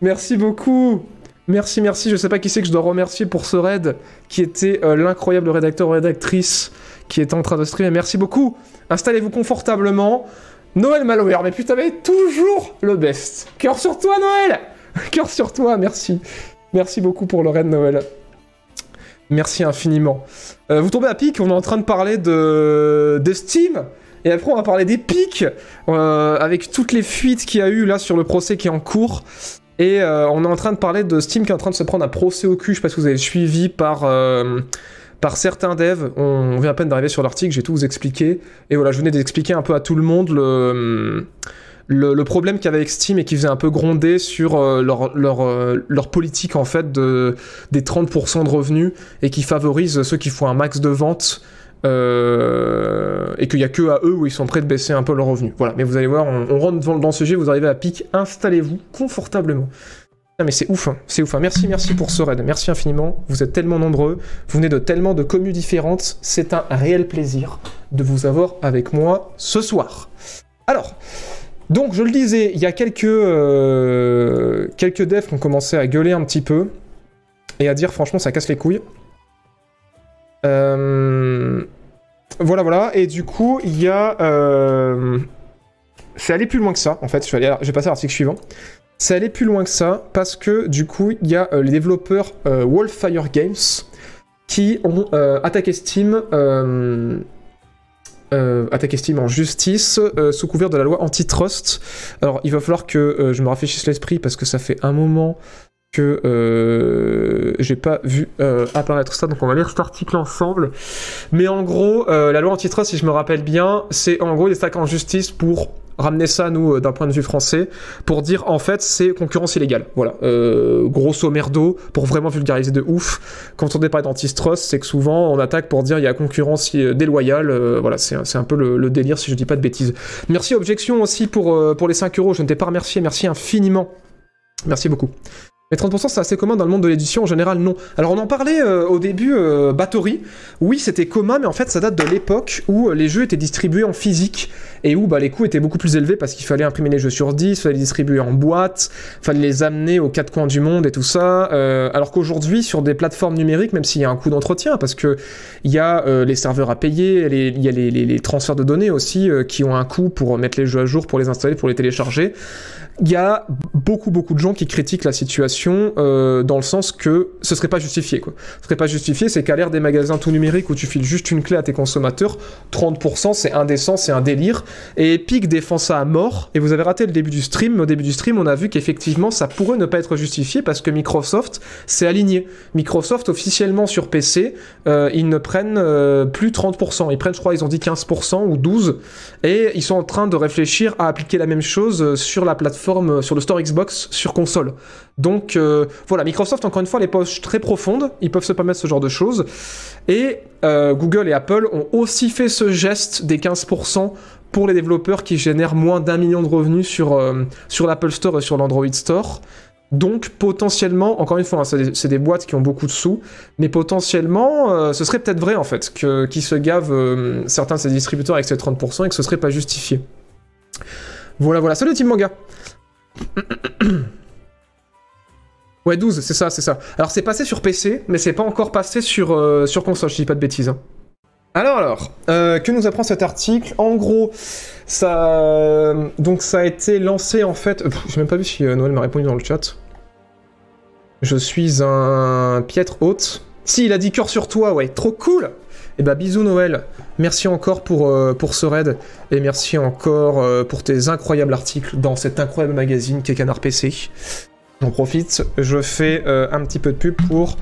Speaker 1: Merci beaucoup. Merci, merci. Je sais pas qui c'est que je dois remercier pour ce raid, qui était euh, l'incroyable rédacteur ou rédactrice qui était en train de streamer. Merci beaucoup. Installez-vous confortablement. Noël Malware, mais putain, mais toujours le best. Cœur sur toi, Noël Cœur sur toi, merci. Merci beaucoup pour le raid, Noël. Merci infiniment. Euh, vous tombez à pic, on est en train de parler de, de Steam. Et après, on va parler des pics, euh, avec toutes les fuites qu'il y a eu là sur le procès qui est en cours. Et euh, on est en train de parler de Steam qui est en train de se prendre un procès au cul. Je sais pas si vous avez suivi par, euh, par certains devs. On vient à peine d'arriver sur l'article, j'ai tout vous expliqué. Et voilà, je venais d'expliquer un peu à tout le monde le, le, le problème qu'il y avait avec Steam et qui faisait un peu gronder sur euh, leur, leur, leur politique en fait de, des 30% de revenus et qui favorise ceux qui font un max de ventes. Euh, et qu'il n'y a que à eux où ils sont prêts de baisser un peu leurs revenus. Voilà, mais vous allez voir, on, rentre dans, ce sujet, vous arrivez à pic, installez-vous confortablement. Ah mais c'est ouf, hein, c'est ouf. hein. Merci, merci pour ce raid. Merci infiniment. Vous êtes tellement nombreux. Vous venez de tellement de communes différentes. C'est un réel plaisir de vous avoir avec moi ce soir. Alors, donc je le disais, il y a quelques, euh, quelques devs qui ont commencé à gueuler un petit peu et à dire franchement ça casse les couilles. Euh, Voilà, voilà. Et du coup, il y a... euh, C'est allé plus loin que ça, en fait. Je vais, aller- passer à l'article suivant. C'est allé plus loin que ça parce que du coup, il y a euh, les développeurs Wildfire Games qui ont attaqué Steam, euh, Steam en justice sous couvert de la loi antitrust. Alors, il va falloir que je me rafraîchisse l'esprit parce que ça fait un moment que euh, j'ai pas vu euh, apparaître ça, donc on va lire cet article ensemble. Mais en gros, euh, la loi antitrust, si je me rappelle bien, c'est en gros des attaques en justice pour ramener ça, nous, euh, d'un point de vue français, pour dire en fait c'est concurrence illégale. Voilà, euh, grosso merdo, pour vraiment vulgariser de ouf. Quand on parle d'antitrust, c'est que souvent on attaque pour dire il y a concurrence déloyale. euh, voilà, c'est un peu le, le délire si je dis pas de bêtises. Merci, objection aussi pour, euh, pour les 5 euros, je ne t'ai pas remercié, merci infiniment. Merci beaucoup. Les 30% c'est assez commun dans le monde de l'édition, en général non. Alors on en parlait euh, au début, euh, oui c'était commun, mais en fait ça date de l'époque où euh, les jeux étaient distribués en physique et où bah, les coûts étaient beaucoup plus élevés parce qu'il fallait imprimer les jeux sur 10, fallait les distribuer en boîte, fallait les amener aux quatre coins du monde et tout ça. euh, alors qu'aujourd'hui sur des plateformes numériques, même s'il y a un coût d'entretien, parce que il y a euh, les serveurs à payer, il y a les, les- les transferts de données aussi euh, qui ont un coût pour mettre les jeux à jour, pour les installer, pour les télécharger. Il y a beaucoup beaucoup de gens qui critiquent la situation euh, dans le sens que ce serait pas justifié quoi. Ce serait pas justifié, c'est qu'à l'ère des magasins tout numériques où tu files juste une clé à tes consommateurs, 30% c'est indécent, c'est un délire. Et Epic défend ça à mort. Et vous avez raté le début du stream, mais au début du stream on a vu qu'effectivement ça pourrait ne pas être justifié parce que Microsoft s'est aligné. Microsoft officiellement sur PC, euh, ils ne prennent euh, plus 30%, ils prennent je crois ils ont dit 15% ou 12% et ils sont en train de réfléchir à appliquer la même chose euh, sur la plateforme, euh, sur le store Xbox, sur console. Donc euh, voilà, Microsoft, encore une fois, les poches très profondes, ils peuvent se permettre ce genre de choses. Et euh, Google et Apple ont aussi fait ce geste des 15% pour les développeurs qui génèrent moins d'un million de revenus sur, sur l'Apple Store et sur l'Android Store. Donc potentiellement, encore une fois, hein, c'est des, boîtes qui ont beaucoup de sous, mais potentiellement, ce serait peut-être vrai en fait, qu'ils se gavent certains de ces distributeurs avec ces 30% et que ce serait pas justifié. Voilà, voilà. Salut Team Manga Ouais, 12, c'est ça, c'est ça. Alors c'est passé sur PC, mais c'est pas encore passé sur, euh, console, je dis pas de bêtises. hein. Alors, alors, euh, que nous apprend cet article? En gros, ça, donc ça a été lancé en fait. Pff, J'ai même pas vu si euh, Noël m'a répondu dans le chat. Je suis un piètre hôte. Si, il a dit cœur sur toi, ouais, trop cool Et bah bisous Noël. Merci encore pour, euh, pour ce raid. Et merci encore euh, pour tes incroyables articles dans cet incroyable magazine qu'est Canard PC. J'en profite, je fais euh, un petit peu de pub pour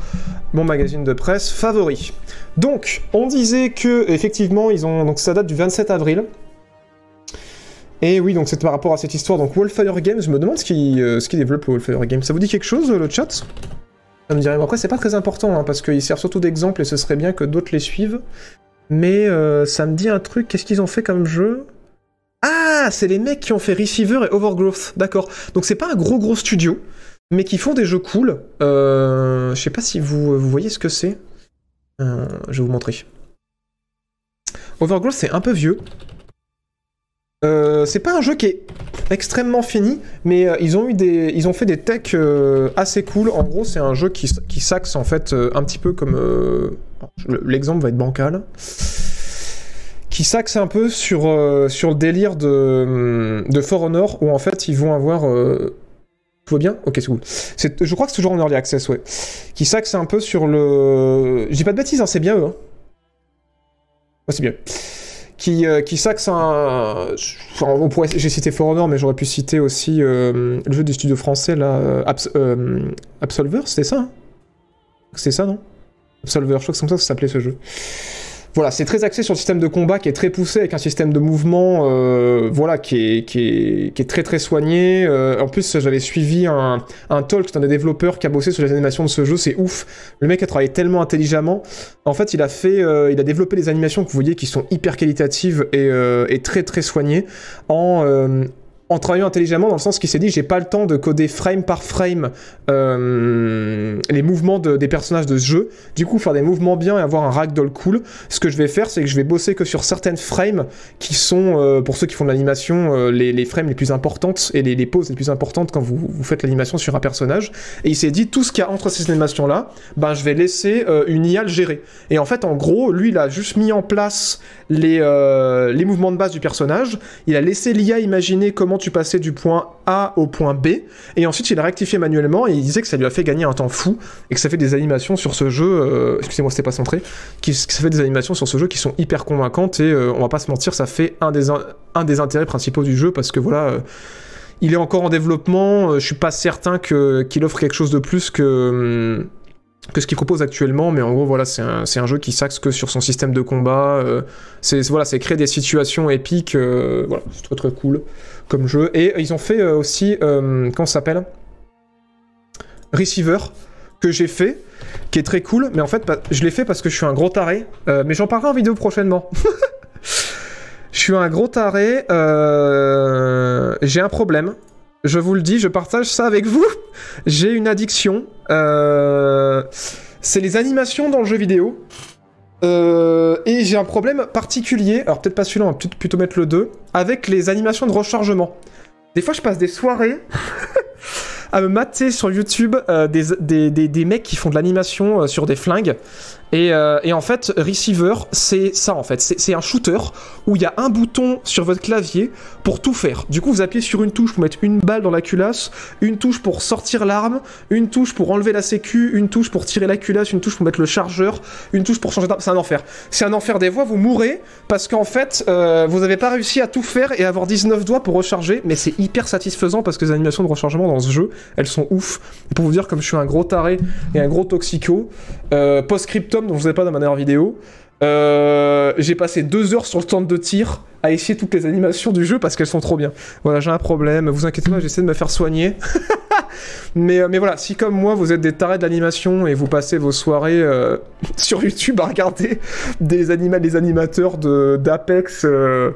Speaker 1: mon magazine de presse favori. Donc, on disait que effectivement, ils ont donc ça date du 27 avril. Et oui, donc c'est par rapport à cette histoire. Donc Wildfire Games, je me demande ce qui euh, ce qui développe le Wildfire Games. Ça vous dit quelque chose le chat? Ça me dirait. Après, c'est pas très important hein, parce qu'ils servent surtout d'exemple et ce serait bien que d'autres les suivent. Mais euh, ça me dit un truc. Qu'est-ce qu'ils ont fait comme jeu? Ah, c'est les mecs qui ont fait Receiver et Overgrowth. D'accord. Donc c'est pas un gros gros studio, mais qui font des jeux cool. Euh, je sais pas si vous, vous voyez ce que c'est. Euh, je vais vous montrer. Overgrowth, c'est un peu vieux. Euh, c'est pas un jeu qui est extrêmement fini, mais euh, ils ont eu des, ils ont fait des techs euh, assez cool. En gros, c'est un jeu qui, s'axe en fait un petit peu comme le- l'exemple va être bancal, qui s'axe un peu sur sur le délire de de For Honor où en fait ils vont avoir tout va bien? Ok, c'est cool. Je crois que c'est toujours en early access, ouais. Qui s'axe un peu sur le. Je dis pas de bêtises, hein, c'est bien eux. Hein. Ouais, c'est bien. Qui, euh, qui s'axe un. J'ai cité For Honor, mais j'aurais pu citer aussi euh, le jeu des studios français, là. euh, Abs- euh, Absolver, c'était ça hein? C'était ça, non? Absolver, je crois que c'est comme ça que ça s'appelait ce jeu. Voilà, c'est très axé sur le système de combat qui est très poussé avec un système de mouvement euh, voilà, qui, est, qui, est, qui est très très soigné. Euh, en plus, j'avais suivi un, un talk d'un des développeurs qui a bossé sur les animations de ce jeu, c'est ouf. Le mec a travaillé tellement intelligemment. En fait, il a fait, euh, il a développé des animations que vous voyez qui sont hyper qualitatives et, euh, et très très soignées en, en travaillant intelligemment dans le sens qu'il s'est dit j'ai pas le temps de coder frame par frame euh, les mouvements de- des personnages de ce jeu. Du coup, faire des mouvements bien et avoir un ragdoll cool. Ce que je vais faire, c'est que je vais bosser que sur certaines frames qui sont, euh, pour ceux qui font de l'animation, euh, les, frames les plus importantes et les, les poses les plus importantes quand vous, faites l'animation sur un personnage. Et il s'est dit tout ce qu'il y a entre ces animations-là, ben je vais laisser une IA le gérer. Et en fait, en gros, lui, il a juste mis en place les, euh, les mouvements de base du personnage. Il a laissé l'IA imaginer comment tu passais du point A au point B. Et ensuite, il a rectifié manuellement et il disait que ça lui a fait gagner un temps fou et que ça fait des animations sur ce jeu. euh, Excusez-moi, c'était pas centré. Qui, ça fait des animations sur ce jeu qui sont hyper convaincantes et euh, on va pas se mentir, ça fait un des, intérêts principaux du jeu parce que voilà. il est encore en développement, je suis pas certain qu'il offre quelque chose de plus que, hum, que ce qu'il propose actuellement, mais en gros, voilà, c'est un, un jeu qui s'axe que sur son système de combat. euh, c'est voilà, c'est créer des situations épiques. euh, voilà, c'est très très cool comme jeu. Et ils ont fait euh, aussi, comment ça s'appelle? Receiver, que j'ai fait, qui est très cool, mais en fait, pas- je l'ai fait parce que je suis un gros taré, mais j'en parlerai en vidéo prochainement. je suis un gros taré, j'ai un problème. Je vous le dis, je partage ça avec vous. J'ai une addiction. euh, c'est les animations dans le jeu vidéo. Euh, et j'ai un problème particulier, alors peut-être pas celui-là, on va plutôt mettre le 2, avec les animations de rechargement. Des fois, je passe des soirées à me mater sur YouTube euh, des, des, des, mecs qui font de l'animation sur des flingues. Et, euh, et en fait, Receiver, c'est ça en fait. C'est un shooter où il y a un bouton sur votre clavier pour tout faire. Du coup, vous appuyez sur une touche pour mettre une balle dans la culasse, une touche pour sortir l'arme, une touche pour enlever la sécu, une touche pour tirer la culasse, une touche pour mettre le chargeur, une touche pour changer d'arme. C'est un enfer. C'est un enfer des voix, vous mourrez parce qu'en fait, euh, vous n'avez pas réussi à tout faire et avoir 19 doigts pour recharger, mais c'est hyper satisfaisant parce que les animations de rechargement dans ce jeu, elles sont ouf. Pour vous dire, comme je suis un gros taré et un gros toxico, euh, post-scriptum dont je vous ai pas dans ma dernière vidéo, euh, j'ai passé deux heures sur le stand de tir à essayer toutes les animations du jeu parce qu'elles sont trop bien. Voilà, j'ai un problème, vous inquiétez pas, j'essaie de me faire soigner. mais, euh, mais voilà, si comme moi vous êtes des tarés de l'animation et vous passez vos soirées euh, sur YouTube à regarder des, anima des animateurs de- d'Apex euh,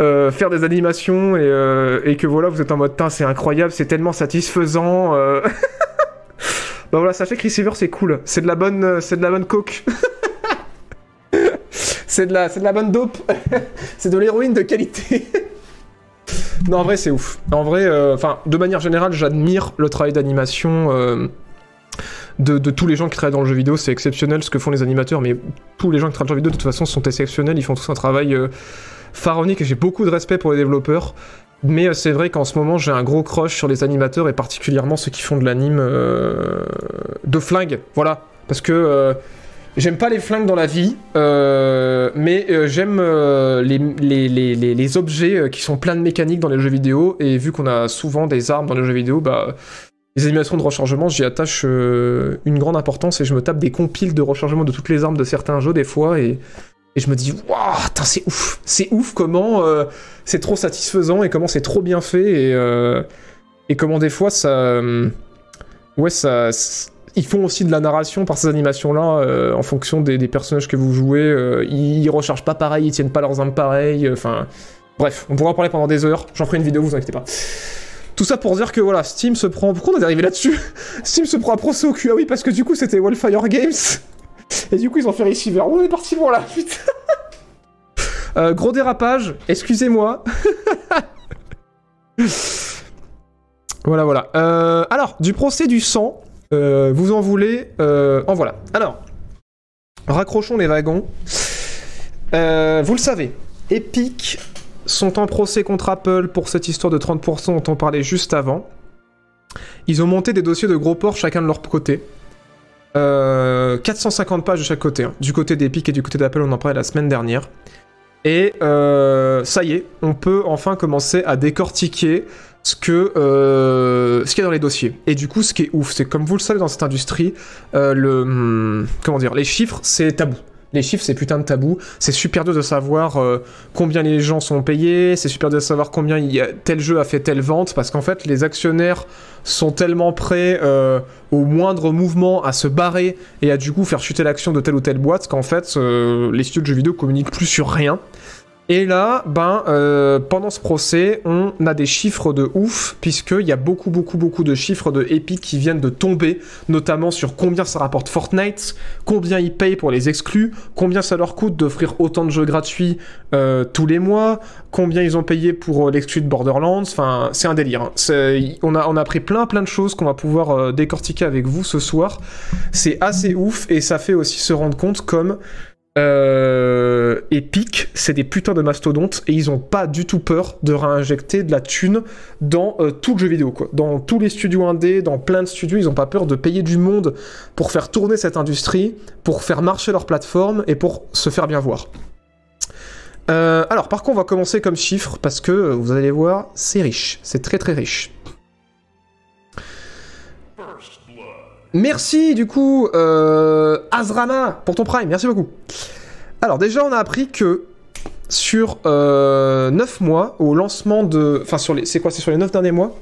Speaker 1: euh, faire des animations et, et que voilà, vous êtes en mode, c'est incroyable, c'est tellement satisfaisant. bah voilà, sachez que Receiver c'est cool, c'est de la bonne, euh, c'est de la bonne coke. c'est de la, bonne dope. c'est de l'héroïne de qualité. non, en vrai, c'est ouf. En vrai, euh, de manière générale, j'admire le travail d'animation. euh, de, tous les gens qui travaillent dans le jeu vidéo, c'est exceptionnel ce que font les animateurs, mais tous les gens qui travaillent dans le jeu vidéo de toute façon sont exceptionnels, ils font tous un travail pharaonique et j'ai beaucoup de respect pour les développeurs. Mais euh, c'est vrai qu'en ce moment j'ai un gros crush sur les animateurs et particulièrement ceux qui font de l'anime euh, de flingue, voilà. Parce que euh, j'aime pas les flingues dans la vie, mais j'aime les, les, les, les, objets qui sont pleins de mécaniques dans les jeux vidéo. Et vu qu'on a souvent des armes dans les jeux vidéo, bah les animations de rechargement, j'y attache une grande importance et je me tape des compiles de rechargement de toutes les armes de certains jeux des fois et, et je me dis waouh, c'est ouf, c'est ouf comment euh, c'est trop satisfaisant et comment c'est trop bien fait et, euh, et comment des fois ça, euh, ouais ça, ils font aussi de la narration par ces animations-là en fonction des, des personnages que vous jouez. ils, ils rechargent pas pareil, ils tiennent pas leurs armes pareil. Enfin, bref, on pourra en parler pendant des heures. J'en ferai une vidéo, vous inquiétez pas. Tout ça pour dire que voilà, Steam se prend. Pourquoi on est arrivé là-dessus? Steam se prend un procès au cul. Ah oui, parce que du coup, c'était Wildfire Games. Et du coup, ils ont fait Receiver. On est parti pour là, putain. Euh, gros dérapage, excusez-moi. Voilà, voilà. Euh, alors, du procès du sang, euh, vous en voulez En voilà. Alors, raccrochons les wagons. Vous le savez, Epic sont en procès contre Apple pour cette histoire de 30% dont on parlait juste avant. Ils ont monté des dossiers de gros ports chacun de leur côté. Euh, 450 pages de chaque côté. hein. Du côté d'Epic et du côté d'Apple, on en parlait la semaine dernière. Et euh, ça y est, on peut enfin commencer à décortiquer euh, ce qu'il y a dans les dossiers. Et du coup, ce qui est ouf, c'est comme vous le savez dans cette industrie, euh, le hum, comment dire, les chiffres, c'est tabou. Les chiffres, c'est putain de tabou. C'est super dur de savoir euh, combien les gens sont payés. C'est super dur de savoir combien tel jeu a fait telle vente. Parce qu'en fait, les actionnaires sont tellement prêts euh, au moindre mouvement à se barrer et à du coup faire chuter l'action de telle ou telle boîte qu'en fait, euh, les studios de jeux vidéo communiquent plus sur rien. Et là, ben, euh, pendant ce procès, on a des chiffres de ouf, puisqu'il y a beaucoup, beaucoup, beaucoup de chiffres de Epic qui viennent de tomber, notamment sur combien ça rapporte Fortnite, combien ils payent pour les exclus, combien ça leur coûte d'offrir autant de jeux gratuits euh, tous les mois, combien ils ont payé pour euh, l'exclu de Borderlands, enfin, c'est un délire. hein. On, a, on a appris plein, plein de choses qu'on va pouvoir euh, décortiquer avec vous ce soir. C'est assez ouf, et ça fait aussi se rendre compte comme euh, Epic, c'est des putains de mastodontes et ils ont pas du tout peur de réinjecter de la thune dans euh, tout le jeu vidéo. Dans tous les studios indés, dans plein de studios, ils ont pas peur de payer du monde pour faire tourner cette industrie, pour faire marcher leur plateforme et pour se faire bien voir. Euh, alors par contre on va commencer comme chiffre parce que euh, vous allez voir c'est riche, c'est très très riche. Merci du coup euh, Azrama pour ton prime, merci beaucoup. Alors déjà on a appris que sur euh, 9 mois, au lancement de... Enfin sur les... C'est quoi C'est sur les 9 derniers mois?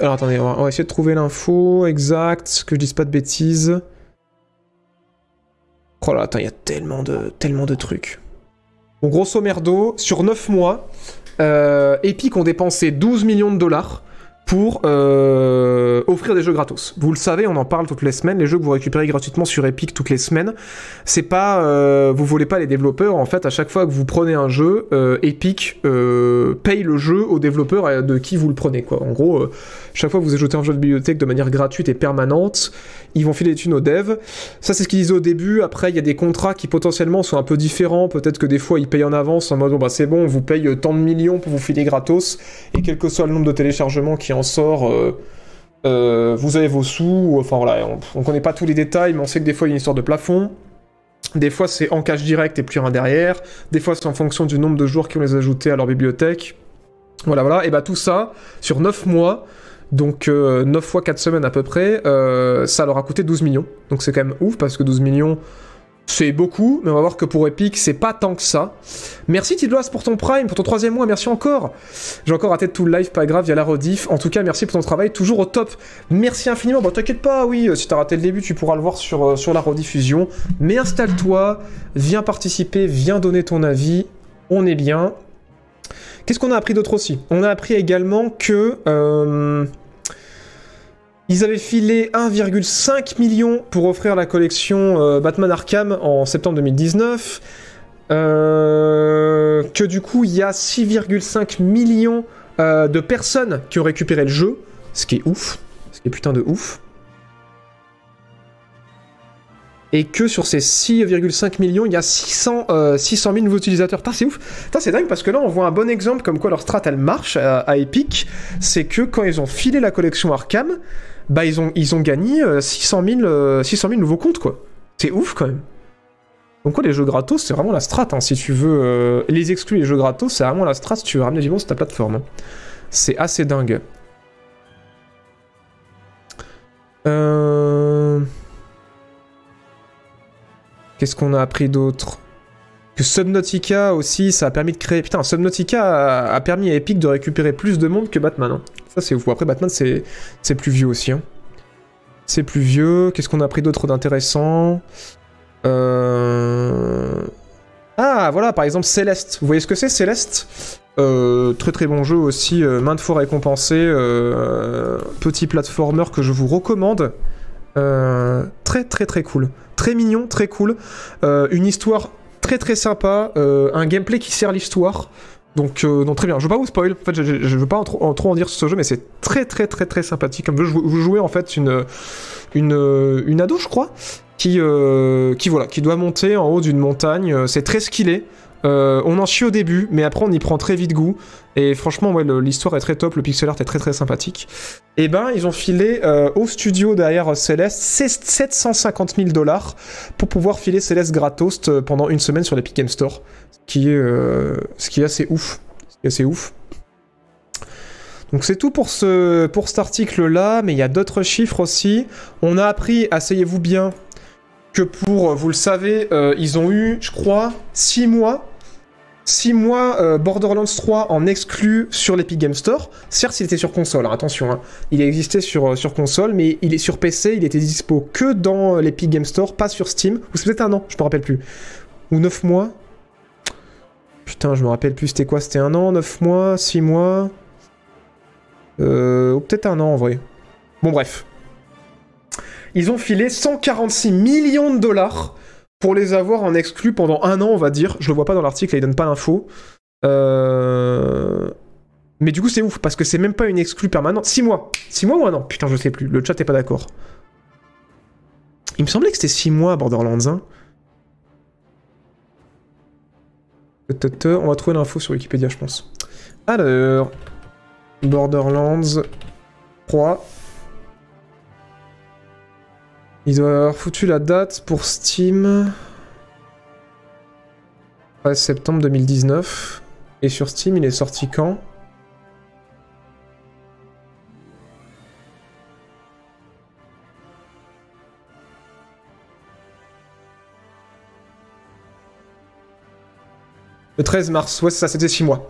Speaker 1: Alors attendez, on va, on va essayer de trouver l'info exacte, que je dise pas de bêtises. Oh là, attends, il y a tellement de, tellement de trucs. Bon, grosso merdo, sur 9 mois, euh, Epic ont dépensé 12 millions de dollars pour euh, offrir des jeux gratos. Vous le savez, on en parle toutes les semaines. Les jeux que vous récupérez gratuitement sur Epic toutes les semaines, c'est pas, euh, vous volez pas les développeurs. En fait, à chaque fois que vous prenez un jeu, euh, Epic euh, paye le jeu aux développeurs euh, de qui vous le prenez. Quoi. En gros, chaque fois que vous ajoutez un jeu de bibliothèque de manière gratuite et permanente, ils vont filer des thunes aux devs. Ça, c'est ce qu'ils disaient au début. Après, il y a des contrats qui potentiellement sont un peu différents. Peut-être que des fois, ils payent en avance en mode, bon, bah, c'est bon, on vous paye euh, tant de millions pour vous filer gratos. Et quel que soit le nombre de téléchargements qui en sort, euh, euh, vous avez vos sous. Enfin, voilà, on, on connaît pas tous les détails, mais on sait que des fois, il y a une histoire de plafond. Des fois, c'est en cash direct et plus rien derrière. Des fois, c'est en fonction du nombre de jours qu'ils ont les ajoutés à leur bibliothèque. Voilà, voilà. Et bah, tout ça, sur 9 mois, donc euh, 9 fois 4 semaines à peu près, euh, ça leur a coûté 12 millions. Donc c'est quand même ouf parce que 12 millions, c'est beaucoup, mais on va voir que pour Epic, c'est pas tant que ça. Merci Tidloas pour ton Prime, pour ton troisième mois, merci encore. J'ai encore raté tout le live, pas grave, il y a la rediff. En tout cas, merci pour ton travail, toujours au top. Merci infiniment. Bon, t'inquiète pas, oui, euh, si t'as raté le début, tu pourras le voir sur, euh, la rediffusion. Mais installe-toi, viens participer, viens donner ton avis. On est bien. Qu'est-ce qu'on a appris d'autre aussi? On a appris également que. euh, ils avaient filé 1,5 million pour offrir la collection euh, Batman Arkham en septembre 2019. Euh, que du coup, il y a 6,5 millions euh, de personnes qui ont récupéré le jeu. Ce qui est ouf. Ce qui est putain de ouf. Et que sur ces 6,5 millions, il y a 600, euh, 600 000 nouveaux utilisateurs. Putain, c'est ouf. Putain, c'est dingue parce que là, on voit un bon exemple comme quoi leur strat, elle marche à, à Epic. C'est que quand ils ont filé la collection Arkham, bah, ils ont, ils ont gagné euh, 600, 000, euh, 600 000 nouveaux comptes, quoi. C'est ouf, quand même. Donc, quoi, les jeux gratos, c'est vraiment la strat, hein, si tu veux. euh, les exclus, les jeux gratos, c'est vraiment la strat si tu veux ramener du monde sur ta plateforme. hein. C'est assez dingue. Euh... Qu'est-ce qu'on a appris d'autre? Que Subnautica aussi, ça a permis de créer. Putain, Subnautica a, permis à Epic de récupérer plus de monde que Batman. hein. Ça, c'est ouf. Après, Batman, c'est plus vieux aussi. hein. C'est plus vieux. Qu'est-ce qu'on a appris d'autre d'intéressant? Euh... Ah, voilà, par exemple, Céleste. Vous voyez ce que c'est, Céleste? Euh, Très très bon jeu aussi, euh, maintes fois récompensé. petit platformer que je vous recommande. Très très très cool. Très mignon, très cool. Une histoire très très sympa. euh, un gameplay qui sert l'histoire. Donc, euh, non, très bien. Je veux pas vous spoil. En fait, je, je, je veux pas en trop, en dire sur ce jeu, mais c'est très, très, très, sympathique. Comme vous, vous jouez en fait une, une, une ado, je crois, qui, euh, qui voilà, qui doit monter en haut d'une montagne. Euh, C'est très skillé. Euh, on en chie au début, mais après on y prend très vite goût. Et franchement, l'histoire est très top, le pixel art est très très sympathique. Et ben, ils ont filé euh, au studio derrière Céleste 750 000 dollars pour pouvoir filer Céleste gratos euh, pendant une semaine sur l'Epic Game Store. Ce qui est, assez ouf. Ouf. Donc c'est tout pour, ce, cet article-là, mais il y a d'autres chiffres aussi. On a appris, asseyez-vous bien, que pour, vous le savez, ils ont eu, je crois, 6 mois 6 mois euh, Borderlands 3 en exclu sur l'Epic Game Store. Certes, il était sur console, hein, attention, hein. il existait sur, euh, sur console, mais il est sur PC, il était dispo que dans euh, l'Epic Game Store, pas sur Steam. Ou c'est peut-être un an, je me rappelle plus. Ou 9 mois. Putain, je me rappelle plus, c'était quoi? C'était un an, 9 mois, 6 mois? Ou peut-être un an en vrai. Bon, bref. Ils ont filé 146 millions de dollars pour les avoir en exclu pendant un an, on va dire. Je le vois pas dans l'article, là, il donne pas l'info. Euh... Mais du coup, c'est ouf, parce que c'est même pas une exclu permanente. 6 mois. 6 mois ou un an? Putain, je sais plus. Le chat est pas d'accord. Il me semblait que c'était 6 mois Borderlands 1. Te-te-te, On va trouver l'info sur Wikipédia, je pense. Alors. Borderlands 3. Il doit avoir foutu la date pour Steam. 13 septembre 2019. Et sur Steam, il est sorti quand? Le 13 mars, ouais, ça, c'était 6 mois.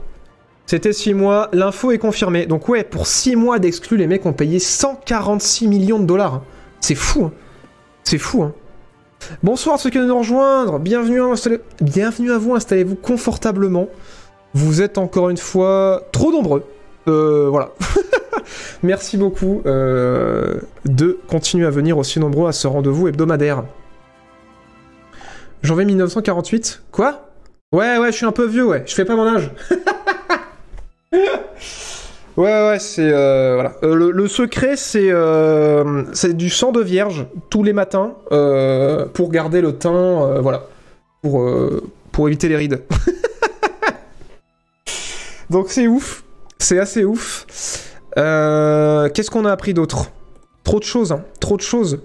Speaker 1: C'était 6 mois, l'info est confirmée. Donc ouais, pour 6 mois d'exclus, les mecs ont payé 146 millions de dollars. C'est fou, hein. C'est fou, hein. Bonsoir ceux qui viennent nous rejoindre. Bienvenue à, installez- Bienvenue à vous, installez-vous confortablement. Vous êtes encore une fois trop nombreux. Euh, voilà. Merci beaucoup euh, de continuer à venir aussi nombreux à ce rendez-vous hebdomadaire. Janvier 1948 Quoi? Ouais, ouais, je suis un peu vieux, ouais. Je fais pas mon âge. Ouais, ouais, c'est euh, voilà. Euh, le, secret, c'est euh, c'est du sang de vierge tous les matins pour garder le teint, voilà, pour pour éviter les rides. Donc c'est ouf, c'est assez ouf. Qu'est-ce qu'on a appris d'autre? Trop de choses, hein, trop de choses,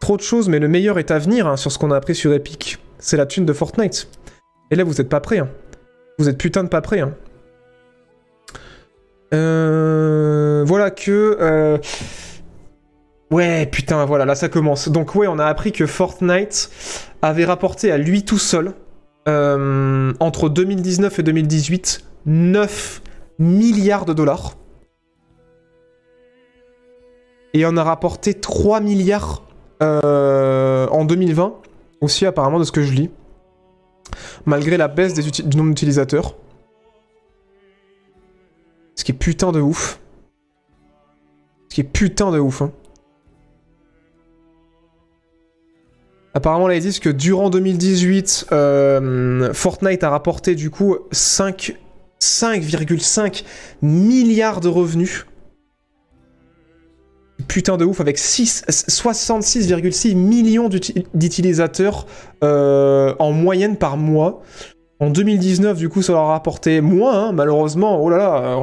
Speaker 1: trop de choses. Mais le meilleur est à venir hein, sur ce qu'on a appris sur Epic. C'est la thune de Fortnite. Et là, vous êtes pas prêts. Hein. Vous êtes putain de pas prêts. Hein. Euh, voilà que... euh, Ouais, putain, voilà, là ça commence. Donc ouais, on a appris que Fortnite avait rapporté à lui tout seul, euh, entre 2019 et 2018, 9 milliards de dollars. Et on a rapporté 3 milliards euh, en 2020, aussi apparemment de ce que je lis. Malgré la baisse des du nombre d'utilisateurs. Ce qui est putain de ouf. Ce qui est putain de ouf. Hein. Apparemment, là, ils disent que durant 2018, euh, Fortnite a rapporté du coup 5 5,5 milliards de revenus. Putain de ouf, avec 6 66,6 millions d'uti- d'utilisateurs euh, en moyenne par mois. En 2019, du coup, ça leur a rapporté moins, hein, malheureusement. Oh là là,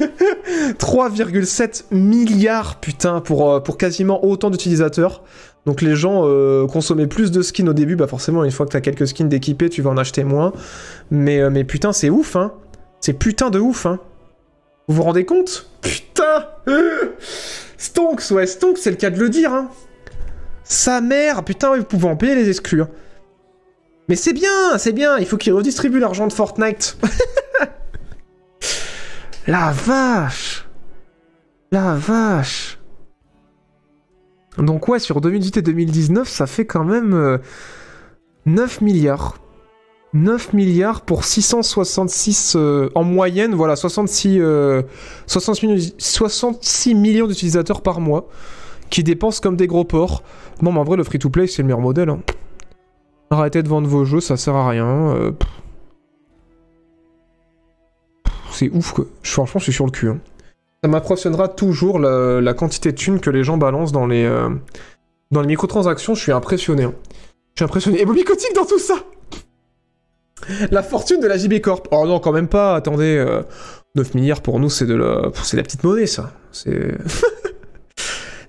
Speaker 1: euh, 3,7 milliards, putain, pour, euh, pour quasiment autant d'utilisateurs. Donc les gens euh, consommaient plus de skins au début, bah forcément, une fois que t'as quelques skins d'équipés, tu vas en acheter moins. Mais, euh, mais putain, c'est ouf, hein. C'est putain de ouf, hein. Vous vous rendez compte? Putain Stonks, ouais, Stonks, c'est le cas de le dire, hein. Sa mère, putain, vous pouvez en payer les exclus. hein. Mais c'est bien, c'est bien, il faut qu'ils redistribuent l'argent de Fortnite. La vache La vache Donc ouais, sur 2018 et 2019, ça fait quand même euh, 9 milliards. 9 milliards pour 666 euh, en moyenne, voilà, 66, euh, 66, millions- 66 millions d'utilisateurs par mois qui dépensent comme des gros porcs. Non, mais en vrai, le free-to-play, c'est le meilleur modèle. hein. Arrêtez de vendre vos jeux, ça sert à rien. euh, c'est ouf, quoi. Je- Franchement, je suis sur le cul. hein. Ça m'impressionnera toujours la, quantité de thunes que les gens balancent dans les, euh, dans les microtransactions. Je suis impressionné. hein. Je suis impressionné. Et Bobby Kotick dans tout ça La fortune de la JB Corp. Oh non, quand même pas. Attendez. euh, 9 milliards pour nous, c'est de la, c'est de la petite monnaie, ça. C'est.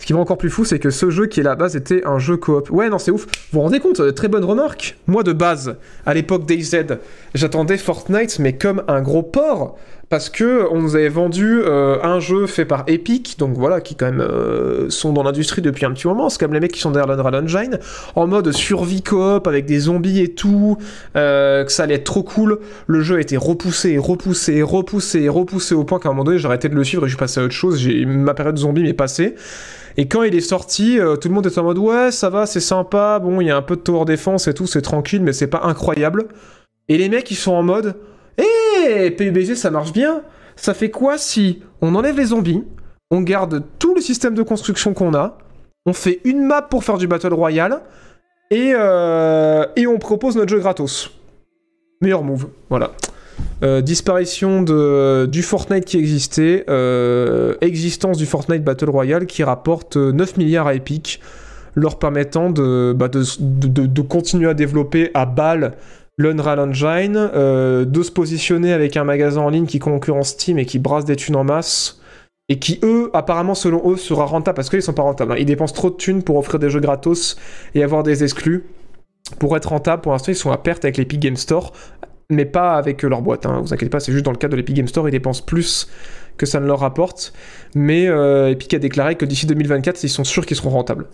Speaker 1: Ce qui va encore plus fou, c'est que ce jeu qui est à la base était un jeu coop. Ouais, non, c'est ouf. Vous vous rendez compte euh, Très bonne remarque. Moi, de base, à l'époque DayZ, j'attendais Fortnite, mais comme un gros porc. Parce que on nous avait vendu euh, un jeu fait par Epic, donc voilà, qui quand même euh, sont dans l'industrie depuis un petit moment. C'est comme les mecs qui sont derrière l'Unreal Engine, en mode survie coop avec des zombies et tout, que ça allait être trop cool. Le jeu a été repoussé, repoussé, repoussé, repoussé au point qu'à un moment donné, j'ai arrêté de le suivre et je suis passé à autre chose. Ma période zombie m'est passée. Et quand il est sorti, euh, tout le monde était en mode ouais, ça va, c'est sympa, bon, il y a un peu de tower défense et tout, c'est tranquille, mais c'est pas incroyable. Et les mecs, ils sont en mode hé, PUBG, ça marche bien. Ça fait quoi si on enlève les zombies, on garde tout le système de construction qu'on a, on fait une map pour faire du Battle Royale, et, euh, et on propose notre jeu gratos. Meilleur move, voilà. Euh, disparition du Fortnite qui existait, euh, existence du Fortnite Battle Royale qui rapporte euh, 9 milliards à Epic, leur permettant de, bah, de, continuer à développer à balle l'Unreal Engine, euh, de se positionner avec un magasin en ligne qui concurrence Steam et qui brasse des thunes en masse, et qui, eux, apparemment, selon eux, sera rentable, parce qu'ils sont pas rentables. hein. Ils dépensent trop de thunes pour offrir des jeux gratos et avoir des exclus. Pour être rentable, pour l'instant, ils sont à perte avec l'Epic Game Store, mais pas avec euh, leur boîte. Hein. Vous inquiétez pas, c'est juste dans le cadre de l'Epic Game Store, ils dépensent plus que ça ne leur rapporte. Mais euh, Epic a déclaré que d'ici 2024, ils sont sûrs qu'ils seront rentables.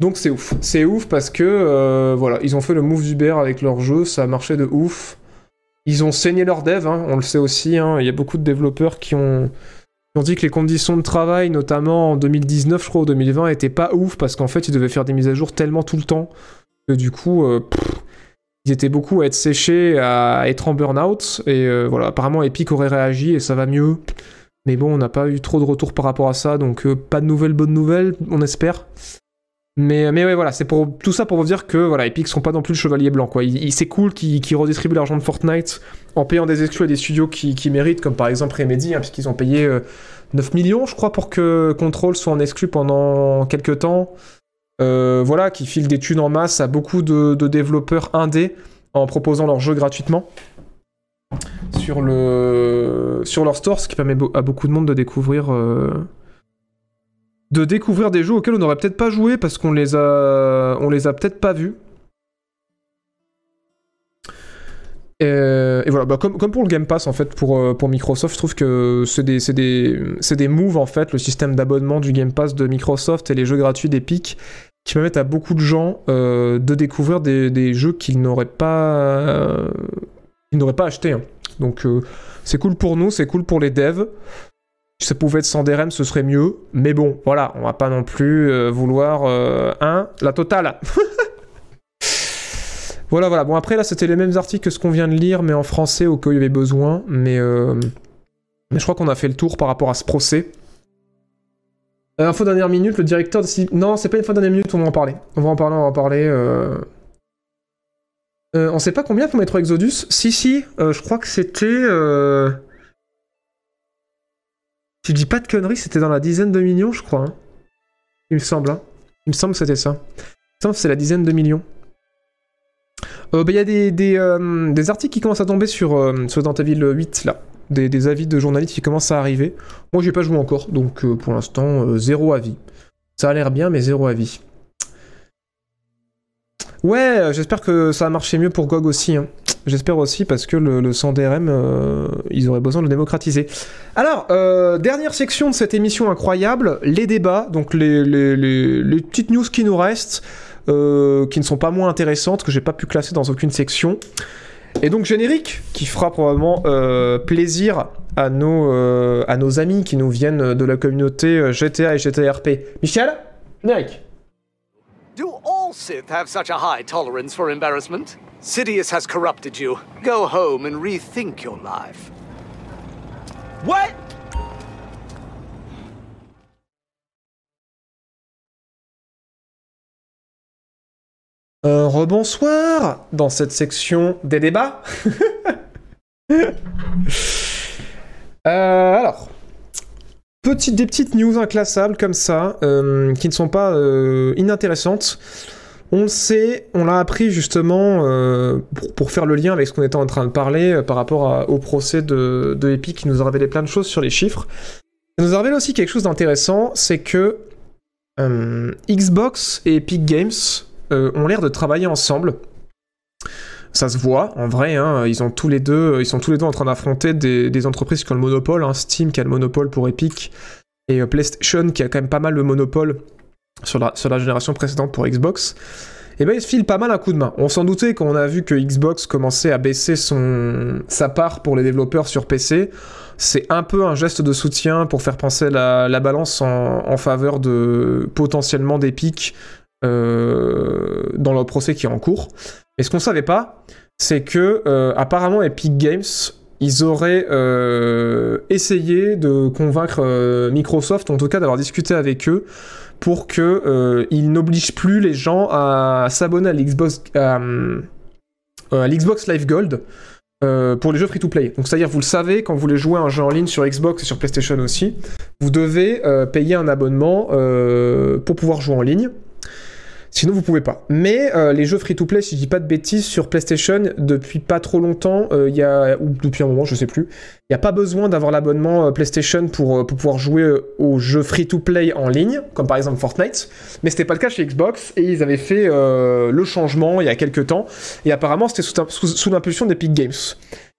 Speaker 1: Donc c'est ouf. C'est ouf parce que euh, voilà, ils ont fait le move d'Uber avec leur jeu, ça a marché de ouf. Ils ont saigné leur dev, hein, on le sait aussi. hein. Il y a beaucoup de développeurs qui ont, dit que les conditions de travail, notamment en 2019, je crois, ou 2020, étaient pas ouf parce qu'en fait, ils devaient faire des mises à jour tellement tout le temps que du coup, ils étaient beaucoup à être séchés, à être en burn-out. Et euh, voilà, apparemment, Epic aurait réagi et ça va mieux. Mais bon, on n'a pas eu trop de retours par rapport à ça, donc euh, pas de nouvelles bonnes nouvelles, on espère. Mais, mais ouais, voilà, c'est pour tout ça pour vous dire que voilà, Epic sont pas non plus le chevalier blanc, quoi. C'est cool qu'ils redistribuent l'argent de Fortnite en payant des exclus à des studios qui, méritent, comme par exemple Remedy, hein, puisqu'ils ont payé euh, 9 millions, je crois, pour que Control soit en exclu pendant quelques temps. Euh, voilà, qui filent des thunes en masse à beaucoup de, développeurs indés en proposant leurs jeux gratuitement sur, le, sur leur store, ce qui permet à beaucoup de monde de découvrir, euh, de découvrir des jeux auxquels on n'aurait peut-être pas joué parce qu'on les a, les a peut-être pas vus. Et voilà, bah, comme, pour le Game Pass en fait, pour, euh, Microsoft, je trouve que c'est des, des, des moves en fait, le système d'abonnement du Game Pass de Microsoft et les jeux gratuits d'Epic qui permettent à beaucoup de gens euh, de découvrir des, jeux qu'ils n'auraient pas, euh, qu'ils n'auraient pas acheté. hein. Donc euh, c'est cool pour nous, c'est cool pour les devs. Si ça pouvait être sans DRM, ce serait mieux. Mais bon, voilà, on va pas non plus euh, vouloir un, la totale. voilà, voilà. Bon, après, là, c'était les mêmes articles que ce qu'on vient de lire, mais en français, au cas où il y avait besoin. Mais, mais je crois qu'on a fait le tour par rapport à ce procès. Euh, info dernière minute, le directeur de... Ci- Non, c'est pas une info dernière minute, on va en parler. On va en parler, on va en parler. euh. Euh, on sait pas combien pour Metro Exodus Si, si, je crois que c'était... Si je dis pas de conneries, c'était dans la dizaine de millions, je crois. hein. Il me semble. hein. Il me semble que c'était ça. Il me semble que c'est la dizaine de millions. Bah, Il y a des, des, articles qui commencent à tomber sur, sur Evil 8, là. Des, avis de journalistes qui commencent à arriver. Moi, j'ai pas joué encore, donc euh, pour l'instant, euh, zéro avis. Ça a l'air bien, mais zéro avis. Ouais, euh, j'espère que ça a marché mieux pour GOG aussi. hein. J'espère aussi parce que le, le 100 DRM, ils auraient besoin de le démocratiser. Alors, dernière section de cette émission incroyable, les débats, donc les, petites news qui nous restent, qui ne sont pas moins intéressantes, que j'ai pas pu classer dans aucune section. Et donc générique, qui fera probablement euh, plaisir à nos, euh, amis qui nous viennent de la communauté euh, GTA et GTRP. Michel Générique
Speaker 6: Do all Sith have such a high tolerance for embarrassment? Sidious has corrupted you. Go home and rethink your life.
Speaker 2: What?
Speaker 1: Un rebonsoir dans cette section des débats. Euh, alors, des petites news inclassables comme ça, euh, qui ne sont pas euh, inintéressantes. On le sait, on l'a appris justement euh, pour, faire le lien avec ce qu'on était en train de parler euh, par rapport au procès de, de Epic qui nous a révélé plein de choses sur les chiffres. Ça nous a révélé aussi quelque chose d'intéressant, c'est que euh, Xbox et Epic Games euh, ont l'air de travailler ensemble. Ça se voit, en vrai, hein, ils, ont tous les deux, ils sont tous les deux en train d'affronter des, entreprises qui ont le monopole, hein, Steam qui a le monopole pour Epic, et euh, PlayStation qui a quand même pas mal le monopole sur la, génération précédente pour Xbox. Et ben ils se filent pas mal un coup de main. On s'en doutait quand on a vu que Xbox commençait à baisser son, sa part pour les développeurs sur PC. C'est un peu un geste de soutien pour faire penser la, la balance en, en faveur de potentiellement d'Epic euh, dans le procès qui est en cours. Mais ce qu'on savait pas, c'est que euh, apparemment Epic Games, ils auraient euh, essayé de convaincre Microsoft, en tout cas d'avoir discuté avec eux, pour que ils n'obligent plus les gens à s'abonner à l'Xbox Live Gold. pour les jeux free-to-play. Donc c'est-à-dire, vous le savez, quand vous voulez jouer à un jeu en ligne sur Xbox et sur PlayStation aussi, vous devez payer un abonnement pour pouvoir jouer en ligne. Sinon, vous pouvez pas. Mais euh, les jeux free-to-play, si je dis pas de bêtises, sur PlayStation, depuis pas trop longtemps, euh, il y a, ou depuis un moment, je sais plus, il n'y a pas besoin d'avoir l'abonnement euh, PlayStation pour, euh, pour pouvoir jouer aux jeux free-to-play en ligne, comme par exemple Fortnite. Mais c'était pas le cas chez Xbox, et ils avaient fait le changement il y a quelques temps, et apparemment c'était sous, sous, sous l'impulsion d'Epic Games.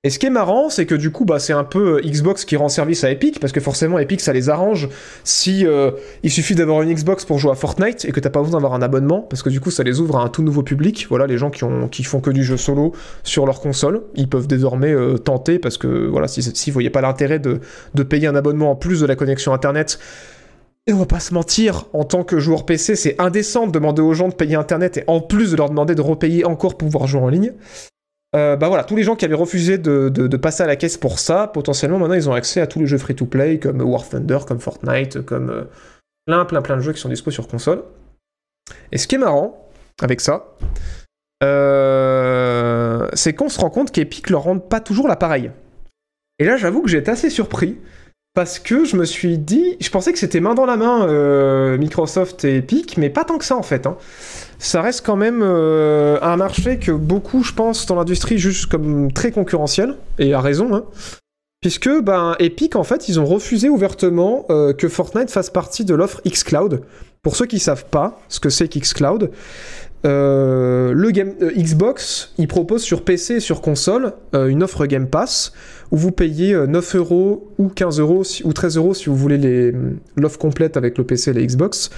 Speaker 1: Et ce qui est marrant, c'est que du coup, bah, c'est un peu euh, Xbox qui rend service à Epic, parce que forcément, Epic, ça les arrange si euh, il suffit d'avoir une Xbox pour jouer à Fortnite et que t'as pas besoin d'avoir un abonnement, parce que du coup, ça les ouvre à un tout nouveau public. Voilà, les gens qui, ont, qui font que du jeu solo sur leur console, ils peuvent désormais euh, tenter, parce que voilà, si, si vous pas l'intérêt de, de payer un abonnement en plus de la connexion Internet, et on va pas se mentir, en tant que joueur PC, c'est indécent de demander aux gens de payer Internet et en plus de leur demander de repayer encore pour pouvoir jouer en ligne. Euh, bah voilà, tous les gens qui avaient refusé de, passer à la caisse pour ça, potentiellement maintenant ils ont accès à tous les jeux free-to-play comme War Thunder, comme Fortnite, comme euh, plein plein plein de jeux qui sont dispo sur console. Et ce qui est marrant avec ça, euh, c'est qu'on se rend compte qu'Epic leur rend pas toujours l'appareil. Et là j'avoue que j'ai été assez surpris parce que je me suis dit, je pensais que c'était main dans la main Microsoft et Epic, mais pas tant que ça en fait. hein. Ça reste quand même euh, un marché que beaucoup, je pense, dans l'industrie jugent comme très concurrentiel, et à raison, hein. puisque ben, Epic, en fait, ils ont refusé ouvertement euh, que Fortnite fasse partie de l'offre xCloud. Pour ceux qui savent pas ce que c'est qu'xCloud, euh, Xbox, il propose sur PC et sur console une offre Game Pass où vous payez euh, 9 euros ou 15 euros ou 13 euros si vous voulez les- l'offre complète avec le PC et la Xbox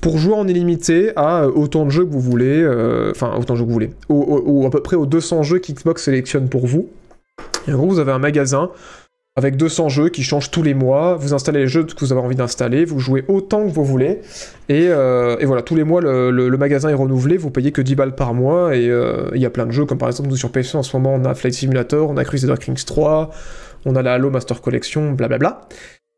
Speaker 1: pour jouer en illimité à euh, autant de jeux que vous voulez, euh, enfin autant de jeux que vous voulez, ou, ou- ou à peu près aux 200 jeux qu'Xbox sélectionne pour vous. Et en gros, vous avez un magasin avec 200 jeux qui changent tous les mois. Vous installez les jeux que vous avez envie d'installer, vous jouez autant que vous voulez. Et, euh, voilà, tous les mois, le magasin est renouvelé. Vous payez que 10 balles par mois. Et euh, il y a plein de jeux, comme par exemple, nous sur PC en ce moment, on a Flight Simulator, on a Crusader Kings 3, on a la Halo Master Collection, blablabla.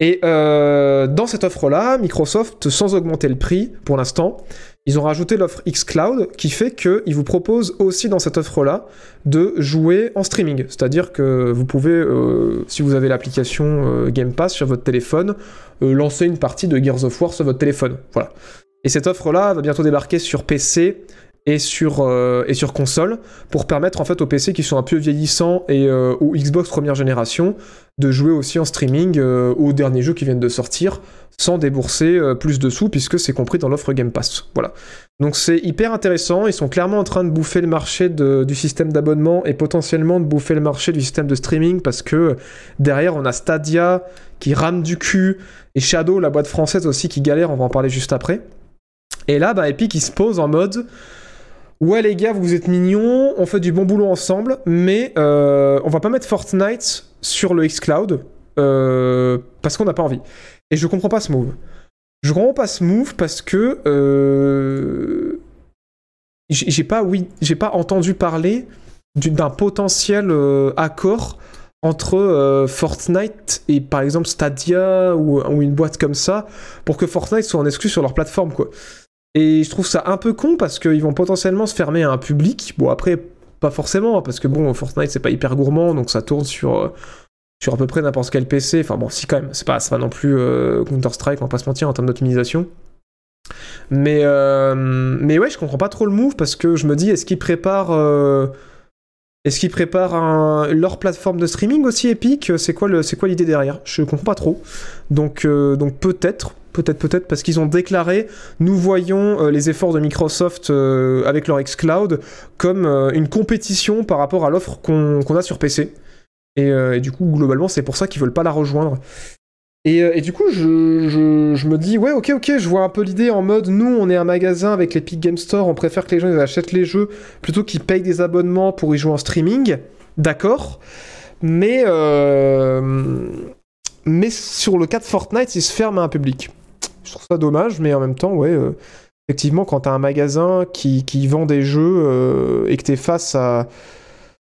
Speaker 1: Et euh, dans cette offre-là, Microsoft, sans augmenter le prix pour l'instant, ils ont rajouté l'offre xCloud qui fait qu'ils vous proposent aussi dans cette offre-là de jouer en streaming. C'est-à-dire que vous pouvez, euh, si vous avez l'application euh, Game Pass sur votre téléphone, euh, lancer une partie de Gears of War sur votre téléphone. Voilà. Et cette offre-là va bientôt débarquer sur PC et sur, et sur console pour permettre en fait aux PC qui sont un peu vieillissants et aux Xbox première génération de jouer aussi en streaming aux derniers jeux qui viennent de sortir sans débourser euh, plus de sous puisque c'est compris dans l'offre Game Pass. Voilà. Donc c'est hyper intéressant, ils sont clairement en train de bouffer le marché du système d'abonnement et potentiellement de bouffer le marché du système de streaming parce que derrière on a Stadia qui rame du cul et Shadow, la boîte française aussi qui galère, on va en parler juste après. Et là, bah, Epic il se pose en mode Ouais les gars, vous êtes mignons, on fait du bon boulot ensemble, mais euh, on va pas mettre Fortnite sur le xCloud euh, parce qu'on n'a pas envie. Et je comprends pas ce move. Je comprends pas ce move parce que euh, j'ai pas oui, j'ai pas entendu parler du- d'un potentiel euh, accord entre euh, Fortnite et par exemple Stadia ou, une boîte comme ça pour que Fortnite soit en exclu sur leur plateforme quoi. Et je trouve ça un peu con parce qu'ils vont potentiellement se fermer à un public. Bon après pas forcément parce que bon Fortnite c'est pas hyper gourmand donc ça tourne sur sur à peu près n'importe quel PC. Enfin bon, si quand même, c'est pas, non plus euh, Counter-Strike, on va pas se mentir en termes d'optimisation. Mais, euh, mais ouais, je comprends pas trop le move parce que je me dis, est-ce qu'ils préparent, euh, est-ce qu'ils préparent leur plateforme de streaming aussi Epic? C'est quoi, l'idée derrière? Je comprends pas trop. Donc, donc peut-être, peut-être, peut-être, parce qu'ils ont déclaré, nous voyons les efforts de Microsoft avec leur xCloud comme une compétition par rapport à l'offre qu'on a sur PC. Et, euh, et du coup, globalement, c'est pour ça qu'ils veulent pas la rejoindre. Et, euh, du coup, je, me dis, ouais, ok, ok, je vois un peu l'idée en mode, nous, on est un magasin avec l'Epic Game Store, on préfère que les gens achètent les jeux plutôt qu'ils payent des abonnements pour y jouer en streaming. D'accord. Mais, euh, mais sur le cas de Fortnite, ils se ferment à un public. Je trouve ça dommage, mais en même temps, ouais, effectivement, quand t'as un magasin qui, qui vend des jeux et que t'es face à,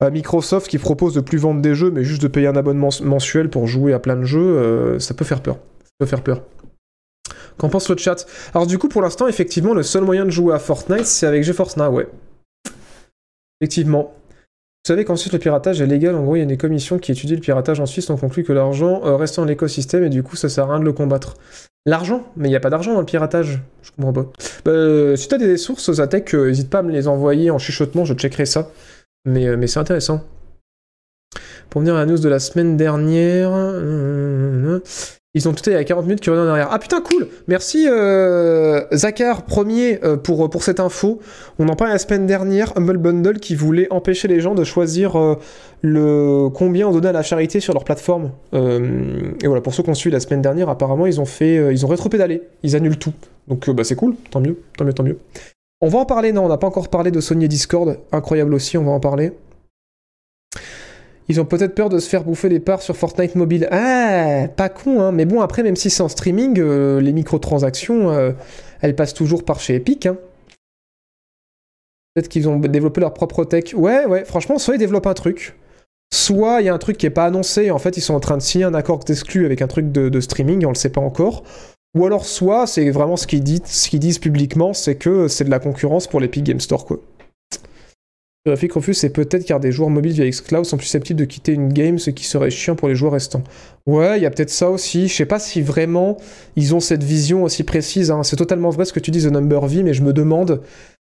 Speaker 1: à Microsoft qui propose de plus vendre des jeux, mais juste de payer un abonnement mensuel pour jouer à plein de jeux, euh, ça peut faire peur. Qu'en pense le chat? Alors du coup, pour l'instant, effectivement, le seul moyen de jouer à Fortnite, c'est avec GeForce Now, ouais. Effectivement. Vous savez qu'ensuite le piratage est légal, en gros il y a des commissions qui étudient le piratage en Suisse, on conclut que l'argent euh, reste dans l'écosystème et du coup ça sert à rien de le combattre. L'argent? Mais il n'y a pas d'argent dans le piratage, je comprends pas. Bah, euh, si t'as des sources, Zatek, euh, n'hésite pas à me les envoyer en chuchotement, je checkerai ça. Mais, euh, mais c'est intéressant. Pour venir à la news de la semaine dernière, euh, ils ont tout à 40 minutes qui reviennent en arrière. Ah putain, cool Merci euh, Zakar, premier, pour, pour cette info. On en parlait la semaine dernière, Humble Bundle qui voulait empêcher les gens de choisir le combien on donnait à la charité sur leur plateforme. Et voilà, pour ceux qu'on suit la semaine dernière, apparemment, ils ont fait, ils ont rétropédalé, ils annulent tout. Donc bah, c'est cool, tant mieux, tant mieux, tant mieux. On va en parler, non, on n'a pas encore parlé de Sony et Discord, incroyable aussi, on va en parler. Ils ont peut-être peur de se faire bouffer les parts sur Fortnite mobile. Ah, pas con, hein. Mais bon, après, même si c'est en streaming, euh, les microtransactions, euh, elles passent toujours par chez Epic. Hein. Peut-être qu'ils ont développé leur propre tech. Ouais, ouais, franchement, soit ils développent un truc, soit il y a un truc qui est pas annoncé, en fait, ils sont en train de signer un accord d'exclus avec un truc de, de streaming, on le sait pas encore. Ou alors, soit c'est vraiment ce qu'ils disent, ce qu'ils disent publiquement, c'est que c'est de la concurrence pour l'Epic Game Store, quoi. Graphic Refuse, c'est peut-être car des joueurs mobiles via xCloud sont susceptibles de quitter une game, ce qui serait chiant pour les joueurs restants. Ouais, il y a peut-être ça aussi. Je sais pas si vraiment ils ont cette vision aussi précise. hein. C'est totalement vrai ce que tu dis, The Number V, mais je me demande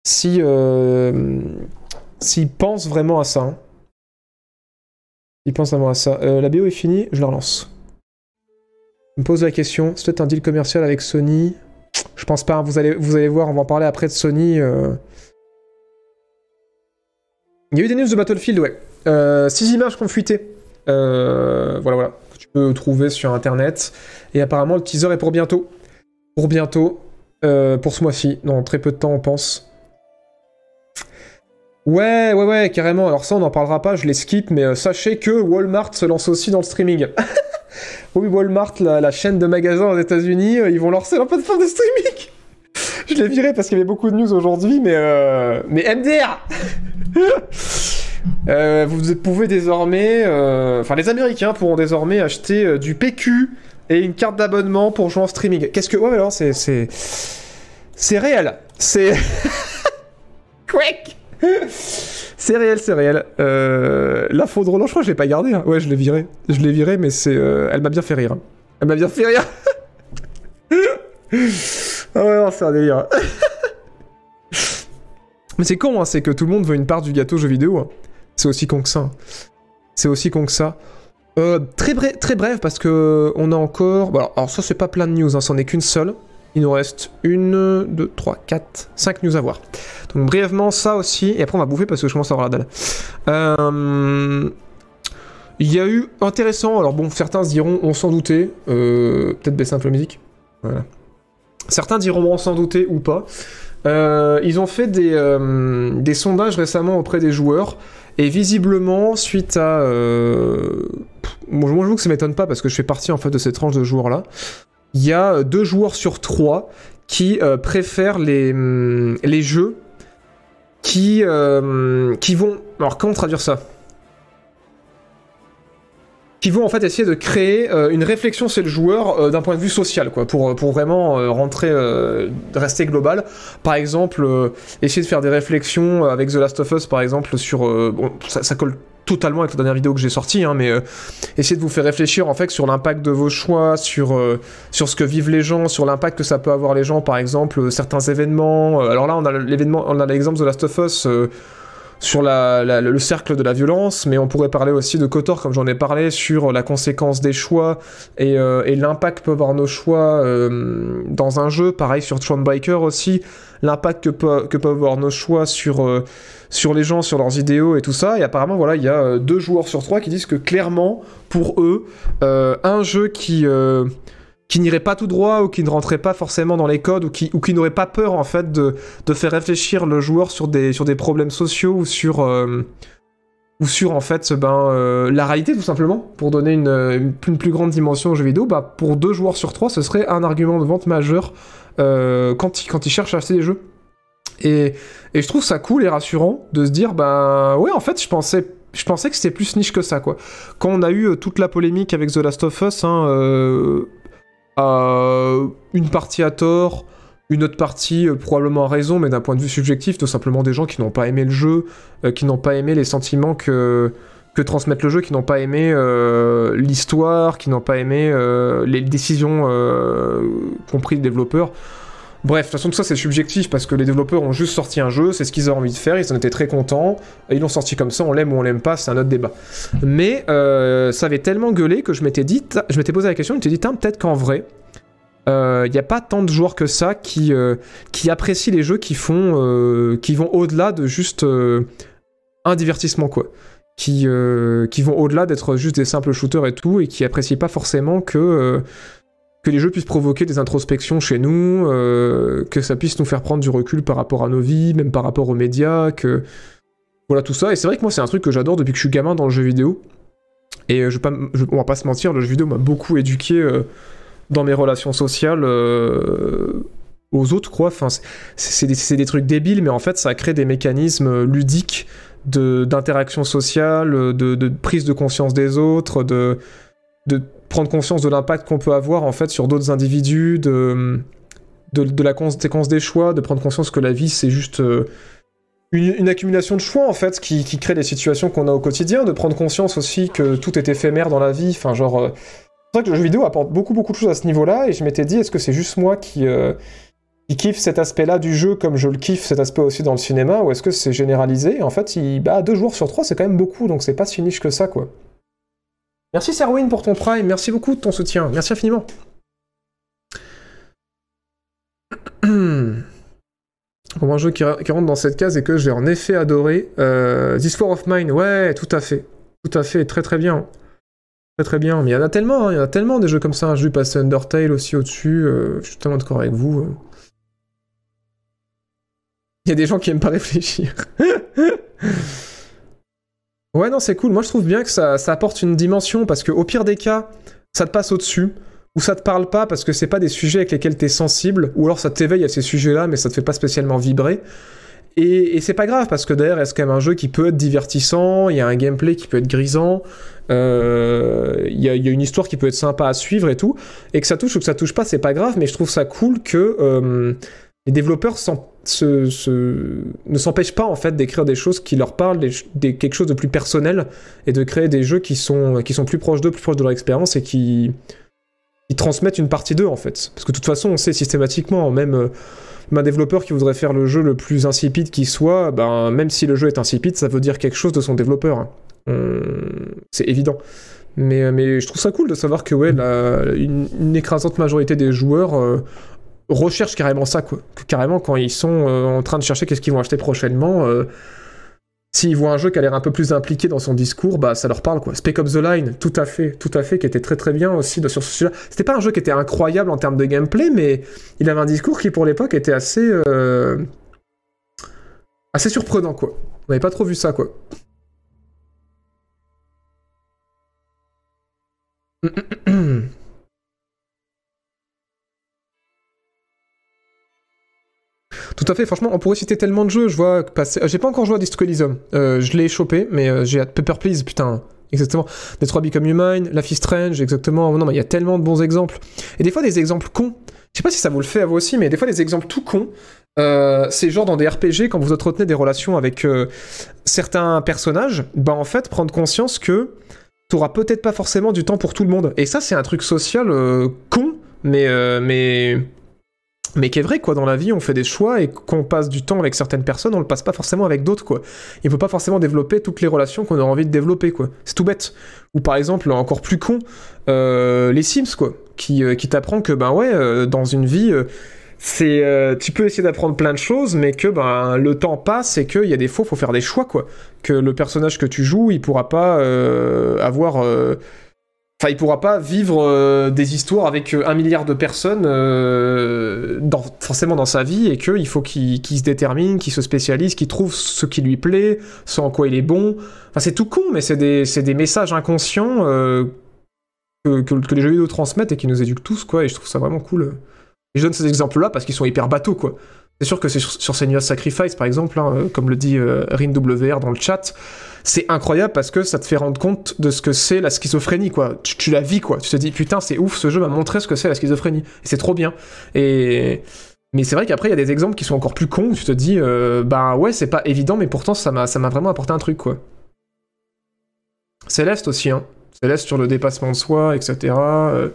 Speaker 1: si euh, s'ils pensent vraiment à ça. hein. Ils pensent vraiment à ça. Euh, la BO est finie, je la relance. Je me pose la question, c'est peut-être un deal commercial avec Sony. Je pense pas, hein. vous allez, vous allez voir, on va en parler après de Sony. euh. Il y a eu des news de Battlefield, ouais. Euh, six images qu'on fuité. Euh, voilà, voilà. Que tu peux trouver sur internet. Et apparemment, le teaser est pour bientôt. Pour bientôt. Pour ce mois-ci. Dans très peu de temps, on pense. Ouais, ouais, ouais, carrément. Alors ça, on n'en parlera pas, je les skip, mais sachez que Walmart se lance aussi dans le streaming. oui, Walmart, la, chaîne de magasins aux États-Unis, euh, ils vont lancer leur plateforme de streaming. je l'ai viré parce qu'il y avait beaucoup de news aujourd'hui, mais euh, mais MDR. Euh, vous pouvez désormais, euh, enfin les Américains pourront désormais acheter du PQ et une carte d'abonnement pour jouer en streaming. Qu'est-ce que, ouais, alors c'est c'est c'est réel, c'est quick. C'est réel, c'est réel. Euh, L'info de Roland, je crois je l'ai pas gardé. Ouais, je l'ai viré. Je l'ai viré, mais c'est, euh, elle m'a bien fait rire. Elle m'a bien fait rire. ah ouais, non, c'est un délire. mais c'est con, hein, c'est que tout le monde veut une part du gâteau jeu vidéo. hein. C'est aussi con que ça. C'est aussi con que ça. Euh, très, bref, très bref, parce que on a encore. Alors, alors ça, c'est pas plein de news, hein, c'en est qu'une seule. Il nous reste une, deux, trois, quatre, cinq news à voir. Donc brièvement ça aussi, et après on va bouffer parce que je commence à avoir la dalle. Euh, Il y a eu intéressant, alors bon, certains diront on s'en doutait, euh, peut-être baisser un peu musique. Voilà. Certains diront on s'en doutait ou pas. Euh, ils ont fait des, sondages récemment auprès des joueurs, et visiblement, suite à... Moi, je j'avoue que ça m'étonne pas parce que je fais partie en fait de cette tranche de joueurs-là. Il y a deux joueurs sur trois qui euh, préfèrent les, hum, les jeux qui, euh, qui vont... Alors comment traduire ça? Qui vont en fait essayer de créer euh, une réflexion chez le joueur euh, d'un point de vue social, quoi, pour, pour vraiment euh, rentrer, euh, rester global. Par exemple, euh, essayer de faire des réflexions avec The Last of Us, par exemple, sur... euh, bon, ça, ça colle totalement avec la dernière vidéo que j'ai sortie, hein, mais euh, essayez de vous faire réfléchir en fait sur l'impact de vos choix, sur, euh, sur ce que vivent les gens, sur l'impact que ça peut avoir les gens, par exemple, euh, certains événements. Alors là, on a l'événement, on a l'exemple de Last of Us. Sur la, la- le cercle de la violence, mais on pourrait parler aussi de Kotor, comme j'en ai parlé, sur la conséquence des choix et, euh, et l'impact que peuvent avoir nos choix euh, dans un jeu. Pareil sur Thronebreaker aussi, l'impact que, peuvent avoir nos choix sur, euh, sur les gens, sur leurs idéaux et tout ça. Et apparemment, voilà, il y a euh, deux joueurs sur trois qui disent que clairement, pour eux, un jeu qui... euh, qui n'irait pas tout droit ou qui ne rentrait pas forcément dans les codes ou qui, ou qui n'aurait pas peur en fait de, de faire réfléchir le joueur sur des, sur des problèmes sociaux ou sur, euh, ou sur en fait ben, euh, la réalité tout simplement. Pour donner une, plus- une plus grande dimension au jeu vidéo bah, pour deux joueurs sur trois ce serait un argument de vente majeur euh, quand, ils, quand ils cherchent à acheter des jeux. Et, et je trouve ça cool et rassurant de se dire bah ouais en fait je pensais je pensais que c'était plus niche que ça quoi. Quand on a eu euh, toute la polémique avec The Last of Us hein, euh, euh, une partie à tort, une autre partie euh, probablement à raison, mais d'un point de vue subjectif, tout simplement des gens qui n'ont pas aimé le jeu, euh, qui n'ont pas aimé les sentiments que, que transmettent le jeu, qui n'ont pas aimé euh, l'histoire, qui n'ont pas aimé les décisions pris les développeurs. Bref, de toute façon, tout ça c'est subjectif parce que les développeurs ont juste sorti un jeu, c'est ce qu'ils ont envie de faire, ils en étaient très contents, ils l'ont sorti comme ça, on l'aime ou on l'aime pas, c'est un autre débat. Mais euh, ça avait tellement gueulé que je m'étais dit, je m'étais posé la question, je m'étais dit, peut-être qu'en vrai, il n'y a pas tant de joueurs que ça qui, euh, apprécient les jeux qui font, euh, qui vont au-delà de juste euh, un divertissement quoi. Qui, euh, qui vont au-delà d'être juste des simples shooters et tout, et qui apprécient pas forcément que, euh, que les jeux puissent provoquer des introspections chez nous, euh, que ça puisse nous faire prendre du recul par rapport à nos vies, même par rapport aux médias, que voilà tout ça. Et c'est vrai que moi c'est un truc que j'adore depuis que je suis gamin dans le jeu vidéo. Et euh, je, pas on va pas se mentir, le jeu vidéo m'a beaucoup éduqué euh, dans mes relations sociales aux autres, quoi. Enfin, c'est- des, trucs débiles, mais en fait ça crée des mécanismes ludiques d'interaction sociale, de, prise de conscience des autres, de prendre conscience de l'impact qu'on peut avoir en fait sur d'autres individus, de, de, la conséquence des choix, de prendre conscience que la vie c'est juste euh, une, accumulation de choix en fait qui, qui crée les situations qu'on a au quotidien, de prendre conscience aussi que tout est éphémère dans la vie, enfin genre... euh, c'est vrai que le jeu vidéo apporte beaucoup beaucoup de choses à ce niveau-là et je m'étais dit est-ce que c'est juste moi qui, euh, qui kiffe cet aspect-là du jeu comme je le kiffe cet aspect aussi dans le cinéma ou est-ce que c'est généralisé? En fait, il, bah, deux jours sur trois c'est quand même beaucoup donc c'est pas si niche que ça quoi. Merci Serwin pour ton prime, merci beaucoup de ton soutien, merci infiniment. Pour un jeu qui, rentre dans cette case et que j'ai en effet adoré, euh, This War of Mine, ouais, tout à fait, tout à fait, très très bien. Très très bien, mais il y en a tellement, hein, il y en a tellement des jeux comme ça. J'ai vu passer Undertale aussi au-dessus, euh, je suis tellement d'accord avec vous. euh. Il y a des gens qui aiment pas réfléchir. ouais, non, c'est cool. Moi, je trouve bien que ça, apporte une dimension parce que au pire des cas, ça te passe au-dessus ou ça te parle pas parce que c'est pas des sujets avec lesquels t'es sensible, ou alors ça t'éveille à ces sujets-là, mais ça te fait pas spécialement vibrer. Et, c'est pas grave parce que derrière, reste quand même un jeu qui peut être divertissant, il y a un gameplay qui peut être grisant, euh, il y, a, il y a une histoire qui peut être sympa à suivre et tout, et que ça touche ou que ça touche pas, c'est pas grave, mais je trouve ça cool que euh, les développeurs ne s'empêchent pas en fait d'écrire des choses qui leur parlent, quelque chose de plus personnel, et de créer des jeux qui sont, plus proches d'eux, plus proches de leur expérience, et qui, transmettent une partie d'eux en fait. Parce que de toute façon, on sait systématiquement, même euh, un développeur qui voudrait faire le jeu le plus insipide qui soit, ben, même si le jeu est insipide, ça veut dire quelque chose de son développeur. hein. C'est évident. Mais, mais je trouve ça cool de savoir que ouais, une écrasante majorité des joueurs euh, recherchent carrément ça. Quoi. Carrément, quand ils sont euh, en train de chercher qu'est-ce qu'ils vont acheter prochainement, euh, s'ils voient un jeu qui a l'air un peu plus impliqué dans son discours, bah ça leur parle quoi. Spec Ops The Line, tout à fait, tout à fait, qui était très très bien aussi sur ce sujet-là. C'était pas un jeu qui était incroyable en termes de gameplay, mais il avait un discours qui pour l'époque était assez euh, assez surprenant quoi. On n'avait pas trop vu ça quoi. Tout à fait, franchement, on pourrait citer tellement de jeux. Je vois passer. euh, J'ai pas encore joué à Disco Elysium. Euh, je l'ai chopé, mais euh, j'ai hâte. Pepper Please, putain. Exactement. Detroit Become Human, Life is Strange, exactement. Non, mais il y a tellement de bons exemples. Et des fois, des exemples cons. Je sais pas si ça vous le fait à vous aussi, mais des fois, des exemples tout cons. c'est genre dans des RPG, quand vous entretenez des relations avec certains personnages, bah en fait, prendre conscience que t'auras peut-être pas forcément du temps pour tout le monde. Et ça, c'est un truc social con, mais, mais, mais qui est vrai, quoi. Dans la vie, on fait des choix et qu'on passe du temps avec certaines personnes, on le passe pas forcément avec d'autres, quoi. Il faut pas forcément développer toutes les relations qu'on aura envie de développer, quoi. C'est tout bête. Ou par exemple, encore plus con, euh, les Sims, quoi. Qui, euh, qui t'apprend que, ben ouais, euh, dans une vie. euh, c'est euh, tu peux essayer d'apprendre plein de choses mais que ben le temps passe et qu'il y a des fois faut faire des choix quoi que le personnage que tu joues il pourra pas euh, avoir euh, Enfin, il pourra pas vivre euh, des histoires avec euh, un milliard de personnes euh, forcément dans sa vie et qu'il faut qu'il se détermine, qu'il se spécialise, qu'il trouve ce qui lui plaît, ce en quoi il est bon. Enfin, c'est tout con, mais c'est des, messages inconscients que, les jeux vidéo transmettent et qui nous éduquent tous, quoi. Et je trouve ça vraiment cool. Je donne ces exemples-là parce qu'ils sont hyper bateaux, quoi. C'est sûr que c'est sur, sur Sacrifice, par exemple, hein, comme le dit RinWR dans le chat, c'est incroyable parce que ça te fait rendre compte de ce que c'est la schizophrénie, quoi. Tu, la vis, quoi. Tu te dis, putain, c'est ouf, ce jeu m'a montré ce que c'est la schizophrénie. Et c'est trop bien. Mais c'est vrai qu'après, il y a des exemples qui sont encore plus cons. où Tu te dis, euh, bah ouais, c'est pas évident, mais pourtant, ça m'a vraiment apporté un truc, quoi. Céleste aussi, hein. Céleste sur le dépassement de soi, etc. Euh,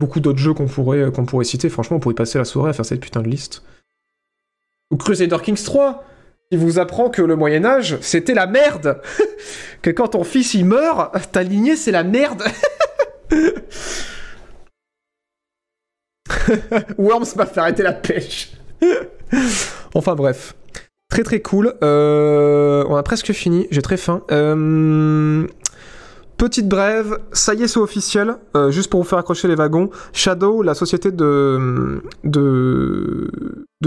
Speaker 1: beaucoup d'autres jeux qu'on pourrait, qu'on pourrait citer. Franchement, on pourrait passer la soirée à faire cette putain de liste. Ou Crusader Kings 3 qui vous apprend que le Moyen Âge, c'était la merde. que quand ton fils il meurt, ta lignée c'est la merde. Worms m'a fait arrêter la pêche. enfin bref. Très très cool. Euh, on a presque fini, j'ai très faim. Euh, Petite brève, ça y est, c'est officiel. Euh, juste pour vous faire accrocher les wagons, Shadow, la société de,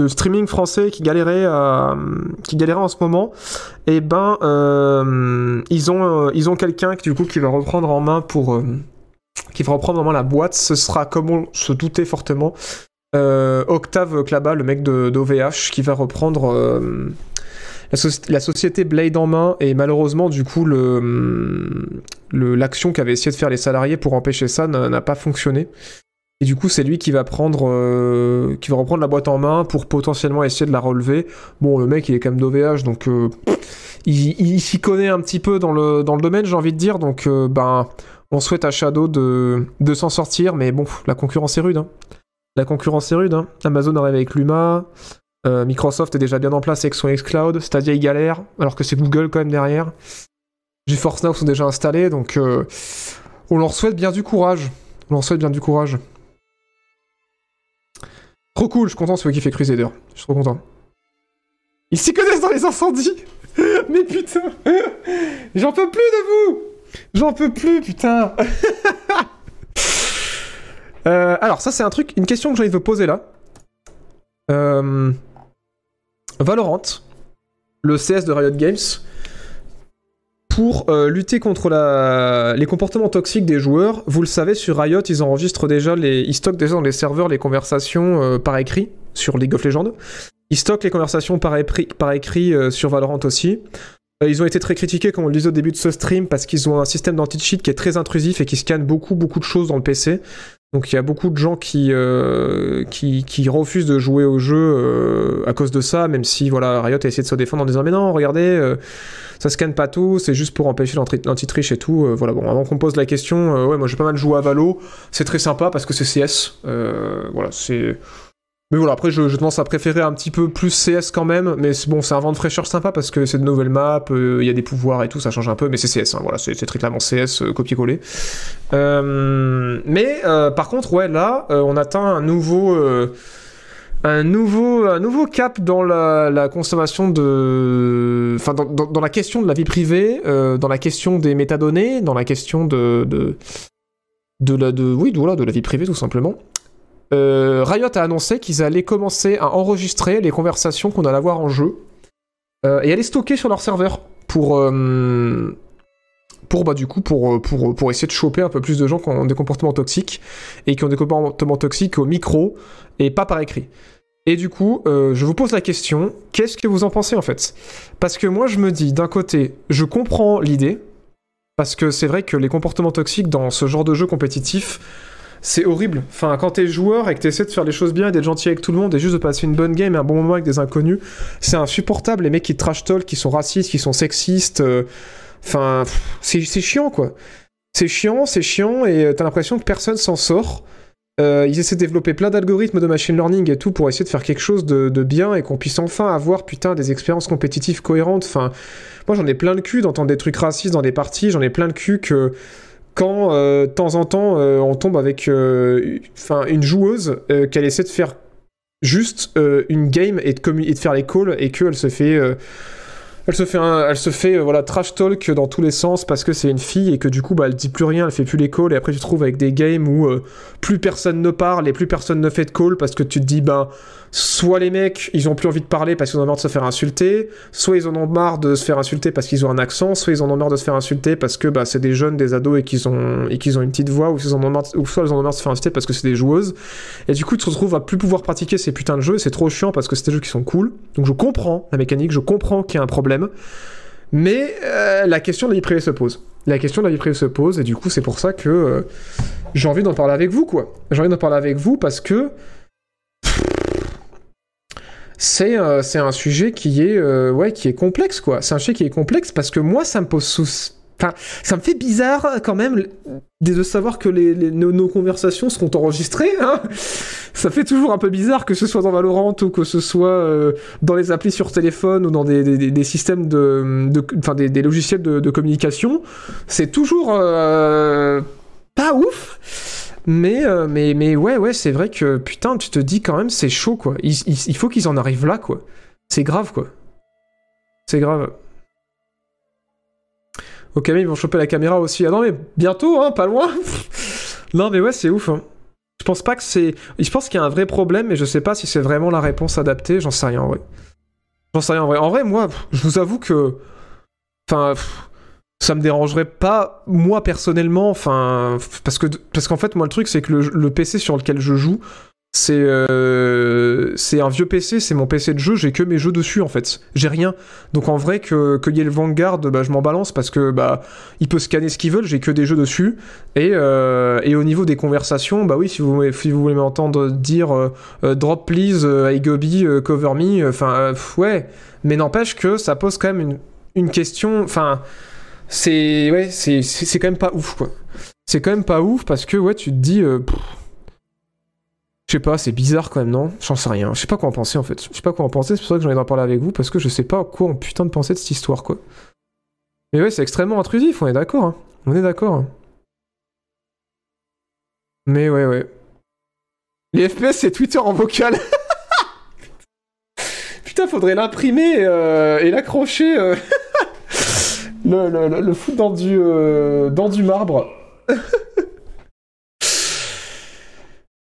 Speaker 1: streaming français qui galérait, à, qui galérait en ce moment, et ben, euh, ils ont, euh, quelqu'un qui du coup qui va reprendre en main pour, euh, qui va reprendre en main la boîte. Ce sera, comme on se doutait fortement, euh, Octave Klaba, le mec de d'OVH, qui va reprendre. La, soci- la société Blade en main et malheureusement du coup le l'action qu'avaient essayé de faire les salariés pour empêcher ça n'a pas fonctionné et du coup c'est lui qui va prendre euh, qui va reprendre la boîte en main pour potentiellement essayer de la relever bon le mec il est quand même d'OVH donc euh, il, s'y connaît un petit peu dans le dans le domaine j'ai envie de dire donc euh, ben on souhaite à Shadow de de s'en sortir mais bon la concurrence est rude hein. la concurrence est rude hein. Amazon arrive avec Luma euh, Microsoft est déjà bien en place avec son xCloud, Stadia il galère, alors que c'est Google quand même derrière. GeForce Now sont déjà installés, donc euh, on leur souhaite bien du courage. On leur souhaite bien du courage. Trop cool, je suis content, moi qui fait Crusader. Je suis trop content. Ils s'y connaissent dans les incendies Mais putain J'en peux plus de vous J'en peux plus, putain Euh, Alors, ça c'est un truc, une question que j'ai envie de vous poser là. Euh... Valorant, le CS de Riot Games, pour euh, lutter contre les comportements toxiques des joueurs. Vous le savez, sur Riot, ils enregistrent déjà les, ils stockent déjà dans les serveurs les conversations euh, par écrit sur League of Legends. Ils stockent les conversations par, écrit euh, sur Valorant aussi. Ils ont été très critiqués, comme on le disait au début de ce stream, parce qu'ils ont un système d'anti-cheat qui est très intrusif et qui scanne beaucoup, beaucoup de choses dans le PC. Donc il y a beaucoup de gens qui, euh, qui, qui refusent de jouer au jeu euh, à cause de ça, même si voilà, Riot a essayé de se défendre en disant mais non, regardez, euh, ça scanne pas tout, c'est juste pour empêcher l'anti- l'anti-triche et tout. Euh, voilà, bon, avant qu'on pose la question, ouais, moi j'ai pas mal joué à Valo, c'est très sympa parce que c'est CS. Voilà, c'est. Mais voilà, après, je, je à préférer un petit peu plus CS quand même, mais bon, c'est un vent de fraîcheur sympa parce que c'est de nouvelles maps, euh, il y a des pouvoirs et tout, ça change un peu, mais c'est CS, hein, voilà, c'est très clairement CS, euh, copier-coller. Euh, mais euh, par contre, ouais, là, on atteint un nouveau. un nouveau, un nouveau cap dans la, la consommation de. Enfin, dans, la question de la vie privée, dans la question des métadonnées, dans la question de. de, de la, de, oui, de, voilà, de la vie privée, tout simplement. Euh, Riot a annoncé qu'ils allaient commencer à enregistrer les conversations qu'on allait avoir en jeu euh, et à les stocker sur leur serveur pour. euh, bah du coup pour, essayer de choper un peu plus de gens qui ont des comportements toxiques et qui ont des comportements toxiques au micro et pas par écrit. Et du coup, je vous pose la question, qu'est-ce que vous en pensez en fait? Parce que moi je me dis, d'un côté, je comprends l'idée, parce que c'est vrai que les comportements toxiques dans ce genre de jeu compétitif, c'est horrible. Enfin, quand t'es joueur et que t'essaies de faire les choses bien et d'être gentil avec tout le monde et juste de passer une bonne game et un bon moment avec des inconnus, c'est insupportable. Les mecs qui trash talk, qui sont racistes, qui sont sexistes. euh, Enfin, c'est chiant, quoi. C'est chiant, c'est chiant, et euh, t'as l'impression que personne s'en sort. Euh, ils essaient de développer plein d'algorithmes de machine learning et tout pour essayer de faire quelque chose de, de bien et qu'on puisse enfin avoir putain des expériences compétitives cohérentes. Enfin, moi j'en ai plein le cul d'entendre des trucs racistes dans des parties, j'en ai plein le cul que quand euh, de temps en temps euh, on tombe avec euh, une joueuse qu'elle essaie de faire juste une game et de, faire les calls et qu'elle se fait elle se fait, elle se fait voilà, trash talk dans tous les sens parce que c'est une fille et que du coup bah, elle dit plus rien, elle fait plus les calls et après tu te trouves avec des games où plus personne ne parle et plus personne ne fait de call parce que tu te dis ben soit les mecs ils ont plus envie de parler parce qu'ils ont marre de se faire insulter, soit ils en ont marre de se faire insulter parce qu'ils ont un accent, soit ils en ont marre de se faire insulter parce que bah, c'est des jeunes, des ados et qu'ils ont, et qu'ils ont une petite voix ou, ils en ont marre, ou soit ils en ont marre de se faire insulter parce que c'est des joueuses et du coup tu te retrouves à plus pouvoir pratiquer ces putains de jeux c'est trop chiant parce que c'est des jeux qui sont cool donc je comprends la mécanique, je comprends qu'il y a un problème mais euh, la question de la vie privée se pose. La question de la vie privée se pose, et du coup, c'est pour ça que euh, j'ai envie d'en parler avec vous, quoi. J'ai envie d'en parler avec vous parce que c'est euh, c'est un sujet qui est euh, ouais qui est complexe, quoi. C'est un sujet qui est complexe parce que moi, ça me pose sous. Enfin, ça me fait bizarre quand même de savoir que nos, conversations seront enregistrées. Hein ça fait toujours un peu bizarre que ce soit dans Valorant ou que ce soit euh, dans les applis sur téléphone ou dans des, systèmes de, enfin des, logiciels de, communication. C'est toujours pas ouf. Mais, euh, mais, mais ouais, ouais, c'est vrai que putain, tu te dis quand même, c'est chaud quoi. Il, faut qu'ils en arrivent là quoi. C'est grave quoi. C'est grave. Ok, mais ils vont choper la caméra aussi. Ah non, mais bientôt, hein, pas loin. non, mais ouais, c'est ouf. hein. Je pense pas que c'est. Je pense qu'il y a un vrai problème, mais je sais pas si c'est vraiment la réponse adaptée. J'en sais rien en vrai. J'en sais rien en vrai. En vrai, moi, je vous avoue que. Enfin. Ça me dérangerait pas, moi personnellement, enfin. Parce que parce qu'en fait, moi, le truc, c'est que le, PC sur lequel je joue, c'est. euh, c'est un vieux PC, c'est mon PC de jeu, j'ai que mes jeux dessus en fait. J'ai rien. Donc en vrai, que qu'il y ait le Vanguard, bah, je m'en balance parce que bah, il peut scanner ce qu'ils veulent, j'ai que des jeux dessus. Et, euh, et au niveau des conversations, bah oui, si vous, si vous voulez m'entendre dire euh, drop please, I cover me, enfin ouais. Mais n'empêche que ça pose quand même une, une question, enfin c'est ouais, c'est c'est quand même pas ouf quoi. C'est quand même pas ouf parce que ouais, tu te dis euh, je sais pas, c'est bizarre quand même, non? J'en sais rien. Je sais pas quoi en penser en fait. Je sais pas quoi en penser, c'est pour ça que j'ai envie d'en parler avec vous parce que je sais pas quoi en putain de penser de cette histoire quoi. Mais ouais, c'est extrêmement intrusif, on est d'accord. hein. On est d'accord. hein. Mais ouais, ouais. Les FPS, c'est Twitter en vocal. Putain, faudrait l'imprimer euh, et l'accrocher. euh, le, le, le- dans du, euh, dans du marbre.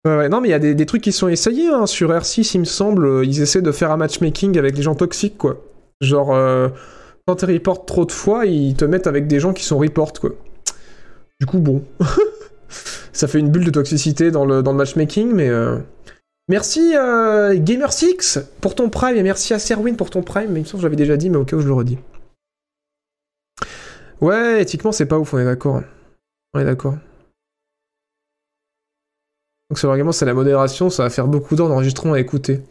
Speaker 1: Ouais, ouais, non, mais il y a des, des trucs qui sont essayés hein. sur R6, il me semble. euh, Ils essaient de faire un matchmaking avec des gens toxiques, quoi. Genre, euh, quand tu reportes trop de fois, ils te mettent avec des gens qui sont report, quoi. Du coup, bon. Ça fait une bulle de toxicité dans le, dans le matchmaking, mais. Merci euh, Gamer6 pour ton prime et merci à Serwin pour ton prime. Mais il me semble que j'avais déjà dit, mais au cas où je le redis. Ouais, éthiquement, c'est pas ouf, on est d'accord. On est d'accord. Donc, sur l'argument, c'est la modération, ça va faire beaucoup d'heures d'enregistrement à écouter.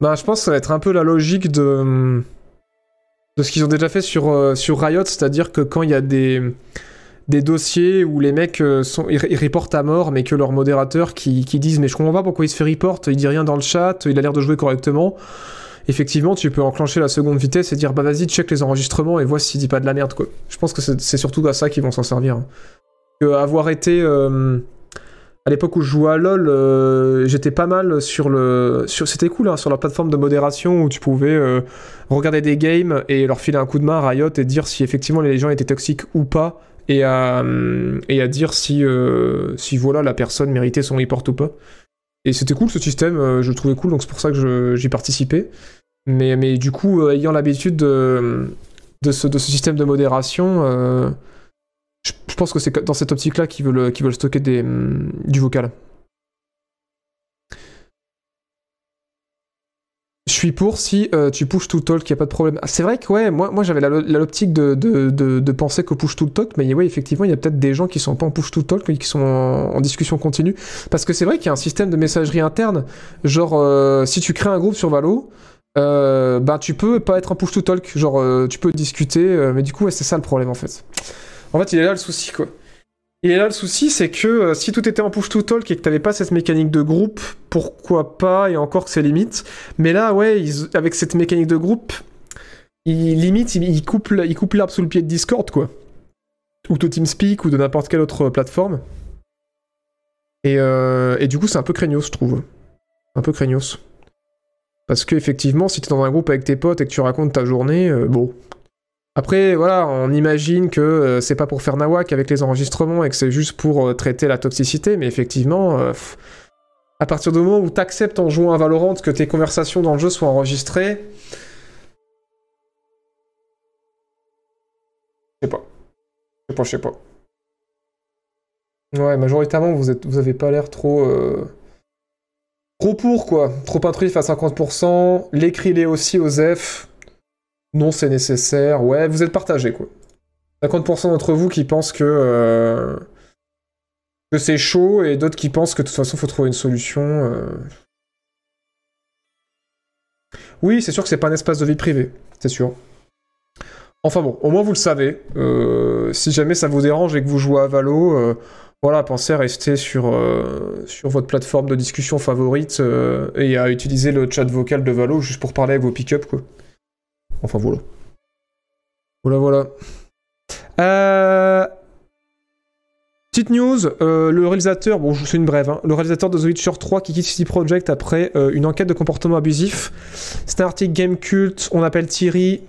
Speaker 1: Ben, je pense que ça va être un peu la logique de. de ce qu'ils ont déjà fait sur, euh, Riot, c'est-à-dire que quand il y a des dossiers où les mecs euh, sont, ils, ils reportent à mort, mais que leur modérateur qui, qui disent mais je comprends pas pourquoi il se fait report, il dit rien dans le chat, il a l'air de jouer correctement. Effectivement, tu peux enclencher la seconde vitesse et dire bah vas-y check les enregistrements et vois s'il dit pas de la merde quoi. Je pense que c'est surtout à ça qu'ils vont s'en servir. hein. Avoir été euh, à l'époque où je jouais à LoL, euh, j'étais pas mal sur le, sur, c'était cool hein, sur la plateforme de modération où tu pouvais euh, regarder des games et leur filer un coup de main à Riot et dire si effectivement les gens étaient toxiques ou pas et à, et à dire si, si voilà la personne méritait son report ou pas. Et c'était cool ce système, euh, je le trouvais cool, donc c'est pour ça que j'y participais. Mais, mais du coup, euh, ayant l'habitude de, ce, de ce système de modération, euh, je, pense que c'est dans cette optique-là qu'ils veulent, veulent stocker hum, du vocal. Je suis pour si euh, tu push to talk, y a pas de problème. C'est vrai que ouais, moi, moi j'avais l'optique de, de, penser qu'au push to talk, mais ouais, effectivement, il y a peut-être des gens qui sont pas en push to talk, mais qui sont en, discussion continue. Parce que c'est vrai qu'il y a un système de messagerie interne, genre euh, si tu crées un groupe sur Valo, euh, bah tu peux pas être en push to talk, genre euh, tu peux discuter, mais du coup c'est ça le problème en fait. En fait, il est là le souci quoi. Est là le souci, c'est que euh, si tout était en push to talk et que t'avais pas cette mécanique de groupe, pourquoi pas, et encore que c'est limite. Mais là, ouais, avec cette mécanique de groupe, ils limite, ils, ils coupent, l'arbre sous le pied de Discord, quoi. Ou de TeamSpeak, ou de n'importe quelle autre plateforme. Et, euh, et du coup, c'est un peu craignos, je trouve. Un peu craignos. Parce que effectivement, si t'es dans un groupe avec tes potes et que tu racontes ta journée, euh, bon. Après, voilà, on imagine que euh, c'est pas pour faire nawak avec les enregistrements et que c'est juste pour euh, traiter la toxicité, mais effectivement, euh, à partir du moment où t'acceptes en jouant à Valorant que tes conversations dans le jeu soient enregistrées, je sais pas. Je sais pas, je sais pas. Ouais, majoritairement, vous, êtes, vous avez pas l'air trop. Trop pour, quoi. Trop intrusif à 50%. L'écrit-les aussi aux F. Non, c'est nécessaire. Ouais, vous êtes partagés, quoi. 50% d'entre vous qui pensent que. euh, que c'est chaud et d'autres qui pensent que de toute façon, faut trouver une solution. euh. Oui, c'est sûr que c'est pas un espace de vie privée. C'est sûr. Enfin bon, au moins vous le savez. Euh, si jamais ça vous dérange et que vous jouez à Valo, voilà, pensez à rester sur, sur votre plateforme de discussion favorite et à utiliser le chat vocal de Valo juste pour parler avec vos pick-up, quoi. Enfin voilà. Voilà, voilà. Euh... Petite news, euh, le réalisateur, bon, je fais une brève, hein, le réalisateur de The Witcher 3 qui quitte City Project après euh, une enquête de comportement abusif. C'est un Game Cult, on appelle Thierry.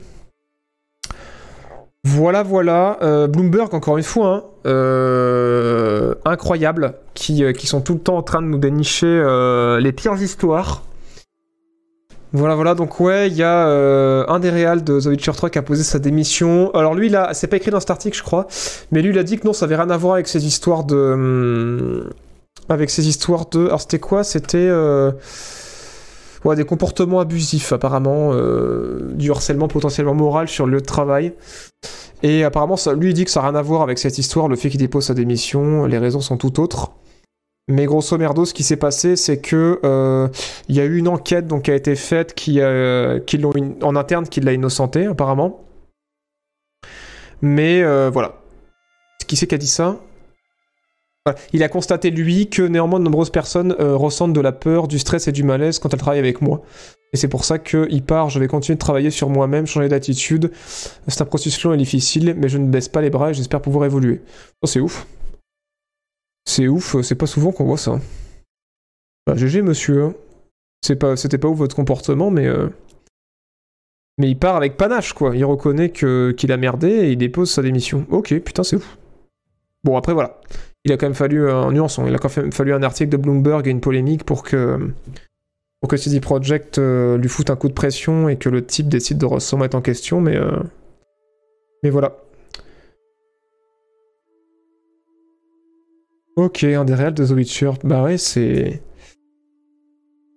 Speaker 1: Voilà, voilà. Bloomberg, encore une fois, hein, incroyable, qui, sont tout le temps en train de nous dénicher les pires histoires. Voilà, voilà, donc ouais, il y a euh, un des réals de The Witcher 3 qui a posé sa démission. Alors lui, là, c'est pas écrit dans cet article, je crois, mais lui, il a dit que non, ça avait rien à voir avec ces histoires de... hum, avec ces histoires de... Alors c'était quoi? C'était... euh, Ouais, des comportements abusifs, apparemment, euh, du harcèlement potentiellement moral sur le lieu de travail. Et apparemment, lui, il dit que ça n'a rien à voir avec cette histoire, le fait qu'il dépose sa démission, les raisons sont tout autres. Mais grosso merdo, ce qui s'est passé, c'est que euh, il y a eu une enquête donc, qui a été faite qui, euh, en interne qui l'a innocenté, apparemment. Mais euh, voilà. Qui c'est qui a dit ça? Il a constaté, lui, que néanmoins de nombreuses personnes ressentent de la peur, du stress et du malaise quand elles travaillent avec moi. Et c'est pour ça qu'il part, je vais continuer de travailler sur moi-même, changer d'attitude. C'est un processus long et difficile, mais je ne baisse pas les bras et j'espère pouvoir évoluer. Oh, c'est ouf. C'est ouf, c'est pas souvent qu'on voit ça. Bah, GG, monsieur. hein. C'est pas, c'était pas ouf votre comportement, mais. euh, Mais il part avec panache, quoi. Il reconnaît que, qu'il a merdé et il dépose sa démission. Ok, putain, c'est ouf. Bon, après, voilà. Il a quand même fallu un nuançon. Il a quand même fallu un article de Bloomberg et une polémique pour que. Pour que CD Projekt euh, lui foute un coup de pression et que le type décide de se remettre en question, mais. euh, Mais voilà. Ok, un des réels de The Witcher. Bah ouais, c'est.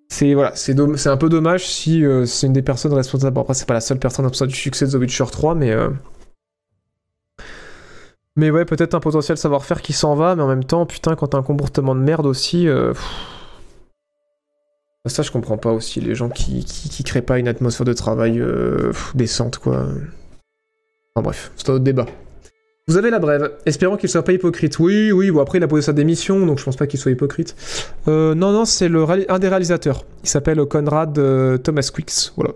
Speaker 1: C'est voilà, c'est un peu dommage si euh, c'est une des personnes responsables. Après, c'est pas la seule personne responsable du succès de The Witcher 3, mais. euh, Mais ouais, peut-être un potentiel savoir-faire qui s'en va, mais en même temps, putain, quand t'as un comportement de merde aussi. euh, pff. Ça, je comprends pas aussi, les gens qui, qui, qui créent pas une atmosphère de travail décente, quoi. Enfin bref, c'est un autre débat. Vous avez la brève. Espérons qu'il soit pas hypocrite. Oui, oui, bon après il a posé sa démission, donc je pense pas qu'il soit hypocrite. Euh, non, non, c'est un des réalisateurs. Il s'appelle Conrad euh, Thomas Quicks, voilà.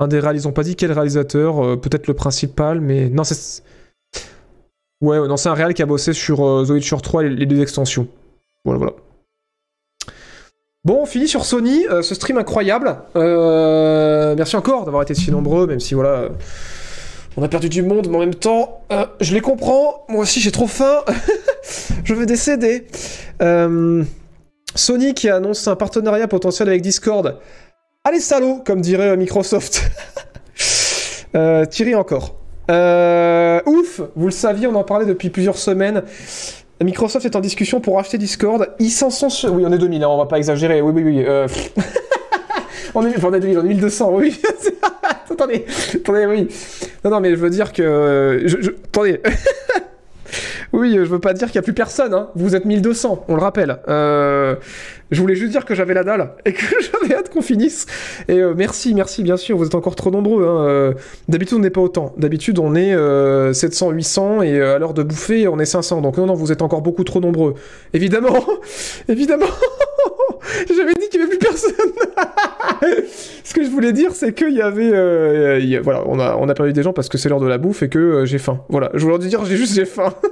Speaker 1: Un des réalisateurs, ils ont pas dit quel réalisateur, euh, peut-être le principal, mais non, c'est... Ouais, non, c'est un réal qui a bossé sur The Witcher 3 et les deux extensions. Voilà, voilà. Bon, on finit sur Sony, ce stream incroyable. Merci encore d'avoir été si nombreux, même si voilà, on a perdu du monde, mais en même temps, euh, je les comprends. Moi aussi, j'ai trop faim. je veux décéder. Euh, Sony qui annonce un partenariat potentiel avec Discord. Allez, salauds, comme dirait euh, Microsoft. Thierry encore. Ouf, vous le saviez, on en parlait depuis plusieurs semaines. Microsoft est en discussion pour acheter Discord. Ils s'en sont... Oui, on est 2000, hein, on va pas exagérer. Oui, oui, oui. on est, on est 2000, on est 1200, oui. attendez, attendez, oui. Non, non, mais je veux dire que... Attendez. oui, je veux pas dire qu'il y a plus personne, hein. Vous êtes 1200, on le rappelle. Euh, je voulais juste dire que j'avais la dalle et que j'avais hâte qu'on finisse. Et euh, merci, merci, bien sûr, vous êtes encore trop nombreux. Hein. Euh, D'habitude, on n'est pas autant. D'habitude, on est euh, 700, 800 et à l'heure de bouffer, on est 500. Donc non, non, vous êtes encore beaucoup trop nombreux. Évidemment, évidemment. J'avais dit qu'il n'y avait plus personne. Ce que je voulais dire, c'est qu'il y avait, euh, voilà, on a, on a perdu des gens parce que c'est l'heure de la bouffe et que euh, j'ai faim. Voilà, je voulais dire, j'ai juste j'ai faim.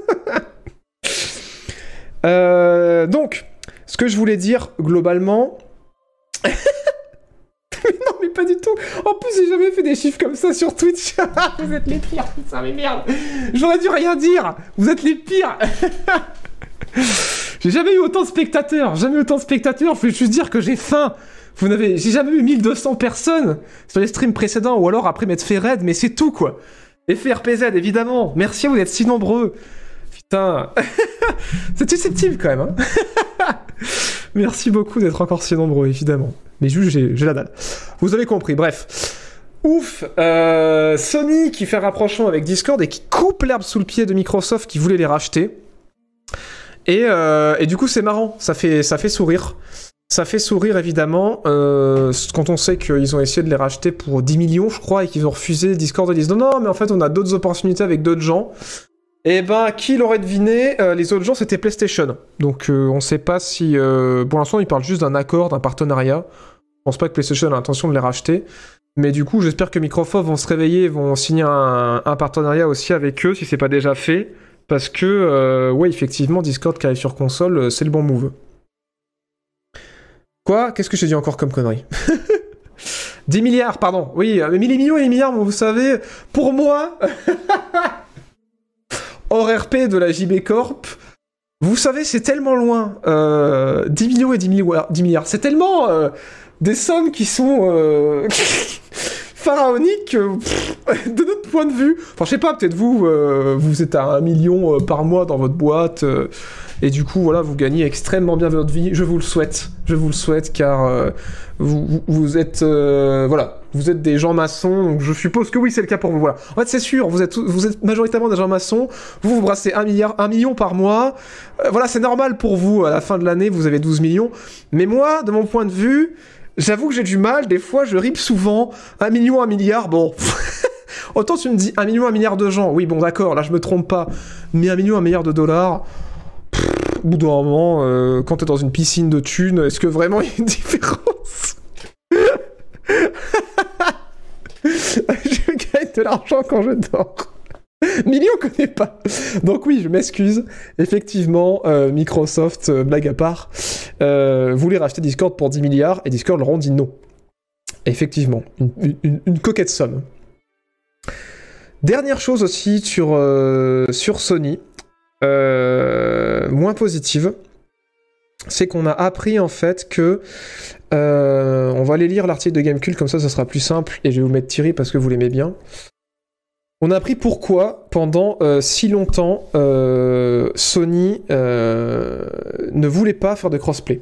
Speaker 1: Euh, donc, ce que je voulais dire globalement. mais non, mais pas du tout. En plus, j'ai jamais fait des chiffres comme ça sur Twitch. Vous êtes les pires, putain, mais merde. J'aurais dû rien dire. Vous êtes les pires. J'ai jamais eu autant de spectateurs. Jamais autant de spectateurs. Voulais juste dire que j'ai faim. Vous n'avez, j'ai jamais eu 1200 personnes sur les streams précédents ou alors après m'être fait raid, mais c'est tout quoi. Et FRPZ évidemment. Merci, vous êtes si nombreux. Putain. c'est susceptible quand même. Hein Merci beaucoup d'être encore si nombreux, évidemment. Mais juste, j'ai la dalle. Vous avez compris, bref. Ouf euh, Sony qui fait rapprochement avec Discord et qui coupe l'herbe sous le pied de Microsoft qui voulait les racheter. Et, euh, et du coup, c'est marrant, ça fait, ça fait sourire. Ça fait sourire évidemment euh, quand on sait qu'ils ont essayé de les racheter pour 10 millions, je crois, et qu'ils ont refusé. Discord ils disent non, non, mais en fait, on a d'autres opportunités avec d'autres gens. Et ben, qui l'aurait deviné? Euh, Les autres gens, c'était PlayStation. Donc, euh, on sait pas si. pour l'instant, ils parlent juste d'un accord, d'un partenariat. Je pense pas que PlayStation a l'intention de les racheter. Mais du coup, j'espère que Microsoft vont se réveiller et vont signer un, un partenariat aussi avec eux, si c'est pas déjà fait. Parce que, euh, ouais, effectivement, Discord qui arrive sur console, euh, c'est le bon move. Quoi? Qu'est-ce que j'ai dit encore comme connerie? 10 milliards, pardon. Oui, euh, mais les millions et les milliards, vous savez, pour moi, hors RP de la JB Corp, vous savez, c'est tellement loin. Euh, 10 millions et 10 milliards. 10 milliards. C'est tellement des sommes qui sont pharaoniques euh, de notre point de vue. Enfin, je sais pas, peut-être vous, euh, vous êtes à 1 million euh, par mois dans votre boîte. et du coup, voilà, vous gagnez extrêmement bien votre vie. Je vous le souhaite. Je vous le souhaite car vous, êtes, des gens maçons. Donc je suppose que oui, c'est le cas pour vous. Voilà. En fait, c'est sûr. Vous êtes, majoritairement des gens maçons. Vous vous brassez un un million par mois. Voilà, c'est normal pour vous. À la fin de l'année, vous avez 12 millions. Mais moi, de mon point de vue, j'avoue que j'ai du mal. Des fois, je rip souvent. Un million, un milliard. Bon. Autant tu me dis un million, un milliard de gens. Oui, bon, d'accord. Là, je me trompe pas. Mais un million, un milliard de dollars au bout d'un moment, euh, quand t'es dans une piscine de thunes, est-ce que vraiment il y a une différence? Je gagne de l'argent quand je dors. Million connaît pas. Donc oui, je m'excuse. Effectivement, euh, Microsoft, euh, blague à part, euh, voulait racheter Discord pour 10 milliards et Discord leur ont dit non. Effectivement, une, une- coquette somme. Dernière chose aussi sur, sur Sony, moins positive, c'est qu'on a appris en fait que on va aller lire l'article de Gamecult comme ça, ça sera plus simple et je vais vous mettre Thierry parce que vous l'aimez bien. On a appris pourquoi pendant euh, si longtemps euh, Sony euh, ne voulait pas faire de crossplay.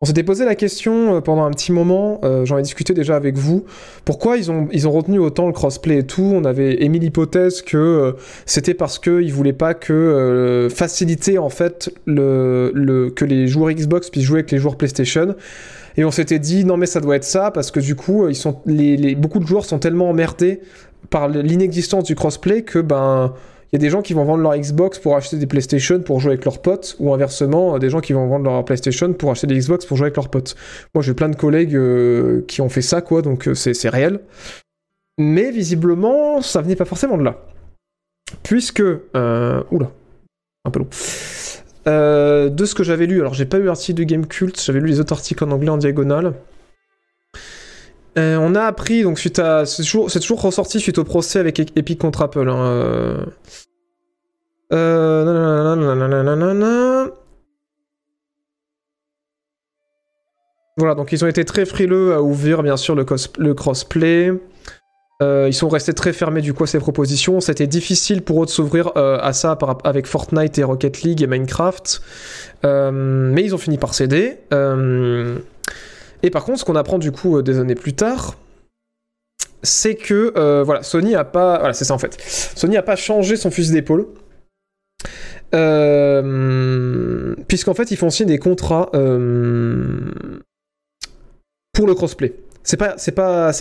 Speaker 1: On s'était posé la question pendant un petit moment, j'en ai discuté déjà avec vous, pourquoi ils ont, retenu autant le crossplay et tout. On avait émis l'hypothèse que c'était parce qu'ils voulaient pas que faciliter en fait que les joueurs Xbox puissent jouer avec les joueurs PlayStation. Et on s'était dit non mais ça doit être ça parce que du coup beaucoup de joueurs sont tellement emmerdés par l'inexistence du crossplay que ben il y a des gens qui vont vendre leur Xbox pour acheter des PlayStation pour jouer avec leurs potes ou inversement des gens qui vont vendre leur PlayStation pour acheter des Xbox pour jouer avec leurs potes. Moi j'ai plein de collègues euh, qui ont fait ça quoi donc euh, c'est réel. Mais visiblement ça venait pas forcément de là. Puisque euh, oula un peu long. Euh, de ce que j'avais lu, alors j'ai pas eu l'article de Gamecult, j'avais lu les autres articles en anglais en diagonale. Euh, on a appris, donc suite à. C'est toujours, ressorti suite au procès avec Epic contre Apple. Voilà, donc ils ont été très frileux à ouvrir bien sûr le, le crossplay. Euh, ils sont restés très fermés du coup à ces propositions. C'était difficile pour eux de s'ouvrir euh, à ça avec Fortnite et Rocket League et Minecraft. Mais ils ont fini par céder. Et par contre, ce qu'on apprend du coup euh, des années plus tard, c'est que euh, voilà, Sony a pas, voilà, c'est ça en fait. Sony a pas changé son fusil d'épaule. Euh, Puisqu'en fait, ils font signer des contrats pour le crossplay. C'est pas,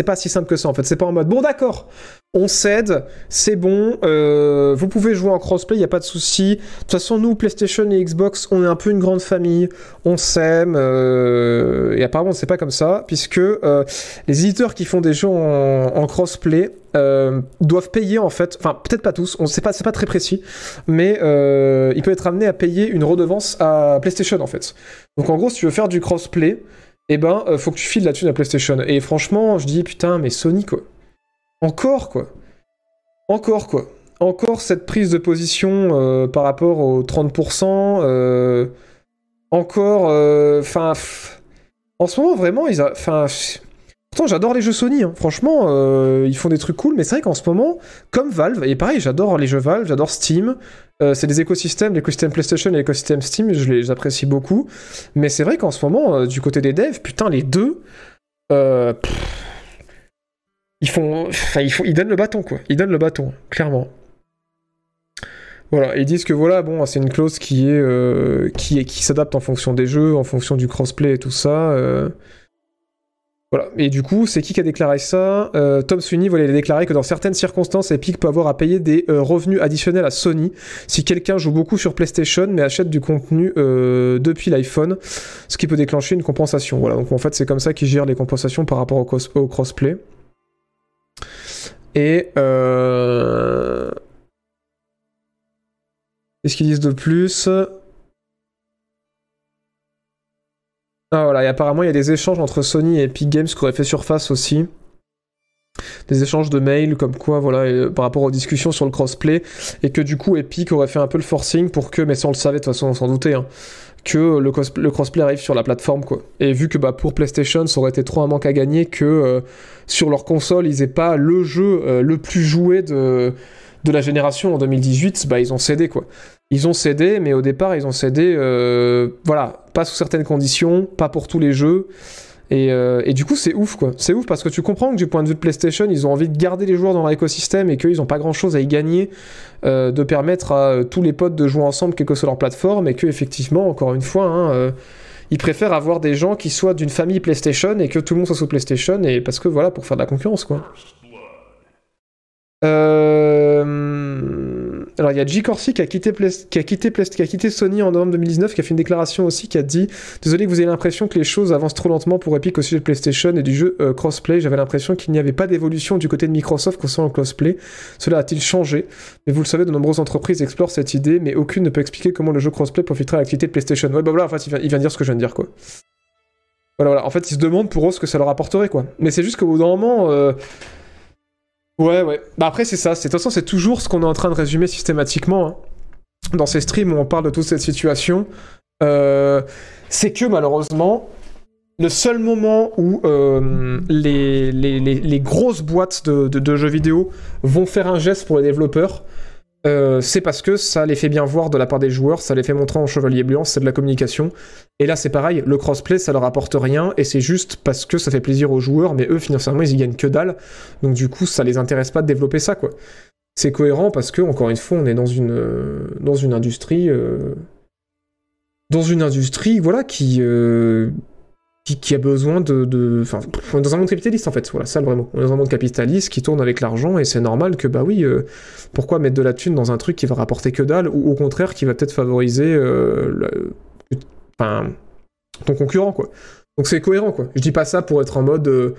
Speaker 1: pas, si simple que ça en fait. C'est pas en mode bon d'accord, on cède, c'est bon, euh, vous pouvez jouer en crossplay, il y a pas de souci. De toute façon, nous PlayStation et Xbox, on est un peu une grande famille, on s'aime. euh, et apparemment, c'est pas comme ça, puisque euh, les éditeurs qui font des jeux en, crossplay doivent payer en fait, enfin peut-être pas tous, on sait pas, c'est pas très précis, mais il peut être amené à payer une redevance à PlayStation en fait. Donc en gros, si tu veux faire du crossplay, eh ben euh, faut que tu files la thune à PlayStation. Et franchement, je dis putain, mais Sony quoi, encore quoi, encore quoi, encore cette prise de position euh, par rapport aux 30%, euh, encore, enfin, en ce moment vraiment ils, enfin. J'adore les jeux Sony, hein. franchement, euh, ils font des trucs cool, mais c'est vrai qu'en ce moment, comme Valve, et pareil, j'adore les jeux Valve, j'adore Steam, euh, c'est des écosystèmes, l'écosystème PlayStation et l'écosystème Steam, je les apprécie beaucoup, mais c'est vrai qu'en ce moment, euh, du côté des devs, putain, les deux, ils font, ils ils donnent le bâton, quoi, ils donnent le bâton, clairement. Voilà, ils disent que voilà, bon, c'est une clause qui qui est, qui s'adapte en fonction des jeux, en fonction du crossplay et tout ça. Et du coup, c'est qui qui a déclaré ça? Euh, Tom Sweeney voilà, il a déclaré que dans certaines circonstances, Epic peut avoir à payer des euh, revenus additionnels à Sony si quelqu'un joue beaucoup sur PlayStation mais achète du contenu euh, depuis l'iPhone, ce qui peut déclencher une compensation. Voilà, donc en fait, c'est comme ça qu'ils gèrent les compensations par rapport au, au crossplay. Et qu'est-ce qu'ils disent de plus? Ah voilà, et apparemment il y a des échanges entre Sony et Epic Games qui auraient fait surface aussi. Des échanges de mails comme quoi, voilà, euh, par rapport aux discussions sur le crossplay, et que du coup Epic aurait fait un peu le forcing pour que, mais ça le savait de toute façon, on s'en doutait, hein, que le crossplay arrive sur la plateforme quoi. Et vu que bah, pour PlayStation ça aurait été trop un manque à gagner que euh, sur leur console ils aient pas le jeu euh, le plus joué de, de la génération en 2018, bah ils ont cédé quoi. Ils ont cédé, mais au départ, ils ont cédé, euh, voilà, pas sous certaines conditions, pas pour tous les jeux. Et, euh, et du coup, c'est ouf, quoi. C'est ouf parce que tu comprends que du point de vue de PlayStation, ils ont envie de garder les joueurs dans leur écosystème et qu'ils n'ont pas grand chose à y gagner, euh, de permettre à tous les potes de jouer ensemble, quelle que soit leur plateforme, et que, effectivement, encore une fois, hein, ils préfèrent avoir des gens qui soient d'une famille PlayStation et que tout le monde soit sous PlayStation, et parce que, voilà, pour faire de la concurrence, quoi. Alors il y a G Corsi qui a quitté, qui a quitté, Sony en novembre 2019, qui a fait une déclaration aussi qui a dit Désolé que vous ayez l'impression que les choses avancent trop lentement pour Epic au sujet de PlayStation et du jeu euh, crossplay. J'avais l'impression qu'il n'y avait pas d'évolution du côté de Microsoft concernant le crossplay. Cela a-t-il changé? Mais vous le savez, de nombreuses entreprises explorent cette idée, mais aucune ne peut expliquer comment le jeu crossplay profiterait à l'activité de PlayStation. Ouais, bah voilà, en fait, il vient, il vient dire ce que je viens de dire, quoi. Voilà, voilà. En fait, ils se demandent pour eux ce que ça leur apporterait, quoi. Mais c'est juste qu'au bout d'un moment. euh, Ouais, ouais. Bah après, c'est ça. De toute façon, c'est toujours ce qu'on est en train de résumer systématiquement hein. dans ces streams où on parle de toute cette situation. Euh, c'est que malheureusement, le seul moment où euh, les, les, les- grosses boîtes de- de jeux vidéo vont faire un geste pour les développeurs, euh, c'est parce que ça les fait bien voir de la part des joueurs, ça les fait montrer en chevalier blanc, c'est de la communication. Et là, c'est pareil, le crossplay, ça leur apporte rien, et c'est juste parce que ça fait plaisir aux joueurs, mais eux, financièrement, ils y gagnent que dalle. Donc du coup, ça les intéresse pas de développer ça, quoi. C'est cohérent parce que, encore une fois, on est dans une, euh, dans une industrie... euh, dans une industrie, voilà, qui... qui, a besoin de... Enfin, on est dans un monde capitaliste, en fait. Voilà, ça, le vrai. On est dans un monde capitaliste qui tourne avec l'argent, et c'est normal que, bah oui, euh, pourquoi mettre de la thune dans un truc qui va rapporter que dalle, ou au contraire, qui va peut-être favoriser... euh, Enfin, ton concurrent, quoi. Donc c'est cohérent, quoi. Je dis pas ça pour être en mode... euh,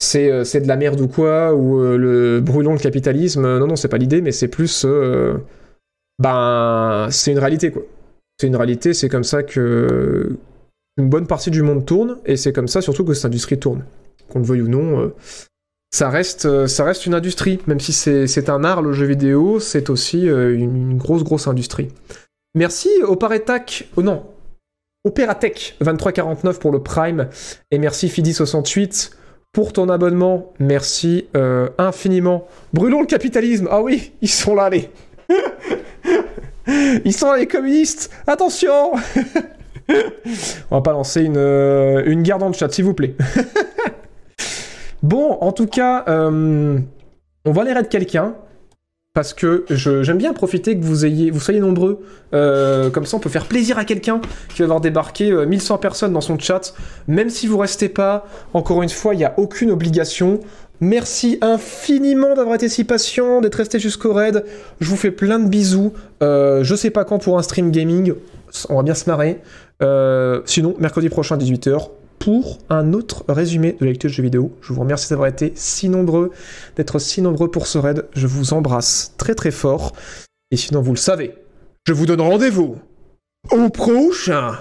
Speaker 1: c'est de la merde ou quoi, ou le brûlons le capitalisme. Non, non, c'est pas l'idée, mais c'est plus. ben, c'est une réalité, quoi. C'est une réalité, c'est comme ça que une bonne partie du monde tourne, et c'est comme ça surtout que cette industrie tourne. Qu'on le veuille ou non, euh, ça, reste, euh, ça reste une industrie. Même si c'est un art, le jeu vidéo, c'est aussi euh, une, grosse, grosse industrie. Merci Oparetac. Oh non, Operatech 2349 pour le Prime, et merci Fidi68 pour ton abonnement. Merci infiniment. Brûlons le capitalisme. Ah oui, ils sont là, les. ils sont là, les communistes. Attention. On va pas lancer une, euh, une guerre dans chat, s'il vous plaît. bon, en tout cas, euh, on va aller raid quelqu'un. Parce que j'aime bien profiter que vous, ayez, vous soyez nombreux. Euh, comme ça, on peut faire plaisir à quelqu'un qui va avoir débarqué euh, 1100 personnes dans son chat. Même si vous restez pas, encore une fois, il n'y a aucune obligation. Merci infiniment d'avoir été si patient, d'être resté jusqu'au raid. Je vous fais plein de bisous. Je sais pas quand pour un stream gaming. On va bien se marrer. Euh, sinon, mercredi prochain à 18h pour un autre résumé de la lecture de jeux vidéo. Je vous remercie d'avoir été si nombreux, d'être si nombreux pour ce raid. Je vous embrasse très très fort. Et sinon, vous le savez, je vous donne rendez-vous au prochain.